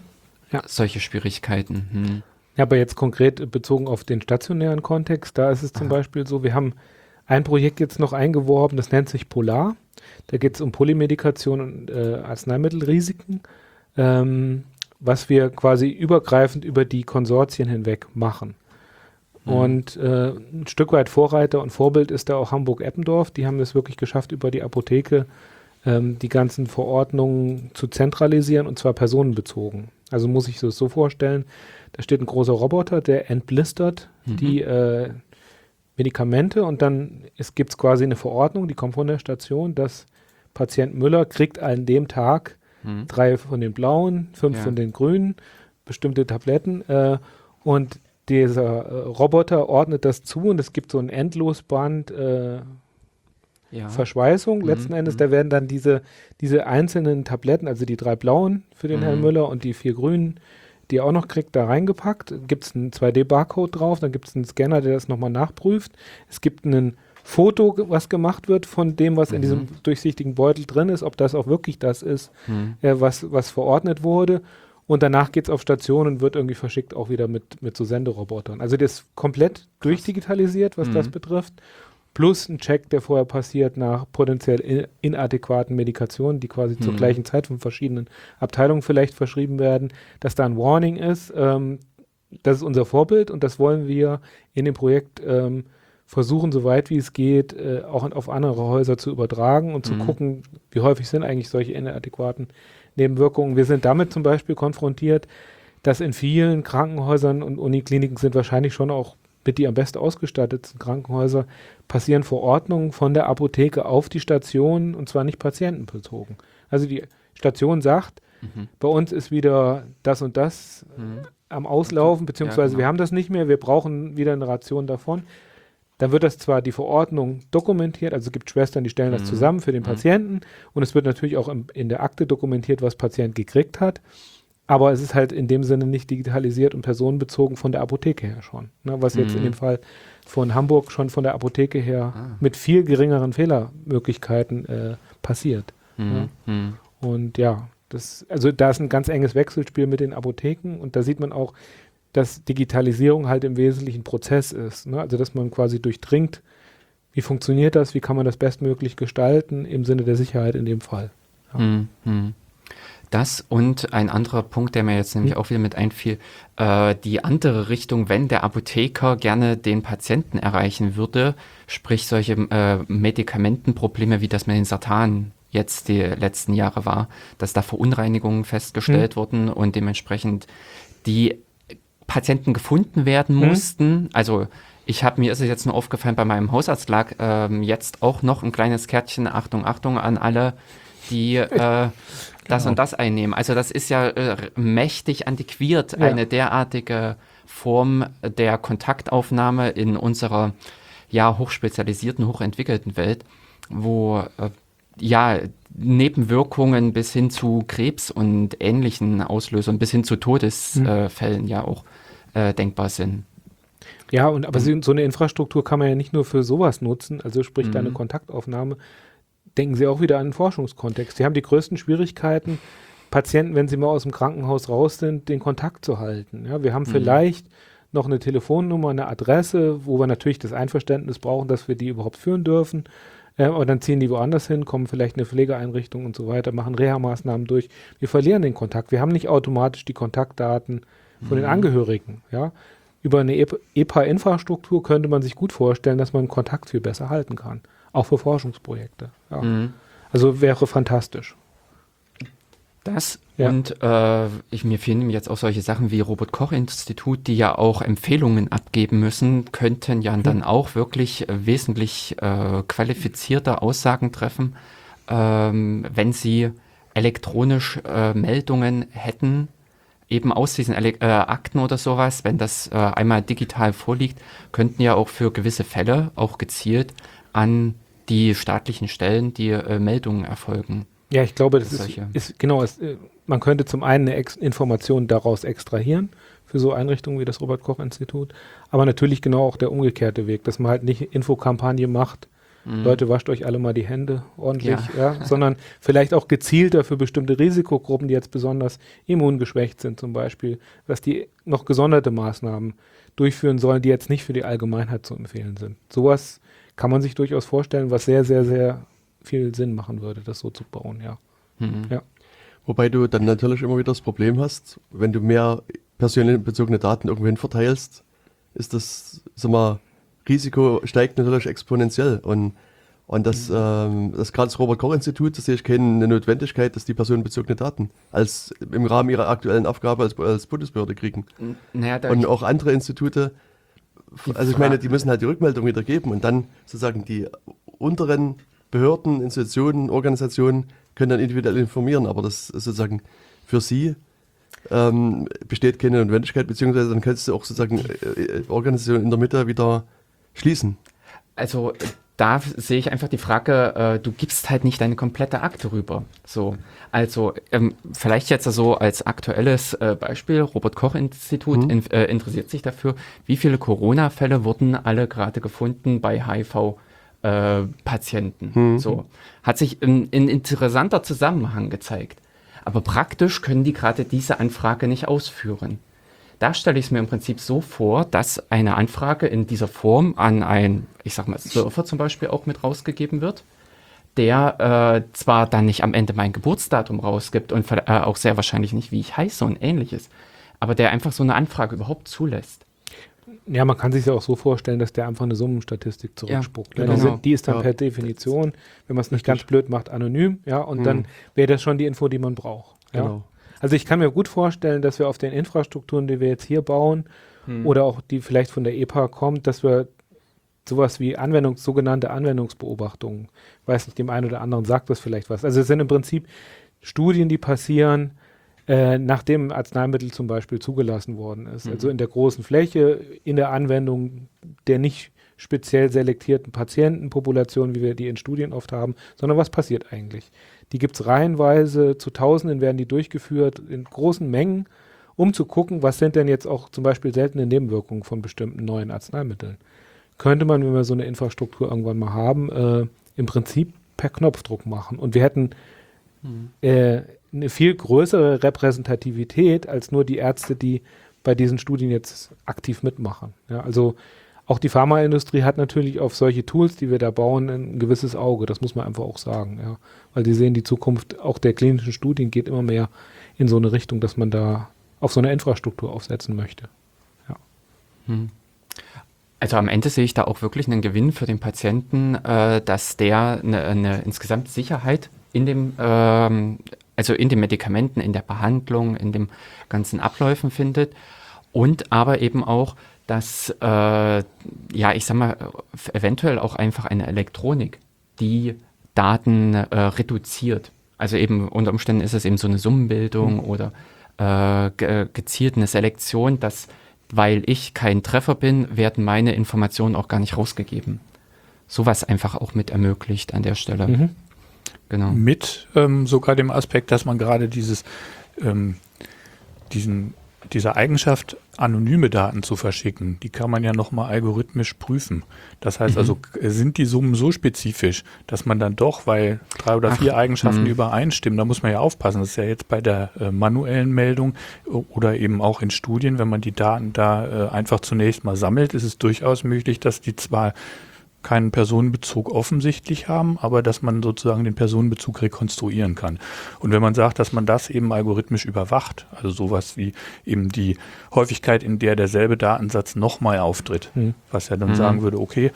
Ja. Solche Schwierigkeiten. Hm. Ja, aber jetzt konkret bezogen auf den stationären Kontext, da ist es zum Aha. Beispiel so, wir haben ein Projekt jetzt noch eingeworben, das nennt sich Polar. Da geht es um Polymedikation und äh, Arzneimittelrisiken, ähm, was wir quasi übergreifend über die Konsortien hinweg machen. Mhm. Und äh, ein Stück weit Vorreiter und Vorbild ist da auch Hamburg-Eppendorf. Die haben es wirklich geschafft, über die Apotheke ähm, die ganzen Verordnungen zu zentralisieren und zwar personenbezogen. Also muss ich es so vorstellen, da steht ein großer Roboter, der entblistert mhm. die äh, Medikamente und dann gibt es quasi eine Verordnung, die kommt von der Station, dass Patient Müller kriegt an dem Tag hm. drei von den blauen, fünf ja. von den grünen, bestimmte Tabletten äh, und dieser äh, Roboter ordnet das zu und es gibt so ein Endlosband äh, ja. Verschweißung. Mhm. Letzten Endes, mhm. da werden dann diese, diese einzelnen Tabletten, also die drei blauen für den mhm. Herrn Müller und die vier grünen, die er auch noch kriegt, da reingepackt. Gibt es einen 2D-Barcode drauf, dann gibt es einen Scanner, der das nochmal nachprüft. Es gibt einen Foto, was gemacht wird von dem, was mhm. in diesem durchsichtigen Beutel drin ist, ob das auch wirklich das ist, mhm. äh, was, was verordnet wurde. Und danach geht es auf Station und wird irgendwie verschickt, auch wieder mit, mit so Senderobotern. Also das ist komplett durchdigitalisiert, was mhm. das betrifft. Plus ein Check, der vorher passiert nach potenziell inadäquaten Medikationen, die quasi zur mhm. gleichen Zeit von verschiedenen Abteilungen vielleicht verschrieben werden, dass da ein Warning ist. Ähm, das ist unser Vorbild und das wollen wir in dem Projekt ähm, versuchen, so weit wie es geht, äh, auch auf andere Häuser zu übertragen und zu mhm. gucken, wie häufig sind eigentlich solche inadäquaten Nebenwirkungen. Wir sind damit zum Beispiel konfrontiert, dass in vielen Krankenhäusern und Unikliniken sind wahrscheinlich schon auch mit die am besten ausgestatteten Krankenhäuser passieren Verordnungen von der Apotheke auf die Station und zwar nicht patientenbezogen. Also die Station sagt, mhm. bei uns ist wieder das und das mhm. am Auslaufen, beziehungsweise ja, genau. wir haben das nicht mehr, wir brauchen wieder eine Ration davon dann wird das zwar die Verordnung dokumentiert, also es gibt Schwestern, die stellen das Mhm. zusammen für den Mhm. Patienten und es wird natürlich auch im, in der Akte dokumentiert, was Patient gekriegt hat. Aber es ist halt in dem Sinne nicht digitalisiert und personenbezogen von der Apotheke her schon. Ne, was jetzt in Mhm. dem Fall von Hamburg schon von der Apotheke her Ah. mit viel geringeren Fehlermöglichkeiten äh, passiert. Mhm. Mhm. Und ja, das, also da ist ein ganz enges Wechselspiel mit den Apotheken und da sieht man auch, dass Digitalisierung halt im Wesentlichen Prozess ist. Ne? Also dass man quasi durchdringt, wie funktioniert das, wie kann man das bestmöglich gestalten im Sinne der Sicherheit in dem Fall. Ja. Hm, hm. Das und ein anderer Punkt, der mir jetzt nämlich Hm. auch wieder mit einfiel, äh, die andere Richtung, wenn der Apotheker gerne den Patienten erreichen würde, sprich solche äh, Medikamentenprobleme, wie das mit den Satan jetzt die letzten Jahre war, dass da Verunreinigungen festgestellt wurden und dementsprechend die Patienten gefunden werden Hm. mussten. Also ich habe mir ist es jetzt nur aufgefallen, bei meinem Hausarzt lag ähm, jetzt auch noch ein kleines Kärtchen, Achtung, Achtung an alle, die äh, (laughs) das Genau. und das einnehmen. Also das ist ja äh, mächtig antiquiert, Ja. eine derartige Form der Kontaktaufnahme in unserer ja hochspezialisierten, hochentwickelten Welt, wo äh, ja Nebenwirkungen bis hin zu Krebs und ähnlichen Auslösern, bis hin zu Todesfällen Hm. ja auch äh, denkbar sind. Ja, und aber so so eine Infrastruktur kann man ja nicht nur für sowas nutzen, also sprich Mhm. eine Kontaktaufnahme. Denken Sie auch wieder an den Forschungskontext. Sie haben die größten Schwierigkeiten, Patienten, wenn sie mal aus dem Krankenhaus raus sind, den Kontakt zu halten. Ja, wir haben Mhm. vielleicht noch eine Telefonnummer, eine Adresse, wo wir natürlich das Einverständnis brauchen, dass wir die überhaupt führen dürfen. Äh, aber dann ziehen die woanders hin, kommen vielleicht in eine Pflegeeinrichtung und so weiter, machen Reha-Maßnahmen durch. Wir verlieren den Kontakt. Wir haben nicht automatisch die Kontaktdaten von den Mhm. Angehörigen. Ja? Über eine E EPA-Infrastruktur könnte man sich gut vorstellen, dass man Kontakt viel besser halten kann. Auch für Forschungsprojekte. Ja. Mhm. Also wäre fantastisch. Das Ja. und äh, ich, mir fehlen jetzt auch solche Sachen wie Robert-Koch-Institut, die ja auch Empfehlungen abgeben müssen, könnten ja dann auch wirklich äh, wesentlich äh, qualifizierte Aussagen treffen, ähm, wenn sie elektronisch äh, Meldungen hätten, eben aus diesen Ele äh, Akten oder sowas, wenn das äh, einmal digital vorliegt, könnten ja auch für gewisse Fälle auch gezielt an die staatlichen Stellen die äh, Meldungen erfolgen. Ja, ich glaube, das ist, ist genau, es, äh, man könnte zum einen eine Ex Information daraus extrahieren für so Einrichtungen wie das Robert-Koch-Institut, aber natürlich genau auch der umgekehrte Weg, dass man halt nicht Infokampagne macht, Leute, wascht euch alle mal die Hände ordentlich, ja. (laughs) sondern vielleicht auch gezielter für bestimmte Risikogruppen, die jetzt besonders immungeschwächt sind zum Beispiel, dass die noch gesonderte Maßnahmen durchführen sollen, die jetzt nicht für die Allgemeinheit zu empfehlen sind. Sowas kann man sich durchaus vorstellen, was sehr, sehr, sehr viel Sinn machen würde, das so zu bauen, ja. Mhm. Ja. Wobei du dann natürlich immer wieder das Problem hast, wenn du mehr personenbezogene Daten irgendwohin verteilst, ist das, sag mal, Risiko steigt natürlich exponentiell. Und, und das, ähm, das gerade das Robert-Koch-Institut, da sehe ich keine Notwendigkeit, dass die personenbezogene Daten als im Rahmen ihrer aktuellen Aufgabe als, als Bundesbehörde kriegen. Naja, Und auch andere Institute, also ich meine, die müssen halt die Rückmeldung wieder geben und dann sozusagen die unteren Behörden, Institutionen, Organisationen können dann individuell informieren, aber das ist sozusagen für sie ähm, besteht keine Notwendigkeit, beziehungsweise dann könntest du auch sozusagen äh, äh, Organisationen in der Mitte wieder schließen. Also da sehe ich einfach die Frage, äh, du gibst halt nicht deine komplette Akte rüber. So, also ähm, vielleicht jetzt so als aktuelles äh, Beispiel, Robert Koch Institut Mhm. in, äh, interessiert sich dafür, wie viele Corona-Fälle wurden alle gerade gefunden bei HIV. Äh, Patienten. Mhm. So hat sich ein, ein interessanter Zusammenhang gezeigt. Aber praktisch können die gerade diese Anfrage nicht ausführen. Da stelle ich es mir im Prinzip so vor, dass eine Anfrage in dieser Form an ein, ich sag mal, Surfer zum Beispiel auch mit rausgegeben wird, der äh, zwar dann nicht am Ende mein Geburtsdatum rausgibt und äh, auch sehr wahrscheinlich nicht, wie ich heiße und ähnliches, aber der einfach so eine Anfrage überhaupt zulässt. Ja, man kann sich ja auch so vorstellen, dass der einfach eine Summenstatistik zurückspuckt. Ja, ne? die, genau. sind, die ist dann Ja. per Definition, wenn man es nicht ganz blöd macht, anonym, ja, und Mhm. dann wäre das schon die Info, die man braucht. Ja? Genau. Also ich kann mir gut vorstellen, dass wir auf den Infrastrukturen, die wir jetzt hier bauen, Hm. oder auch die vielleicht von der EPA kommt, dass wir sowas wie Anwendungs, sogenannte Anwendungsbeobachtungen, weiß nicht, dem einen oder anderen sagt das vielleicht was. Also es sind im Prinzip Studien, die passieren, äh, nachdem ein Arzneimittel zum Beispiel zugelassen worden ist. Mhm. Also in der großen Fläche, in der Anwendung der nicht speziell selektierten Patientenpopulationen, wie wir die in Studien oft haben, sondern was passiert eigentlich? Die gibt es reihenweise, zu Tausenden werden die durchgeführt in großen Mengen, um zu gucken, was sind denn jetzt auch zum Beispiel seltene Nebenwirkungen von bestimmten neuen Arzneimitteln. Könnte man, wenn wir so eine Infrastruktur irgendwann mal haben, äh, im Prinzip per Knopfdruck machen. Und wir hätten mhm. äh, eine viel größere Repräsentativität als nur die Ärzte, die bei diesen Studien jetzt aktiv mitmachen. Ja, also auch die Pharmaindustrie hat natürlich auf solche Tools, die wir da bauen, ein gewisses Auge. Das muss man einfach auch sagen. Ja. Weil sie sehen, die Zukunft auch der klinischen Studien geht immer mehr in so eine Richtung, dass man da auf so eine Infrastruktur aufsetzen möchte. Ja. Hm. Also am Ende sehe ich da auch wirklich einen Gewinn für den Patienten, äh, dass der eine, eine, insgesamt Sicherheit in dem, ähm, also in den Medikamenten, in der Behandlung, in den ganzen Abläufen findet und aber eben auch, dass, äh, ja, ich sag mal, eventuell auch einfach eine Elektronik, die Daten äh, reduziert. Also eben unter Umständen ist es eben so eine Summenbildung mhm. oder äh, ge gezielt eine Selektion, dass, weil ich kein Treffer bin, werden meine Informationen auch gar nicht rausgegeben. Sowas einfach auch mit ermöglicht an der Stelle. Mhm. Genau. Mit ähm, sogar dem Aspekt, dass man gerade dieses, ähm, diesen diese Eigenschaft, anonyme Daten zu verschicken, die kann man ja nochmal algorithmisch prüfen. Das heißt mhm. also, sind die Summen so spezifisch, dass man dann doch, weil drei oder Ach, vier Eigenschaften mh. übereinstimmen, da muss man ja aufpassen. Das ist ja jetzt bei der äh, manuellen Meldung oder eben auch in Studien, wenn man die Daten da äh, einfach zunächst mal sammelt, ist es durchaus möglich, dass die zwar keinen Personenbezug offensichtlich haben, aber dass man sozusagen den Personenbezug rekonstruieren kann. Und wenn man sagt, dass man das eben algorithmisch überwacht, also sowas wie eben die Häufigkeit, in der derselbe Datensatz nochmal auftritt, mhm. was ja dann mhm. sagen würde, okay,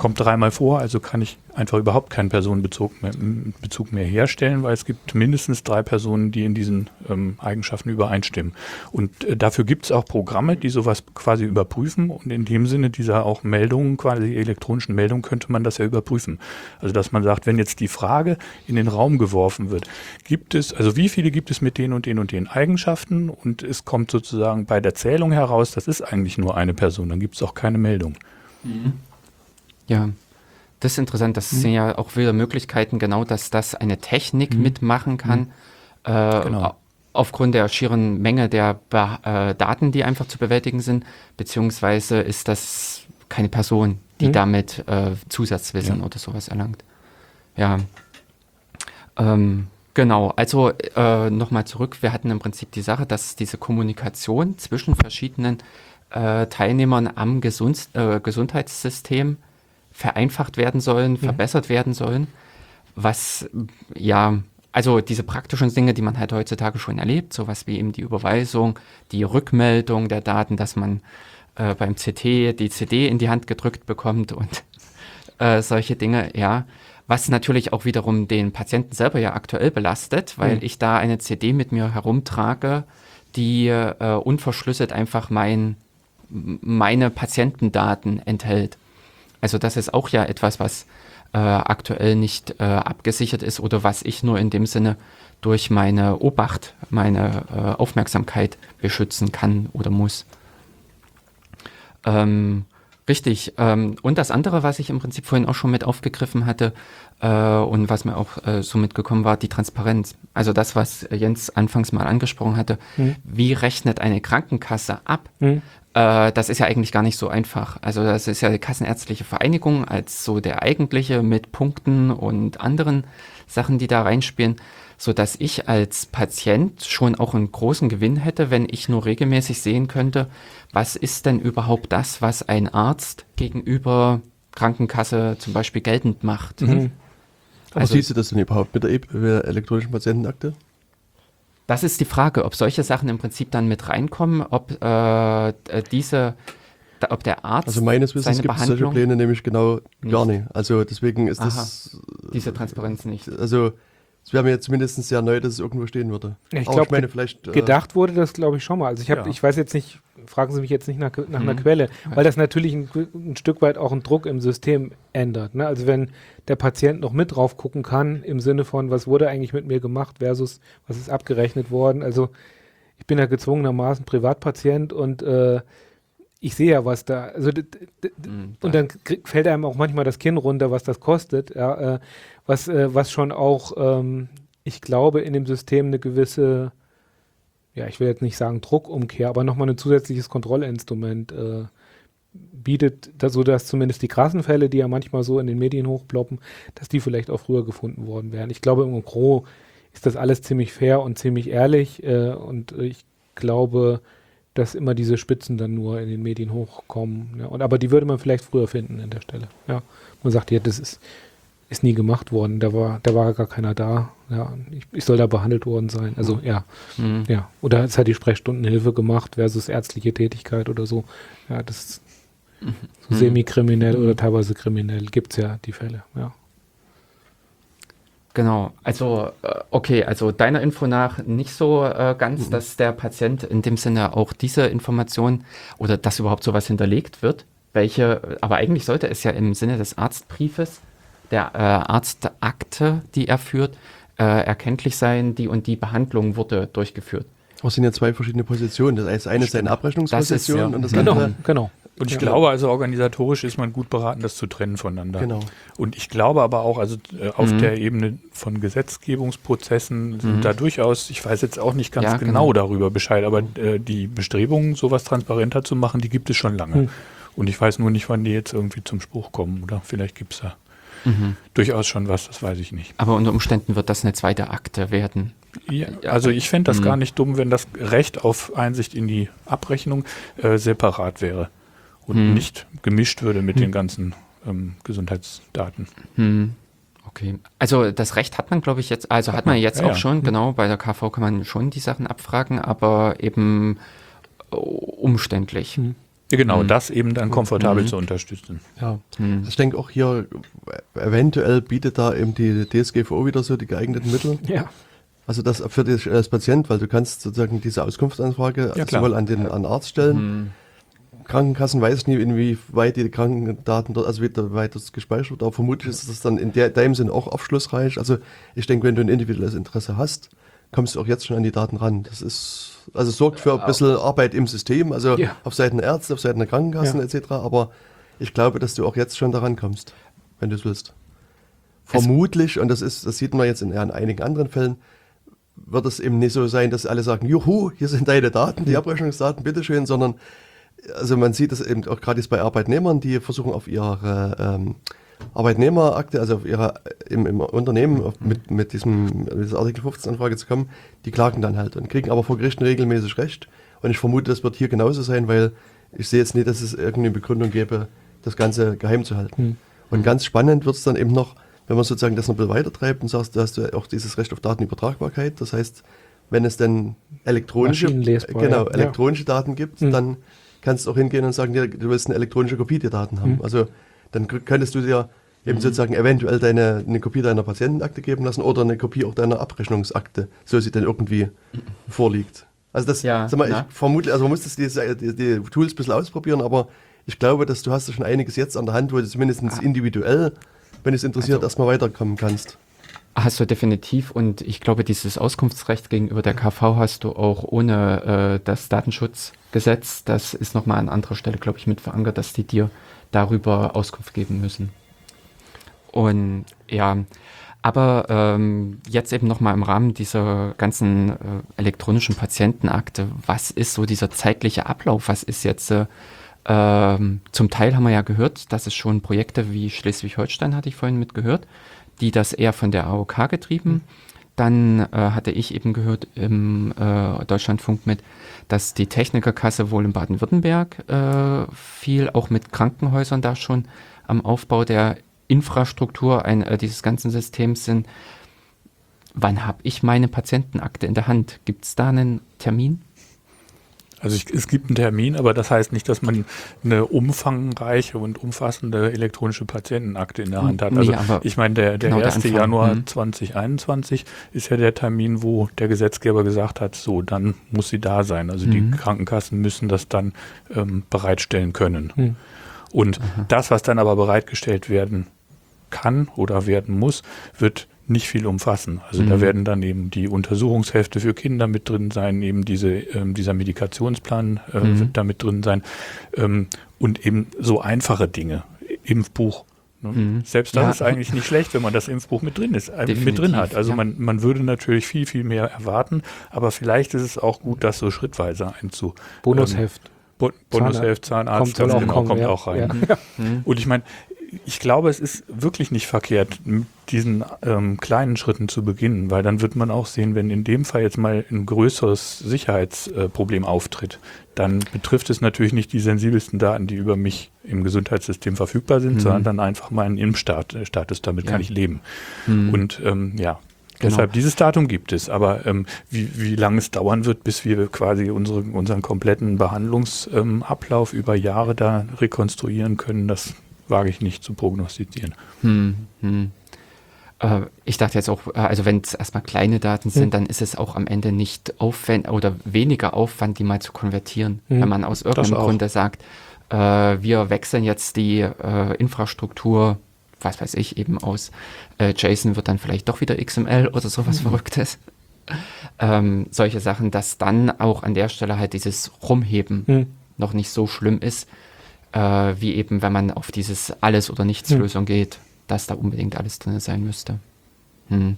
kommt dreimal vor, also kann ich einfach überhaupt keinen Personenbezug mehr, Bezug mehr herstellen, weil es gibt mindestens drei Personen, die in diesen ähm, Eigenschaften übereinstimmen. Und äh, dafür gibt es auch Programme, die sowas quasi überprüfen und in dem Sinne dieser auch Meldungen, quasi elektronischen Meldungen, könnte man das ja überprüfen. Also dass man sagt, wenn jetzt die Frage in den Raum geworfen wird, gibt es, also wie viele gibt es mit den und den und den Eigenschaften und es kommt sozusagen bei der Zählung heraus, das ist eigentlich nur eine Person, dann gibt es auch keine Meldung. Mhm. Ja, das ist interessant. Das mhm. sind ja auch wieder Möglichkeiten, genau, dass das eine Technik mhm. mitmachen kann. Mhm. Äh, genau. Aufgrund der schieren Menge der Be äh, Daten, die einfach zu bewältigen sind, beziehungsweise ist das keine Person, die mhm. damit äh, Zusatzwissen ja. oder sowas erlangt. Ja. Ähm, genau, also äh, nochmal zurück. Wir hatten im Prinzip die Sache, dass diese Kommunikation zwischen verschiedenen äh, Teilnehmern am Gesund äh, Gesundheitssystem vereinfacht werden sollen, mhm. verbessert werden sollen. Was ja, also diese praktischen Dinge, die man halt heutzutage schon erlebt, sowas wie eben die Überweisung, die Rückmeldung der Daten, dass man äh, beim CT die CD in die Hand gedrückt bekommt und äh, solche Dinge, ja. Was natürlich auch wiederum den Patienten selber ja aktuell belastet, weil mhm. ich da eine CD mit mir herumtrage, die äh, unverschlüsselt einfach mein, meine Patientendaten enthält. Also das ist auch ja etwas, was äh, aktuell nicht äh, abgesichert ist oder was ich nur in dem Sinne durch meine Obacht, meine äh, Aufmerksamkeit beschützen kann oder muss. Ähm, richtig. Ähm, und das andere, was ich im Prinzip vorhin auch schon mit aufgegriffen hatte äh, und was mir auch äh, so mitgekommen war, die Transparenz. Also das, was Jens anfangs mal angesprochen hatte. Mhm. Wie rechnet eine Krankenkasse ab, mhm. Äh, das ist ja eigentlich gar nicht so einfach. Also das ist ja die Kassenärztliche Vereinigung als so der eigentliche mit Punkten und anderen Sachen, die da reinspielen, so dass ich als Patient schon auch einen großen Gewinn hätte, wenn ich nur regelmäßig sehen könnte, was ist denn überhaupt das, was ein Arzt gegenüber Krankenkasse zum Beispiel geltend macht. Mhm. Aber also, siehst du das denn überhaupt mit der, e elektronischen Patientenakte? Das ist die Frage, ob solche Sachen im Prinzip dann mit reinkommen, ob äh, äh diese, ob der Arzt. Also meines Wissens gibt es solche Pläne nämlich genau nicht. gar nicht. Also deswegen ist Aha, das. Diese Transparenz nicht. Also es wäre mir zumindest sehr neu, dass es irgendwo stehen würde. Ich glaube, äh, gedacht wurde das, glaube ich, schon mal. Also ich habe, ja. ich weiß jetzt nicht, fragen Sie mich jetzt nicht nach, nach mhm. einer Quelle, weil das natürlich ein, ein, Stück weit auch einen Druck im System ändert. Ne? Also wenn der Patient noch mit drauf gucken kann, im Sinne von, was wurde eigentlich mit mir gemacht versus was ist abgerechnet worden. Also ich bin ja gezwungenermaßen Privatpatient und äh, ich sehe ja, was da, also mhm, und dann fällt einem auch manchmal das Kinn runter, was das kostet, ja, äh, was, äh, was schon auch, ähm, ich glaube, in dem System eine gewisse, ja, ich will jetzt nicht sagen Druckumkehr, aber nochmal ein zusätzliches Kontrollinstrument äh, bietet, da, so dass zumindest die krassen Fälle, die ja manchmal so in den Medien hochploppen, dass die vielleicht auch früher gefunden worden wären. Ich glaube, im Gro ist das alles ziemlich fair und ziemlich ehrlich äh, und ich glaube, dass immer diese Spitzen dann nur in den Medien hochkommen. Ja. Und, aber die würde man vielleicht früher finden an der Stelle. Ja. Man sagt, ja, das ist, ist nie gemacht worden, da war, da war gar keiner da. Ja, ich, ich soll da behandelt worden sein. Also mhm. ja. Mhm. ja. Oder es hat die Sprechstundenhilfe gemacht versus ärztliche Tätigkeit oder so. Ja, das ist mhm. so semi-kriminell oder teilweise kriminell gibt es ja die Fälle, ja. Genau, also äh, okay, also deiner Info nach nicht so äh, ganz, mhm. dass der Patient in dem Sinne auch diese Information oder dass überhaupt sowas hinterlegt wird. Welche, aber eigentlich sollte es ja im Sinne des Arztbriefes, der äh, Arztakte, die er führt, äh, erkenntlich sein, die und die Behandlung wurde durchgeführt. Das sind ja zwei verschiedene Positionen. Das eine ist eine Abrechnungsposition ja. und das genau, andere. Genau. Und ich ja. glaube also organisatorisch ist man gut beraten, das zu trennen voneinander. Genau. Und ich glaube aber auch, also äh, auf mhm. der Ebene von Gesetzgebungsprozessen mhm. sind da durchaus, ich weiß jetzt auch nicht ganz ja, genau, genau, darüber Bescheid, aber äh, die Bestrebungen, sowas transparenter zu machen, die gibt es schon lange. Mhm. Und ich weiß nur nicht, wann die jetzt irgendwie zum Spruch kommen, oder? Vielleicht gibt es da mhm. durchaus schon was, das weiß ich nicht. Aber unter Umständen wird das eine zweite Akte werden. Ja, also ich fände das mhm. gar nicht dumm, wenn das Recht auf Einsicht in die Abrechnung äh, separat wäre und hm. nicht gemischt würde mit hm. den ganzen ähm, Gesundheitsdaten. Hm. Okay, also das Recht hat man, glaube ich, jetzt, also hat man jetzt ja, auch ja. schon, hm. genau, bei der KV kann man schon die Sachen abfragen, aber eben äh, umständlich. Ja, genau, das eben dann komfortabel zu unterstützen. Ja, also ich denke auch hier, eventuell bietet da eben die DSGVO wieder so die geeigneten Mittel. Ja. Also das für dich als Patient, weil du kannst sozusagen diese Auskunftsanfrage ja, sowohl an den an Arzt stellen, Krankenkassen weiß nicht, inwieweit die Krankendaten dort, also wie weit das gespeichert wird, aber vermutlich ist das dann in der, dem Sinn auch aufschlussreich. Also ich denke, wenn du ein individuelles Interesse hast, kommst du auch jetzt schon an die Daten ran. Das ist, also sorgt für ein bisschen Arbeit im System, also ja. auf Seiten der Ärzte, auf Seiten der Krankenkassen ja. etc. Aber ich glaube, dass du auch jetzt schon daran kommst, wenn du es willst. Vermutlich, und das ist, das sieht man jetzt in, in einigen anderen Fällen, wird es eben nicht so sein, dass alle sagen, juhu, hier sind deine Daten, die Abrechnungsdaten, bitteschön, sondern also man sieht das eben auch gerade bei Arbeitnehmern, die versuchen auf ihre ähm, Arbeitnehmerakte, also auf ihre im, im Unternehmen auf, mit, mit, diesem, dieser Artikel 15 Anfrage zu kommen, die klagen dann halt und kriegen aber vor Gerichten regelmäßig Recht. Und ich vermute, das wird hier genauso sein, weil ich sehe jetzt nicht, dass es irgendeine Begründung gäbe, das Ganze geheim zu halten. Hm. Und ganz spannend wird es dann eben noch, wenn man sozusagen das noch ein bisschen weiter treibt und sagst, da hast du auch dieses Recht auf Datenübertragbarkeit. Das heißt, wenn es denn elektronische, genau, elektronische ja. Daten gibt, hm. dann kannst du auch hingehen und sagen, ja, du willst eine elektronische Kopie der Daten haben. Mhm. Also dann könntest du dir eben mhm. sozusagen eventuell deine, eine Kopie deiner Patientenakte geben lassen oder eine Kopie auch deiner Abrechnungsakte, so sie dann irgendwie vorliegt. Also das, ja, sag mal, ich vermute, also man muss das die, die, die, Tools ein bisschen ausprobieren, aber ich glaube, dass du hast da schon einiges jetzt an der Hand, wo du zumindest ah. individuell, wenn es interessiert, also, erstmal weiterkommen kannst. Hast du definitiv und ich glaube, dieses Auskunftsrecht gegenüber der KV hast du auch ohne äh, das Datenschutzgesetz. Das ist nochmal an anderer Stelle, glaube ich, mit verankert, dass die dir darüber Auskunft geben müssen. Und ja, aber ähm, jetzt eben nochmal im Rahmen dieser ganzen äh, elektronischen Patientenakte, was ist so dieser zeitliche Ablauf? Was ist jetzt, äh, ähm, zum Teil haben wir ja gehört, dass es schon Projekte wie Schleswig-Holstein, hatte ich vorhin mitgehört, die das eher von der AOK getrieben. Mhm. Dann äh, hatte ich eben gehört im äh, Deutschlandfunk mit, dass die Technikerkasse wohl in Baden-Württemberg äh, viel auch mit Krankenhäusern da schon am Aufbau der Infrastruktur ein, äh, dieses ganzen Systems sind. Wann habe ich meine Patientenakte in der Hand? Gibt es da einen Termin? Also ich, es gibt einen Termin, aber das heißt nicht, dass man eine umfangreiche und umfassende elektronische Patientenakte in der Hand hat. Also nee, ich meine, der, der genau 1. Der Januar mhm. 2021 ist ja der Termin, wo der Gesetzgeber gesagt hat, so, dann muss sie da sein. Also mhm. die Krankenkassen müssen das dann ähm, bereitstellen können. Mhm. Und Aha. das, was dann aber bereitgestellt werden kann oder werden muss, wird nicht viel umfassen. Also mhm. da werden dann eben die Untersuchungshefte für Kinder mit drin sein, eben diese, ähm, dieser Medikationsplan äh, mhm. wird da mit drin sein ähm, und eben so einfache Dinge. Impfbuch. Ne? Mhm. Selbst das ja. ist eigentlich nicht schlecht, wenn man das Impfbuch mit drin ist, äh, mit drin hat. Also ja. man, man würde natürlich viel, viel mehr erwarten, aber vielleicht ist es auch gut, das so schrittweise einzu. Bonusheft. Ähm, Bo Bundesheft, Zahnarzt, kommt, genau, kommt, kommt auch rein. Und ich meine, ich glaube, es ist wirklich nicht verkehrt, diesen ähm, kleinen Schritten zu beginnen, weil dann wird man auch sehen, wenn in dem Fall jetzt mal ein größeres Sicherheitsproblem äh, auftritt, dann betrifft es natürlich nicht die sensibelsten Daten, die über mich im Gesundheitssystem verfügbar sind, mhm. sondern dann einfach meinen Impfstatus, äh, damit ja. kann ich leben. Mhm. Und ähm, ja, Genau. Deshalb dieses Datum gibt es, aber ähm, wie, wie lange es dauern wird, bis wir quasi unsere, unseren kompletten Behandlungsablauf ähm, über Jahre da rekonstruieren können, das wage ich nicht zu prognostizieren. Hm, hm. Äh, ich dachte jetzt auch, äh, also wenn es erstmal kleine Daten sind, hm. dann ist es auch am Ende nicht aufwendig oder weniger Aufwand, die mal zu konvertieren. Hm. Wenn man aus irgendeinem Grunde sagt, äh, wir wechseln jetzt die äh, Infrastruktur, was weiß ich, eben aus äh, JSON wird dann vielleicht doch wieder XML oder sowas hm. Verrücktes. (laughs) Ähm, solche Sachen, dass dann auch an der Stelle halt dieses Rumheben hm. noch nicht so schlimm ist, wie eben, wenn man auf dieses Alles- oder Nichts-Lösung hm. geht, dass da unbedingt alles drin sein müsste. Hm.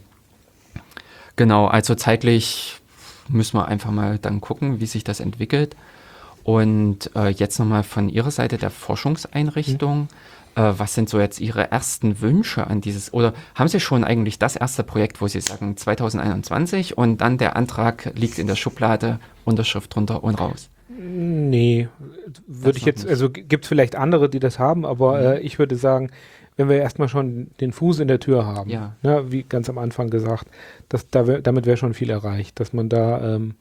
Genau, also zeitlich müssen wir einfach mal dann gucken, wie sich das entwickelt. Und äh, jetzt nochmal von Ihrer Seite der Forschungseinrichtung. Hm. Äh, was sind so jetzt Ihre ersten Wünsche an dieses, oder haben Sie schon eigentlich das erste Projekt, wo Sie sagen 2021 und dann der Antrag liegt in der Schublade, Unterschrift drunter und raus? Nee, würde ich jetzt, nicht. also gibt es vielleicht andere, die das haben, aber mhm. äh, ich würde sagen, wenn wir erstmal schon den Fuß in der Tür haben, ja. ne, wie ganz am Anfang gesagt, dass da wär, damit wäre schon viel erreicht, dass man da ähm,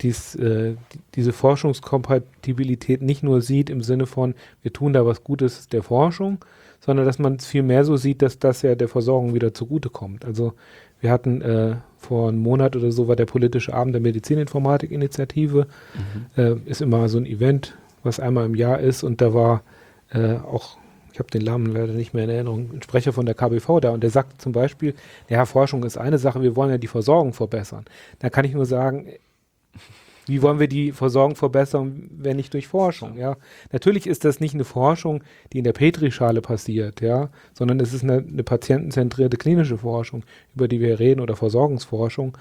dies, äh, diese Forschungskompatibilität nicht nur sieht im Sinne von, wir tun da was Gutes der Forschung, sondern dass man es viel mehr so sieht, dass das ja der Versorgung wieder zugutekommt. Also wir hatten äh, vor einem Monat oder so war der politische Abend der Medizininformatik-Initiative. Mhm. Äh, ist immer so ein Event, was einmal im Jahr ist und da war äh, auch, ich habe den Namen leider nicht mehr in Erinnerung, ein Sprecher von der KBV da und der sagt zum Beispiel, ja, Forschung ist eine Sache, wir wollen ja die Versorgung verbessern. Da kann ich nur sagen, wie wollen wir die Versorgung verbessern, wenn nicht durch Forschung? Ja, natürlich ist das nicht eine Forschung, die in der Petrischale passiert, ja, sondern es ist eine, eine patientenzentrierte klinische Forschung, über die wir reden oder Versorgungsforschung.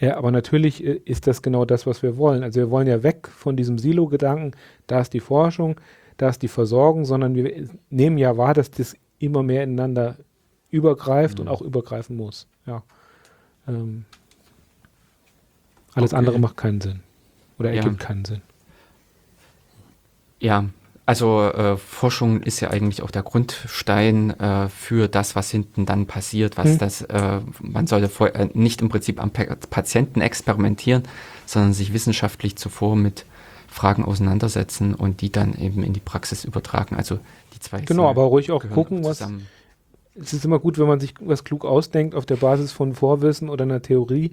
Ja, aber natürlich äh, ist das genau das, was wir wollen. Also wir wollen ja weg von diesem Silo-Gedanken, da ist die Forschung, da ist die Versorgung, sondern wir nehmen ja wahr, dass das immer mehr ineinander übergreift mhm. und auch übergreifen muss. Ja. Ähm, alles okay. andere macht keinen Sinn. Oder ergibt ja. keinen Sinn. Ja, also äh, Forschung ist ja eigentlich auch der Grundstein äh, für das, was hinten dann passiert, was hm. das, äh, man sollte vor, äh, nicht im Prinzip am pa Patienten experimentieren, sondern sich wissenschaftlich zuvor mit Fragen auseinandersetzen und die dann eben in die Praxis übertragen. Also die zwei. Genau, aber ruhig auch gucken, was. Es ist immer gut, wenn man sich was klug ausdenkt auf der Basis von Vorwissen oder einer Theorie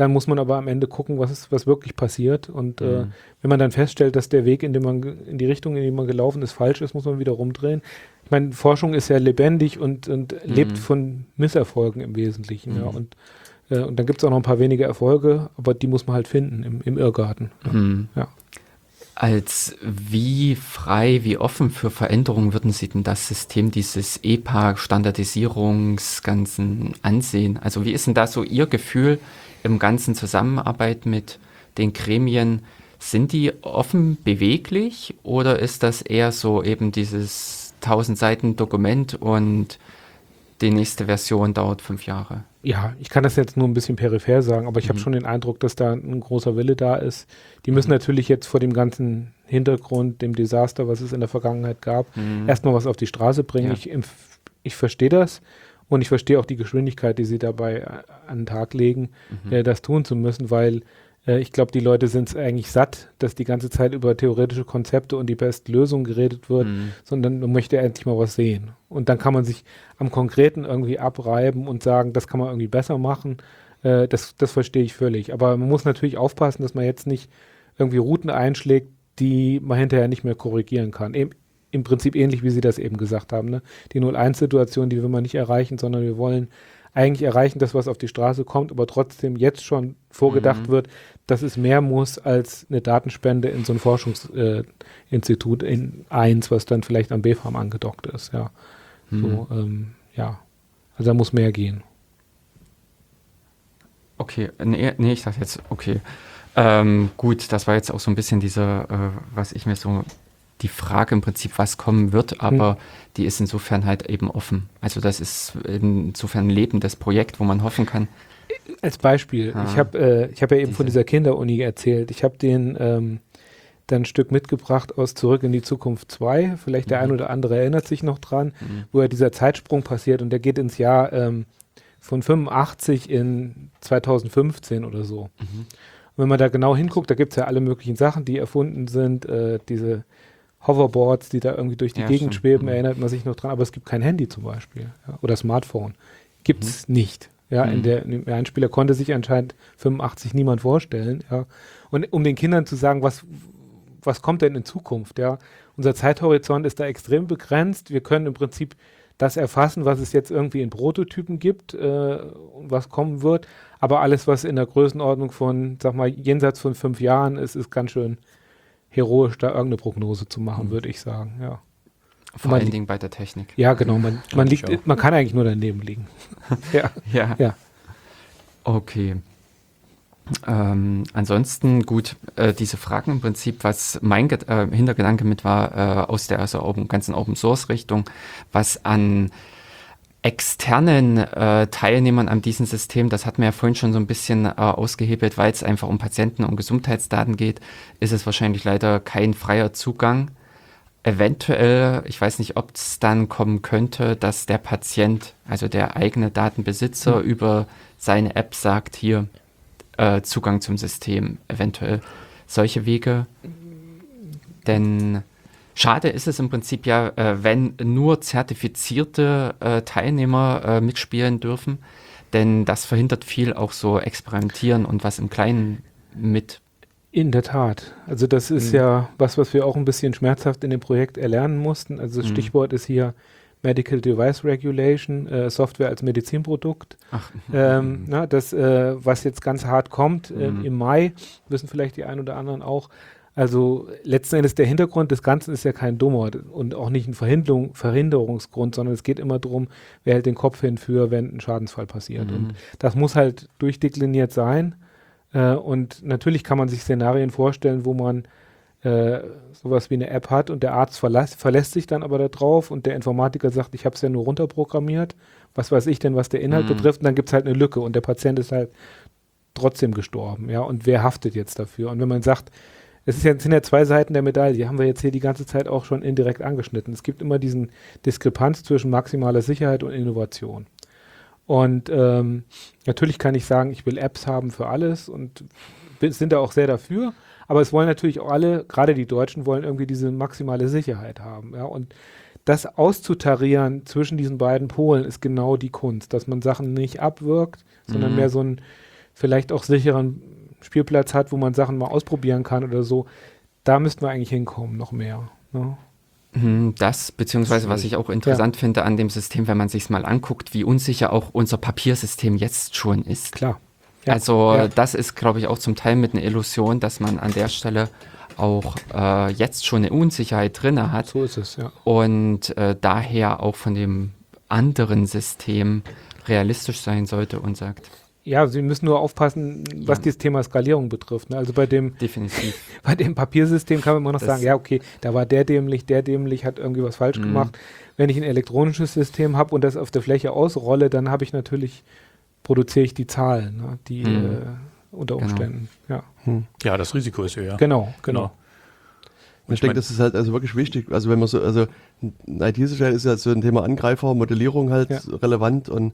dann muss man aber am Ende gucken, was, ist, was wirklich passiert. Und äh, mhm. äh, wenn man dann feststellt, dass der Weg, in, dem man, in die Richtung, in die man gelaufen ist, falsch ist, muss man wieder rumdrehen. Ich meine, Forschung ist ja lebendig und, und mhm. lebt von Misserfolgen im Wesentlichen. Mhm. Ja. Und, äh, und dann gibt es auch noch ein paar wenige Erfolge, aber die muss man halt finden im, im Irrgarten. Mhm. ja. Als wie frei, wie offen für Veränderungen würden Sie denn das System dieses EPA-Standardisierungsganzen ansehen? Also wie ist denn da so Ihr Gefühl? im ganzen Zusammenarbeit mit den Gremien, sind die offen beweglich oder ist das eher so eben dieses 1000 Seiten Dokument und die nächste Version dauert fünf Jahre? Ja, ich kann das jetzt nur ein bisschen peripher sagen, aber ich mhm. habe schon den Eindruck, dass da ein großer Wille da ist. Die müssen mhm. natürlich jetzt vor dem ganzen Hintergrund, dem Desaster, was es in der Vergangenheit gab, mhm. erstmal was auf die Straße bringen. Ja. Ich, ich verstehe das. Und ich verstehe auch die Geschwindigkeit, die sie dabei äh, an den Tag legen, mhm. äh, das tun zu müssen, weil äh, ich glaube, die Leute sind es eigentlich satt, dass die ganze Zeit über theoretische Konzepte und die besten Lösungen geredet wird, mhm. sondern man möchte endlich mal was sehen. Und dann kann man sich am Konkreten irgendwie abreiben und sagen, das kann man irgendwie besser machen. Äh, das, das verstehe ich völlig. Aber man muss natürlich aufpassen, dass man jetzt nicht irgendwie Routen einschlägt, die man hinterher nicht mehr korrigieren kann. Eben, im Prinzip ähnlich, wie Sie das eben gesagt haben. Ne? Die 0-1-Situation, die will man nicht erreichen, sondern wir wollen eigentlich erreichen das, was auf die Straße kommt, aber trotzdem jetzt schon vorgedacht mhm. wird, dass es mehr muss als eine Datenspende in so ein Forschungsinstitut äh, in eins, was dann vielleicht am BFAM angedockt ist, ja. Mhm. So, ähm, ja. Also da muss mehr gehen. Okay, nee, nee ich sag jetzt, okay. Ähm, gut, das war jetzt auch so ein bisschen diese, äh, was ich mir so die Frage im Prinzip, was kommen wird, aber hm. die ist insofern halt eben offen. Also das ist insofern ein lebendes Projekt, wo man hoffen kann. Als Beispiel, ah, ich habe äh, hab ja eben von dieser Kinderuni erzählt. Ich habe den ähm, dann ein Stück mitgebracht aus Zurück in die Zukunft 2. Vielleicht mhm. der ein oder andere erinnert sich noch dran, mhm. wo ja dieser Zeitsprung passiert und der geht ins Jahr ähm, von 85 in 2015 oder so. Mhm. Und wenn man da genau hinguckt, da gibt es ja alle möglichen Sachen, die erfunden sind, äh, diese Hoverboards, die da irgendwie durch die ja, Gegend stimmt. schweben, mhm. erinnert man sich noch dran, aber es gibt kein Handy zum Beispiel ja, oder Smartphone. Gibt es mhm. nicht. Ja, mhm. in der, in dem Einspieler konnte sich anscheinend 85 niemand vorstellen. Ja. Und um den Kindern zu sagen, was, was kommt denn in Zukunft, ja, unser Zeithorizont ist da extrem begrenzt. Wir können im Prinzip das erfassen, was es jetzt irgendwie in Prototypen gibt äh, und was kommen wird. Aber alles, was in der Größenordnung von, sag mal, jenseits von fünf Jahren ist, ist ganz schön heroisch, da irgendeine Prognose zu machen, mhm. würde ich sagen, ja. Vor allen Dingen bei der Technik. Ja, genau. Man, man, liegt, man kann eigentlich nur daneben liegen. (laughs) ja. ja. ja. Okay. Ähm, ansonsten gut, äh, diese Fragen im Prinzip, was mein Get äh, Hintergedanke mit war, äh, aus der also open, ganzen Open Source Richtung, was an externen äh, Teilnehmern an diesem System, das hat man ja vorhin schon so ein bisschen äh, ausgehebelt, weil es einfach um Patienten- und Gesundheitsdaten geht, ist es wahrscheinlich leider kein freier Zugang. Eventuell, ich weiß nicht, ob es dann kommen könnte, dass der Patient, also der eigene Datenbesitzer, mhm. über seine App sagt, hier äh, Zugang zum System, eventuell solche Wege. Denn Schade ist es im Prinzip ja, äh, wenn nur zertifizierte äh, Teilnehmer äh, mitspielen dürfen, denn das verhindert viel auch so Experimentieren und was im Kleinen mit. In der Tat. Also das ist mhm. ja was, was wir auch ein bisschen schmerzhaft in dem Projekt erlernen mussten. Also das mhm. Stichwort ist hier Medical Device Regulation, äh, Software als Medizinprodukt. Ach. Ähm, na, das, äh, was jetzt ganz hart kommt äh, im Mai, wissen vielleicht die einen oder anderen auch, also letzten Endes der Hintergrund des Ganzen ist ja kein dummer und auch nicht ein Verhinderung, Verhinderungsgrund, sondern es geht immer darum, wer hält den Kopf hin für, wenn ein Schadensfall passiert. Mhm. Und das muss halt durchdekliniert sein. Äh, und natürlich kann man sich Szenarien vorstellen, wo man äh, sowas wie eine App hat und der Arzt verlässt, verlässt sich dann aber darauf und der Informatiker sagt, ich habe es ja nur runterprogrammiert. Was weiß ich denn, was der Inhalt mhm. betrifft? Und dann gibt es halt eine Lücke und der Patient ist halt trotzdem gestorben. Ja, und wer haftet jetzt dafür? Und wenn man sagt, es ist ja, sind ja zwei Seiten der Medaille, haben wir jetzt hier die ganze Zeit auch schon indirekt angeschnitten. Es gibt immer diesen Diskrepanz zwischen maximaler Sicherheit und Innovation. Und ähm, natürlich kann ich sagen, ich will Apps haben für alles und sind da auch sehr dafür. Aber es wollen natürlich auch alle, gerade die Deutschen, wollen irgendwie diese maximale Sicherheit haben. Ja? Und das auszutarieren zwischen diesen beiden Polen ist genau die Kunst, dass man Sachen nicht abwirkt, sondern mhm. mehr so einen vielleicht auch sicheren Spielplatz hat, wo man Sachen mal ausprobieren kann oder so, da müssten wir eigentlich hinkommen, noch mehr. Ne? Mhm, das, beziehungsweise was ich auch interessant ja. finde an dem System, wenn man sich mal anguckt, wie unsicher auch unser Papiersystem jetzt schon ist. Klar. Ja. Also ja. das ist, glaube ich, auch zum Teil mit einer Illusion, dass man an der Stelle auch äh, jetzt schon eine Unsicherheit drin hat. So ist es, ja. Und äh, daher auch von dem anderen System realistisch sein sollte und sagt, ja, Sie müssen nur aufpassen, was ja. dieses Thema Skalierung betrifft. Ne? Also bei dem, Definitiv. (laughs) bei dem Papiersystem kann man immer noch das sagen, ja, okay, da war der dämlich, der dämlich, hat irgendwie was falsch mhm. gemacht. Wenn ich ein elektronisches System habe und das auf der Fläche ausrolle, dann habe ich natürlich, produziere ich die Zahlen, ne? die mhm. äh, unter genau. Umständen. Genau. Ja. Hm. ja, das Risiko ist höher. Genau, genau. genau. Und ich denke, das ist halt also wirklich wichtig. Also wenn man so, also IT-Sicherheit ist ja so ein Thema Angreifer, Modellierung halt ja. relevant und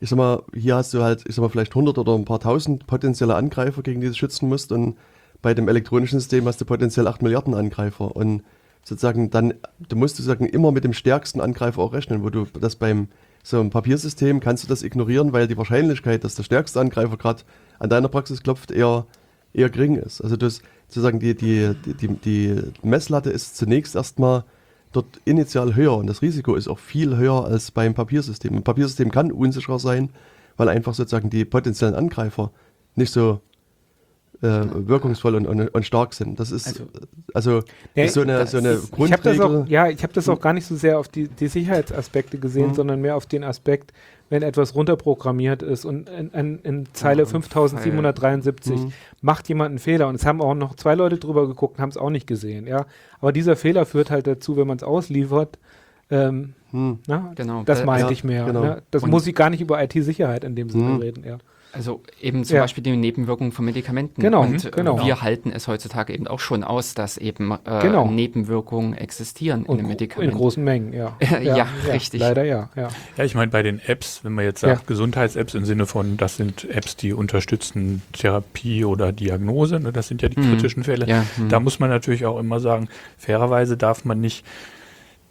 ich sag mal, hier hast du halt, ich sag mal, vielleicht 100 oder ein paar tausend potenzielle Angreifer, gegen die du schützen musst. Und bei dem elektronischen System hast du potenziell 8 Milliarden Angreifer. Und sozusagen dann, du musst sozusagen immer mit dem stärksten Angreifer auch rechnen, wo du das beim so einem Papiersystem kannst du das ignorieren, weil die Wahrscheinlichkeit, dass der stärkste Angreifer gerade an deiner Praxis klopft, eher, eher gering ist. Also das sozusagen die, die, die, die, die Messlatte ist zunächst erstmal dort initial höher und das Risiko ist auch viel höher als beim Papiersystem. Ein Papiersystem kann unsicher sein, weil einfach sozusagen die potenziellen Angreifer nicht so äh, wirkungsvoll und, und, und, stark sind. Das ist also, also ja, ist so eine, so eine ist, Grundregel. Ich auch, ja, ich habe das auch gar nicht so sehr auf die, die Sicherheitsaspekte gesehen, mhm. sondern mehr auf den Aspekt, wenn etwas runterprogrammiert ist und in, in, in Zeile ja, 5773 mhm. macht jemand einen Fehler und es haben auch noch zwei Leute drüber geguckt und haben es auch nicht gesehen, ja. Aber dieser Fehler führt halt dazu, wenn man es ausliefert, ähm, hm. na, genau. das meinte ja, ich mehr. Genau. Ne? Das und muss ich gar nicht über IT-Sicherheit in dem Sinne hm. reden, ja. Also eben zum ja. Beispiel die Nebenwirkungen von Medikamenten. Genau, und äh, genau. wir halten es heutzutage eben auch schon aus, dass eben äh, genau. Nebenwirkungen existieren und in den Medikamenten. In großen Mengen, (laughs) ja. ja, ja, richtig. Leider ja, ja. Ja, ich meine bei den Apps, wenn man jetzt sagt Gesundheits-Apps im Sinne von, das sind Apps, die unterstützen Therapie oder Diagnose, ne, das sind ja die hm. kritischen Fälle. Hm. Da muss man natürlich auch immer sagen, fairerweise darf man nicht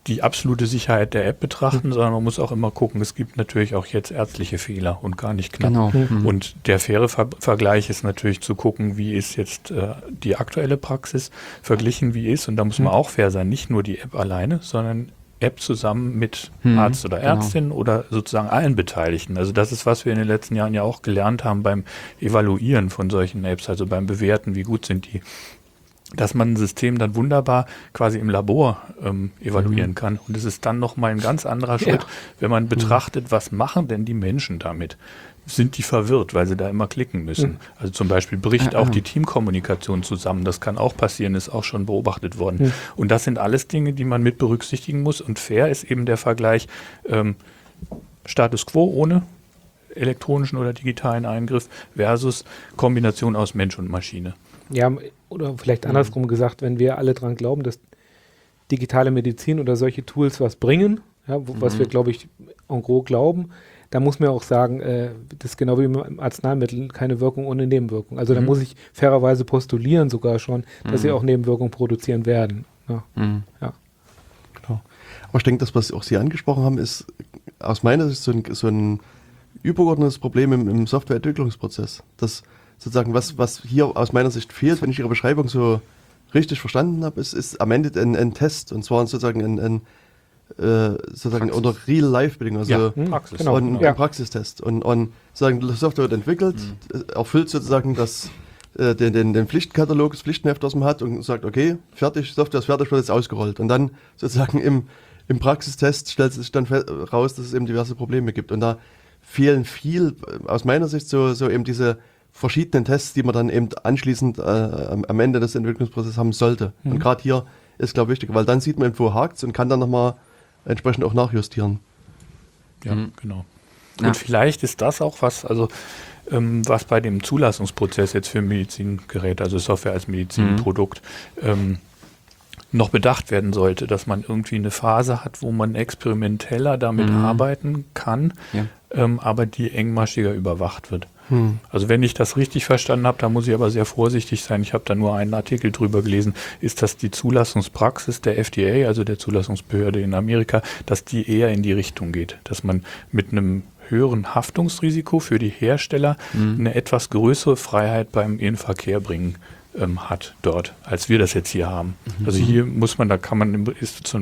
die absolute Sicherheit der App betrachten, mhm. sondern man muss auch immer gucken, es gibt natürlich auch jetzt ärztliche Fehler und gar nicht knapp. Genau. Mhm. Und der faire Ver Vergleich ist natürlich zu gucken, wie ist jetzt äh, die aktuelle Praxis verglichen, wie ist, und da muss man mhm. auch fair sein, nicht nur die App alleine, sondern App zusammen mit hm, Arzt oder genau. Ärztin genau. oder sozusagen allen Beteiligten. Also das ist, was wir in den letzten Jahren ja auch gelernt haben beim Evaluieren von solchen Apps, also beim Bewerten, wie gut sind die dass man ein System dann wunderbar quasi im Labor ähm, evaluieren mhm. kann. Und es ist dann nochmal ein ganz anderer Schritt, ja. wenn man betrachtet, was machen denn die Menschen damit? Sind die verwirrt, weil sie da immer klicken müssen? Mhm. Also zum Beispiel bricht auch die Teamkommunikation zusammen. Das kann auch passieren, ist auch schon beobachtet worden. Mhm. Und das sind alles Dinge, die man mit berücksichtigen muss. Und fair ist eben der Vergleich ähm, Status quo ohne elektronischen oder digitalen Eingriff versus Kombination aus Mensch und Maschine. Ja, oder vielleicht andersrum mhm. gesagt, wenn wir alle dran glauben, dass digitale Medizin oder solche Tools was bringen, ja, wo, mhm. was wir, glaube ich, en gros glauben, da muss man auch sagen, äh, das ist genau wie im Arzneimittel, keine Wirkung ohne Nebenwirkung. Also mhm. da muss ich fairerweise postulieren sogar schon, dass sie mhm. auch Nebenwirkungen produzieren werden. Ja. Mhm. ja. Genau. Aber ich denke, das, was auch Sie angesprochen haben, ist aus meiner Sicht so ein, so ein übergeordnetes Problem im, im Softwareentwicklungsprozess. Das sozusagen, was, was hier aus meiner Sicht fehlt, wenn ich Ihre Beschreibung so richtig verstanden habe, ist, ist am Ende ein, ein Test und zwar sozusagen ein, ein äh, sozusagen Praxis. unter Real-Life-Bedingungen, also ja, hm, Praxis. Genau, und, ja. ein Praxistest. Und, und sozusagen die Software wird entwickelt, mhm. erfüllt sozusagen das, äh, den, den, den Pflichtkatalog, das Pflichtenheft, das man hat und sagt, okay, fertig, Software ist fertig, wird jetzt ausgerollt. Und dann sozusagen im, im Praxistest stellt sich dann raus, dass es eben diverse Probleme gibt. Und da fehlen viel, aus meiner Sicht, so, so eben diese verschiedenen Tests, die man dann eben anschließend äh, am Ende des Entwicklungsprozesses haben sollte. Mhm. Und gerade hier ist, glaube ich, wichtig, weil dann sieht man, wo hakt und kann dann nochmal entsprechend auch nachjustieren. Ja, mhm. genau. Ja. Und vielleicht ist das auch was, also ähm, was bei dem Zulassungsprozess jetzt für Medizingeräte, also Software als Medizinprodukt, mhm. ähm, noch bedacht werden sollte, dass man irgendwie eine Phase hat, wo man experimenteller damit mhm. arbeiten kann, ja. ähm, aber die engmaschiger überwacht wird. Hm. Also wenn ich das richtig verstanden habe, da muss ich aber sehr vorsichtig sein. Ich habe da nur einen Artikel drüber gelesen, ist das die Zulassungspraxis der FDA, also der Zulassungsbehörde in Amerika, dass die eher in die Richtung geht, dass man mit einem höheren Haftungsrisiko für die Hersteller hm. eine etwas größere Freiheit beim Innenverkehr bringen ähm, hat dort, als wir das jetzt hier haben. Mhm. Also hier muss man, da kann man, ist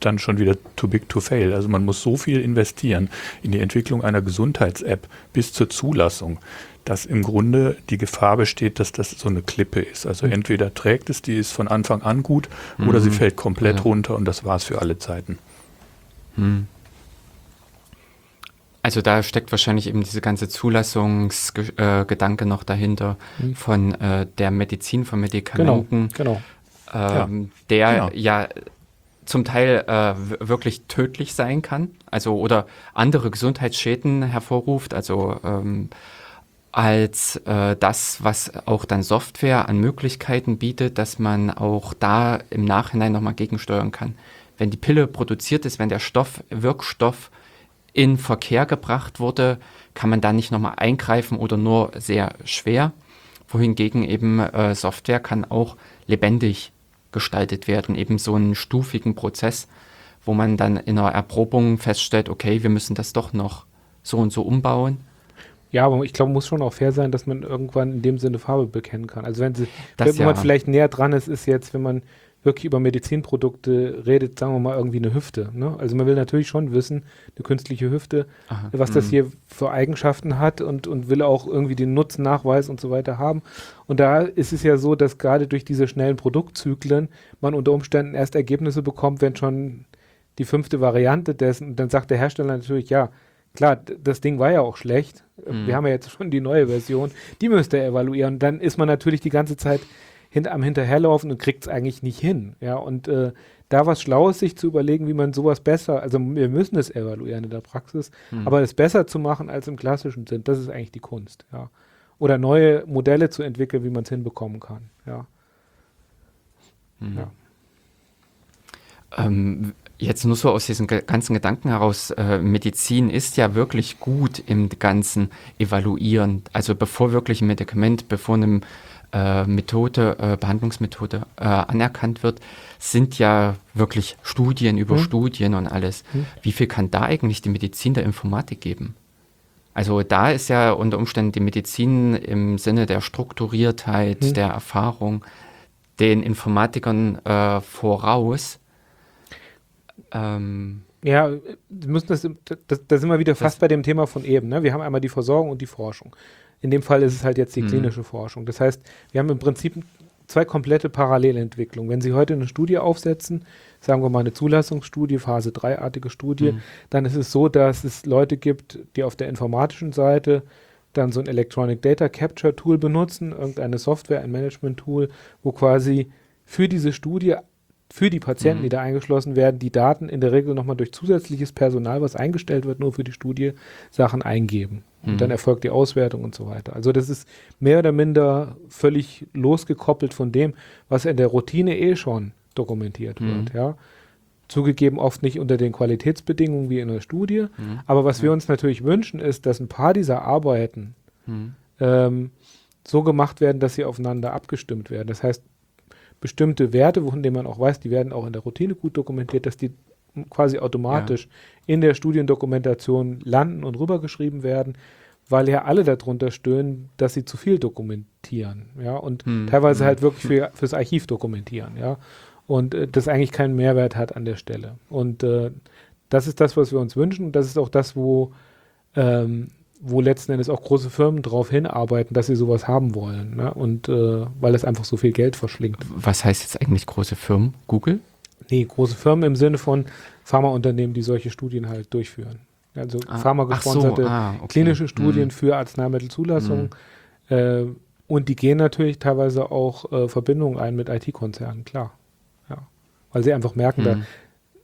dann schon wieder too big to fail. Also man muss so viel investieren in die Entwicklung einer Gesundheits-App bis zur Zulassung, dass im Grunde die Gefahr besteht, dass das so eine Klippe ist. Also mhm. entweder trägt es, die ist von Anfang an gut, mhm. oder sie mhm. fällt komplett ja. runter und das war es für alle Zeiten. Mhm. Also da steckt wahrscheinlich eben diese ganze Zulassungsgedanke äh, noch dahinter mhm. von äh, der Medizin, von Medikamenten, genau, genau. Ähm, ja, der genau. ja zum Teil äh, wirklich tödlich sein kann, also oder andere Gesundheitsschäden hervorruft, also ähm, als äh, das, was auch dann Software an Möglichkeiten bietet, dass man auch da im Nachhinein nochmal gegensteuern kann. Wenn die Pille produziert ist, wenn der Stoff, Wirkstoff in Verkehr gebracht wurde, kann man da nicht nochmal eingreifen oder nur sehr schwer. Wohingegen eben äh, Software kann auch lebendig gestaltet werden, eben so einen stufigen Prozess, wo man dann in einer Erprobung feststellt, okay, wir müssen das doch noch so und so umbauen. Ja, aber ich glaube, muss schon auch fair sein, dass man irgendwann in dem Sinne Farbe bekennen kann. Also wenn, sie, wenn ja. man vielleicht näher dran ist, ist jetzt, wenn man wirklich über Medizinprodukte redet, sagen wir mal, irgendwie eine Hüfte. Ne? Also man will natürlich schon wissen, eine künstliche Hüfte, Aha, was das mhm. hier für Eigenschaften hat und, und will auch irgendwie den Nutzennachweis und so weiter haben. Und da ist es ja so, dass gerade durch diese schnellen Produktzyklen man unter Umständen erst Ergebnisse bekommt, wenn schon die fünfte Variante dessen, dann sagt der Hersteller natürlich, ja, klar, das Ding war ja auch schlecht. Mhm. Wir haben ja jetzt schon die neue Version, die müsst ihr evaluieren. Dann ist man natürlich die ganze Zeit hint am Hinterherlaufen und kriegt es eigentlich nicht hin. Ja, und äh, da was Schlaues sich zu überlegen, wie man sowas besser, also wir müssen es evaluieren in der Praxis, mhm. aber es besser zu machen als im klassischen Sinn, das ist eigentlich die Kunst, ja. Oder neue Modelle zu entwickeln, wie man es hinbekommen kann, ja. Mhm. ja. Ähm, jetzt nur so aus diesen ganzen Gedanken heraus, äh, Medizin ist ja wirklich gut im Ganzen evaluieren. Also bevor wirklich ein Medikament, bevor einem äh, Methode, äh, Behandlungsmethode äh, anerkannt wird, sind ja wirklich Studien über hm. Studien und alles. Hm. Wie viel kann da eigentlich die Medizin der Informatik geben? Also da ist ja unter Umständen die Medizin im Sinne der Strukturiertheit, hm. der Erfahrung den Informatikern äh, voraus. Ähm, ja, müssen das, das, da sind wir wieder fast bei dem Thema von eben. Ne? Wir haben einmal die Versorgung und die Forschung. In dem Fall ist es halt jetzt die mhm. klinische Forschung. Das heißt, wir haben im Prinzip zwei komplette Parallelentwicklungen. Wenn Sie heute eine Studie aufsetzen, sagen wir mal eine Zulassungsstudie, Phase 3-artige Studie, mhm. dann ist es so, dass es Leute gibt, die auf der informatischen Seite dann so ein Electronic Data Capture Tool benutzen, irgendeine Software, ein Management Tool, wo quasi für diese Studie für die Patienten, mhm. die da eingeschlossen werden, die Daten in der Regel nochmal durch zusätzliches Personal, was eingestellt wird, nur für die Studie, Sachen eingeben. Und mhm. dann erfolgt die Auswertung und so weiter. Also das ist mehr oder minder völlig losgekoppelt von dem, was in der Routine eh schon dokumentiert mhm. wird. Ja. Zugegeben oft nicht unter den Qualitätsbedingungen wie in der Studie. Mhm. Aber was wir uns natürlich wünschen, ist, dass ein paar dieser Arbeiten mhm. ähm, so gemacht werden, dass sie aufeinander abgestimmt werden. Das heißt, bestimmte Werte, von denen man auch weiß, die werden auch in der Routine gut dokumentiert, dass die quasi automatisch ja. in der Studiendokumentation landen und rübergeschrieben werden, weil ja alle darunter stöhnen, dass sie zu viel dokumentieren, ja, und hm. teilweise hm. halt wirklich für, fürs Archiv dokumentieren, ja, und äh, das eigentlich keinen Mehrwert hat an der Stelle. Und äh, das ist das, was wir uns wünschen und das ist auch das, wo ähm, wo letzten Endes auch große Firmen darauf hinarbeiten, dass sie sowas haben wollen. Ne? Und äh, weil es einfach so viel Geld verschlingt. Was heißt jetzt eigentlich große Firmen? Google? Nee, große Firmen im Sinne von Pharmaunternehmen, die solche Studien halt durchführen. Also ah, Pharma-gesponserte so, ah, okay. klinische Studien hm. für Arzneimittelzulassung. Hm. Äh, und die gehen natürlich teilweise auch äh, Verbindungen ein mit IT-Konzernen, klar. Ja. Weil sie einfach merken, hm.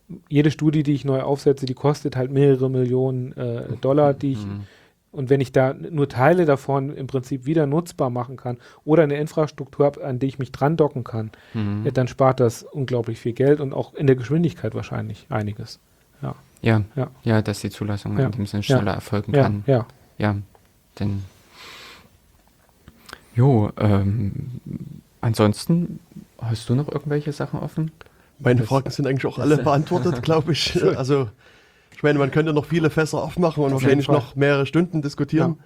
da jede Studie, die ich neu aufsetze, die kostet halt mehrere Millionen äh, Dollar, die ich hm. Und wenn ich da nur Teile davon im Prinzip wieder nutzbar machen kann oder eine Infrastruktur habe, an die ich mich dran docken kann, mhm. dann spart das unglaublich viel Geld und auch in der Geschwindigkeit wahrscheinlich einiges. Ja, ja, ja, ja dass die Zulassung ja. in dem Sinne schneller ja. erfolgen kann. Ja, ja. denn Jo, ähm, ansonsten hast du noch irgendwelche Sachen offen? Meine Fragen sind eigentlich auch alle (laughs) beantwortet, glaube ich. Also ich meine, man könnte noch viele Fässer aufmachen und Auf wahrscheinlich noch mehrere Stunden diskutieren.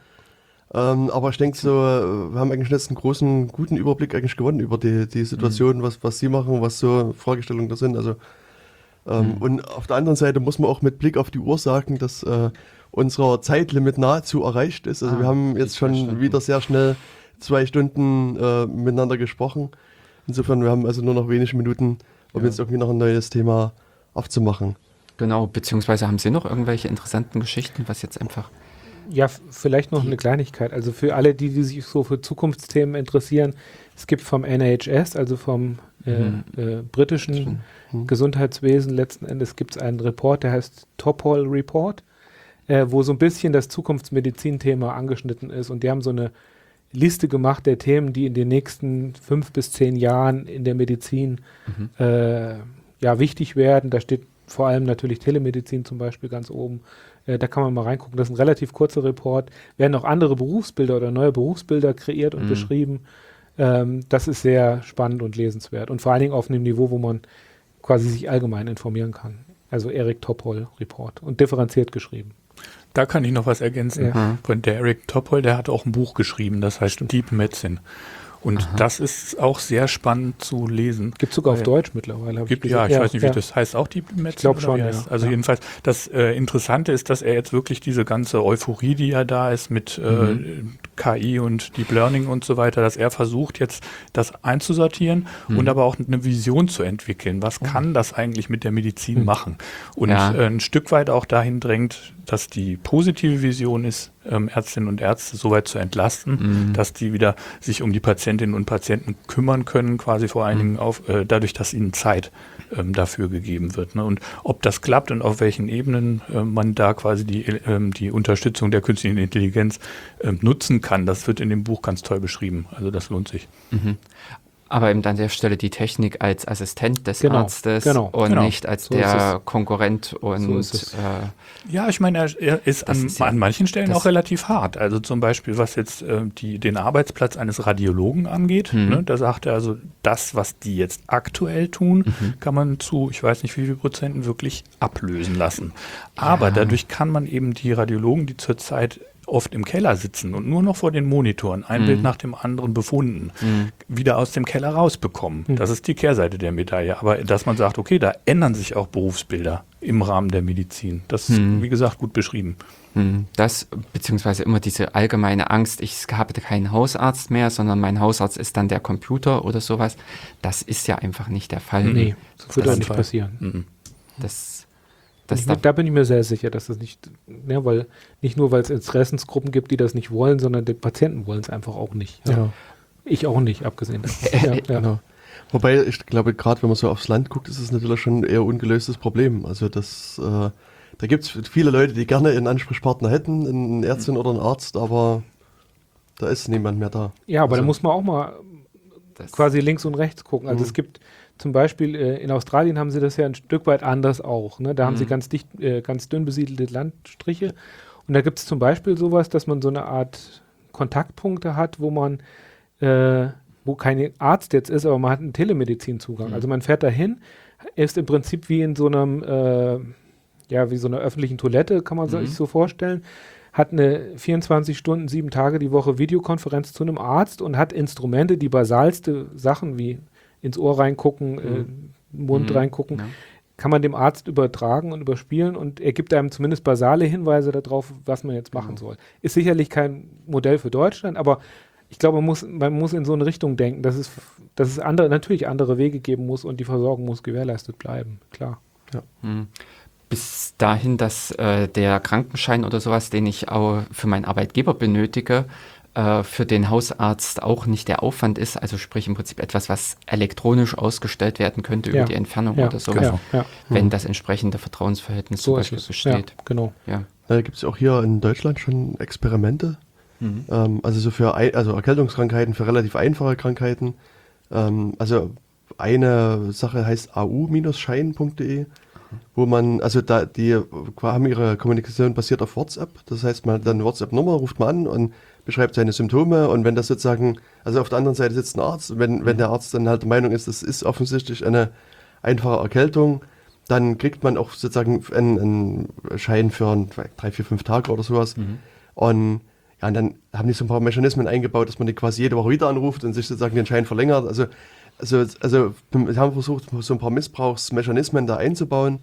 Ja. Ähm, aber ich denke so, wir haben eigentlich jetzt einen großen, guten Überblick eigentlich gewonnen über die, die Situation, mhm. was, was Sie machen, was so Fragestellungen da sind. Also, ähm, mhm. Und auf der anderen Seite muss man auch mit Blick auf die Uhr sagen, dass äh, unser Zeitlimit nahezu erreicht ist. Also ah, wir haben jetzt schon wieder sehr schnell zwei Stunden äh, miteinander gesprochen. Insofern, wir haben also nur noch wenige Minuten, um ja. jetzt irgendwie noch ein neues Thema aufzumachen. Genau, beziehungsweise haben Sie noch irgendwelche interessanten Geschichten, was jetzt einfach. Ja, vielleicht noch eine Kleinigkeit. Also für alle, die, die sich so für Zukunftsthemen interessieren, es gibt vom NHS, also vom äh, mhm. äh, britischen mhm. Gesundheitswesen letzten Endes, gibt es einen Report, der heißt Topol Report, äh, wo so ein bisschen das Zukunftsmedizin-Thema angeschnitten ist. Und die haben so eine Liste gemacht der Themen, die in den nächsten fünf bis zehn Jahren in der Medizin mhm. Äh, ja, wichtig werden. Da steht vor allem natürlich Telemedizin zum Beispiel ganz oben. Äh, da kann man mal reingucken. Das ist ein relativ kurzer Report. Werden auch andere Berufsbilder oder neue Berufsbilder kreiert und mhm. beschrieben. Ähm, das ist sehr spannend und lesenswert. Und vor allen Dingen auf einem Niveau, wo man quasi sich allgemein informieren kann. Also Erik Topol Report und differenziert geschrieben. Da kann ich noch was ergänzen. Ja. Von der Eric Topol, der hat auch ein Buch geschrieben, das heißt Deep Medicine. Und Aha. das ist auch sehr spannend zu lesen. Gibt sogar auf Deutsch mittlerweile. Gibt, ich ja, ich ja, weiß nicht, wie ja. das heißt. Auch die Metzler? Ich glaube schon, ja. Also jedenfalls, das äh, Interessante ist, dass er jetzt wirklich diese ganze Euphorie, die ja da ist mit äh, mhm. KI und Deep Learning und so weiter, dass er versucht jetzt das einzusortieren mhm. und aber auch eine Vision zu entwickeln. Was oh. kann das eigentlich mit der Medizin mhm. machen? Und äh, ein Stück weit auch dahin drängt, dass die positive Vision ist, ähm, Ärztinnen und Ärzte so weit zu entlasten, mhm. dass die wieder sich um die Patientinnen und Patienten kümmern können, quasi vor allen Dingen mhm. auf, äh, dadurch, dass ihnen Zeit ähm, dafür gegeben wird. Ne? Und ob das klappt und auf welchen Ebenen äh, man da quasi die, äh, die Unterstützung der künstlichen Intelligenz ähm, nutzen kann, das wird in dem Buch ganz toll beschrieben. Also das lohnt sich. Mhm. Aber eben an der Stelle die Technik als Assistent des genau, Arztes genau, und genau. nicht als so der Konkurrent und so äh, ja, ich meine, er, er ist, an, ist ja, an, manchen Stellen auch relativ hart. Also zum Beispiel, was jetzt äh, die, den Arbeitsplatz eines Radiologen angeht, mhm. ne, da sagt er also, das, was die jetzt aktuell tun, mhm. kann man zu, ich weiß nicht wie viel Prozenten wirklich ablösen lassen. Aber ja. dadurch kann man eben die Radiologen, die zurzeit oft im Keller sitzen und nur noch vor den Monitoren ein mhm. Bild nach dem anderen befunden, mhm. wieder aus dem Keller rausbekommen. Mhm. Das ist die Kehrseite der Medaille. Aber dass man sagt, okay, da ändern sich auch Berufsbilder im Rahmen der Medizin. Das ist, mhm. wie gesagt, gut beschrieben. Mhm. Das, beziehungsweise immer diese allgemeine Angst, ich habe keinen Hausarzt mehr, sondern mein Hausarzt ist dann der Computer oder sowas. Das ist ja einfach nicht der Fall. Nee, das wird auch nicht passieren. Das das da, da, bin ich mir sehr sicher, dass das nicht, ne, weil nicht nur, weil es Interessensgruppen gibt, die das nicht wollen, sondern die Patienten wollen es einfach auch nicht. Ja. Ja. Ich auch nicht, abgesehen davon. (laughs) ja, genau. Wobei, ich glaube, gerade wenn man so aufs Land guckt, ist es natürlich schon ein eher ungelöstes Problem. Also das, äh, da gibt es viele Leute, die gerne einen Ansprechpartner hätten, einen Ärztin oder einen Arzt, aber da ist niemand mehr da. Ja, aber also, da muss man auch mal quasi links und rechts gucken. Also mhm. es gibt zum Beispiel äh, in Australien haben sie das ja ein Stück weit anders auch. Ne? Da mhm. haben sie mhm. ganz dicht, äh, ganz dünn besiedelte Landstriche. Und da gibt es zum Beispiel sowas, dass man so eine Art Kontaktpunkte hat, wo man, äh, wo kein Arzt jetzt ist, aber man hat einen Telemedizinzugang. Mhm. Also man fährt dahin, ist im Prinzip wie in so einem, äh, ja, wie so einer öffentlichen Toilette, kann man mhm. sich so vorstellen hat eine 24 Stunden, sieben Tage die Woche Videokonferenz zu einem Arzt und hat Instrumente, die basalste Sachen wie ins Ohr reingucken, äh, mhm. äh, Mund mhm. reingucken, ja. kann man dem Arzt übertragen und überspielen und er gibt einem zumindest basale Hinweise darauf, was man jetzt machen mhm. soll. Ist sicherlich kein Modell für Deutschland, aber ich glaube, man muss, man muss in so eine Richtung denken, dass es, dass es andere, natürlich andere Wege geben muss und die Versorgung muss gewährleistet bleiben, klar. Ja. Mhm bis dahin, dass äh, der Krankenschein oder sowas, den ich auch für meinen Arbeitgeber benötige, äh, für den Hausarzt auch nicht der Aufwand ist, also sprich im Prinzip etwas, was elektronisch ausgestellt werden könnte ja. über die Entfernung ja, oder sowas, genau. ja. wenn mhm. das entsprechende Vertrauensverhältnis so zum Beispiel besteht. genau. Ja. Da gibt es auch hier in Deutschland schon Experimente, mhm. ähm, also so für ein, also Erkältungskrankheiten, für relativ einfache Krankheiten. Ähm, also eine Sache heißt au-schein.de wo man, also da, die haben ihre Kommunikation basiert auf WhatsApp. Das heißt, man hat dann eine WhatsApp-Nummer, ruft man an und beschreibt seine Symptome und wenn das sozusagen, also auf der anderen Seite sitzt ein Arzt, wenn, wenn der Arzt dann halt der Meinung ist, das ist offensichtlich eine einfache Erkältung, dann kriegt man auch sozusagen einen, einen Schein für ein, drei, vier, fünf Tage oder sowas. Mhm. Und ja, und dann haben die so ein paar Mechanismen eingebaut, dass man die quasi jede Woche wieder anruft und sich sozusagen den Schein verlängert. Also, also, also wir haben versucht, so ein paar Missbrauchsmechanismen da einzubauen.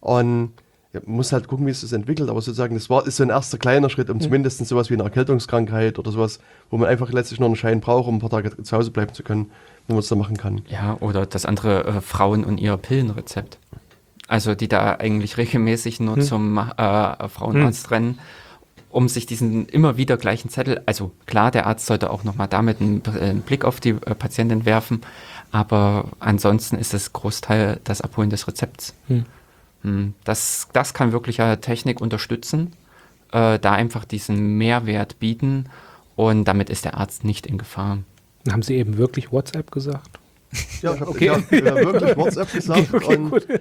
Und ja, man muss halt gucken, wie es sich entwickelt, aber sozusagen, das war, ist so ein erster kleiner Schritt, um mhm. zumindest sowas wie eine Erkältungskrankheit oder sowas, wo man einfach letztlich nur einen Schein braucht, um ein paar Tage zu Hause bleiben zu können, wo man es da machen kann. Ja, oder das andere äh, Frauen und ihr Pillenrezept. Also die da eigentlich regelmäßig nur hm. zum äh, Frauenarzt hm. rennen, um sich diesen immer wieder gleichen Zettel, also klar, der Arzt sollte auch nochmal damit einen, einen, Blick auf die äh, Patientin werfen, aber ansonsten ist es Großteil das Abholen des Rezepts. Hm. Hm, das, das kann wirklich Technik unterstützen, äh, da einfach diesen Mehrwert bieten und damit ist der Arzt nicht in Gefahr. Haben Sie eben wirklich WhatsApp gesagt? Ja, (laughs) ich habe okay. ja, ja, wirklich WhatsApp (laughs) gesagt. Okay, okay,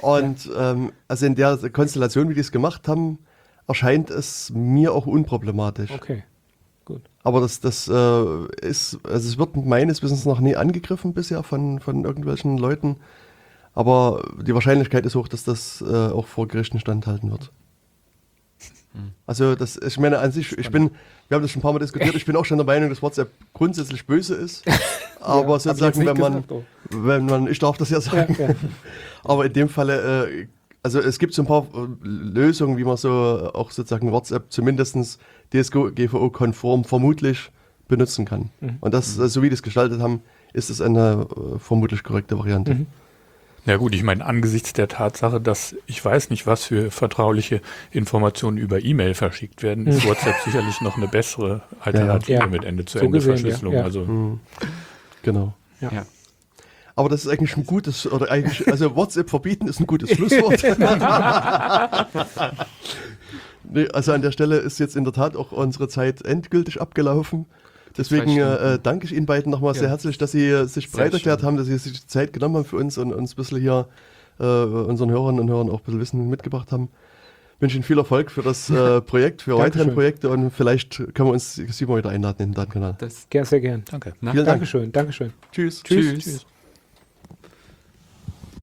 und, und ähm, also in der Konstellation, wie die es gemacht haben, erscheint es mir auch unproblematisch. Okay, gut. Aber das, das äh, ist, also es wird meines Wissens noch nie angegriffen bisher von, von irgendwelchen Leuten. Aber die Wahrscheinlichkeit ist hoch, dass das äh, auch vor Gerichten standhalten wird. Also das, ich meine an sich, ich bin, wir haben das schon ein paar Mal diskutiert, ich bin auch schon der Meinung, dass WhatsApp grundsätzlich böse ist. (laughs) Aber Ja, sozusagen, wenn man, gesagt, wenn man, ich darf das ja sagen, Ja, ja. (laughs) aber in dem Falle, äh, also es gibt so ein paar äh, Lösungen, wie man so auch sozusagen WhatsApp zumindest DSGVO-konform vermutlich benutzen kann. Mhm. Und das, äh, so wie die es gestaltet haben, ist es eine äh, vermutlich korrekte Variante. Mhm. Ja gut, ich meine, angesichts der Tatsache, dass ich weiß nicht, was für vertrauliche Informationen über E-Mail verschickt werden, ist WhatsApp sicherlich noch eine bessere Alternative Ja. mit Ende zu So Ende gesehen, ja, Verschlüsselung. ja. Also Mhm. Genau. Ja. Ja. Aber das ist eigentlich ein gutes, oder eigentlich, also WhatsApp verbieten ist ein gutes Schlusswort. (laughs) nee, also an der Stelle ist jetzt in der Tat auch unsere Zeit endgültig abgelaufen. Deswegen Zwei Stunden. äh, danke ich Ihnen beiden nochmal Ja. sehr herzlich, dass Sie äh, sich Sehr bereit erklärt schön. haben, dass Sie sich die Zeit genommen haben für uns und uns ein bisschen hier äh, unseren Hörern und Hörern auch ein bisschen Wissen mitgebracht haben. Ich wünsche Ihnen viel Erfolg für das äh, (laughs) Projekt, für weitere. Projekte und vielleicht können wir uns Sie mal wieder einladen in den Datenkanal. Das, Gern, sehr gern. danke. na, Vielen Dank. Dankeschön, Dankeschön. Tschüss. Tschüss. Tschüss.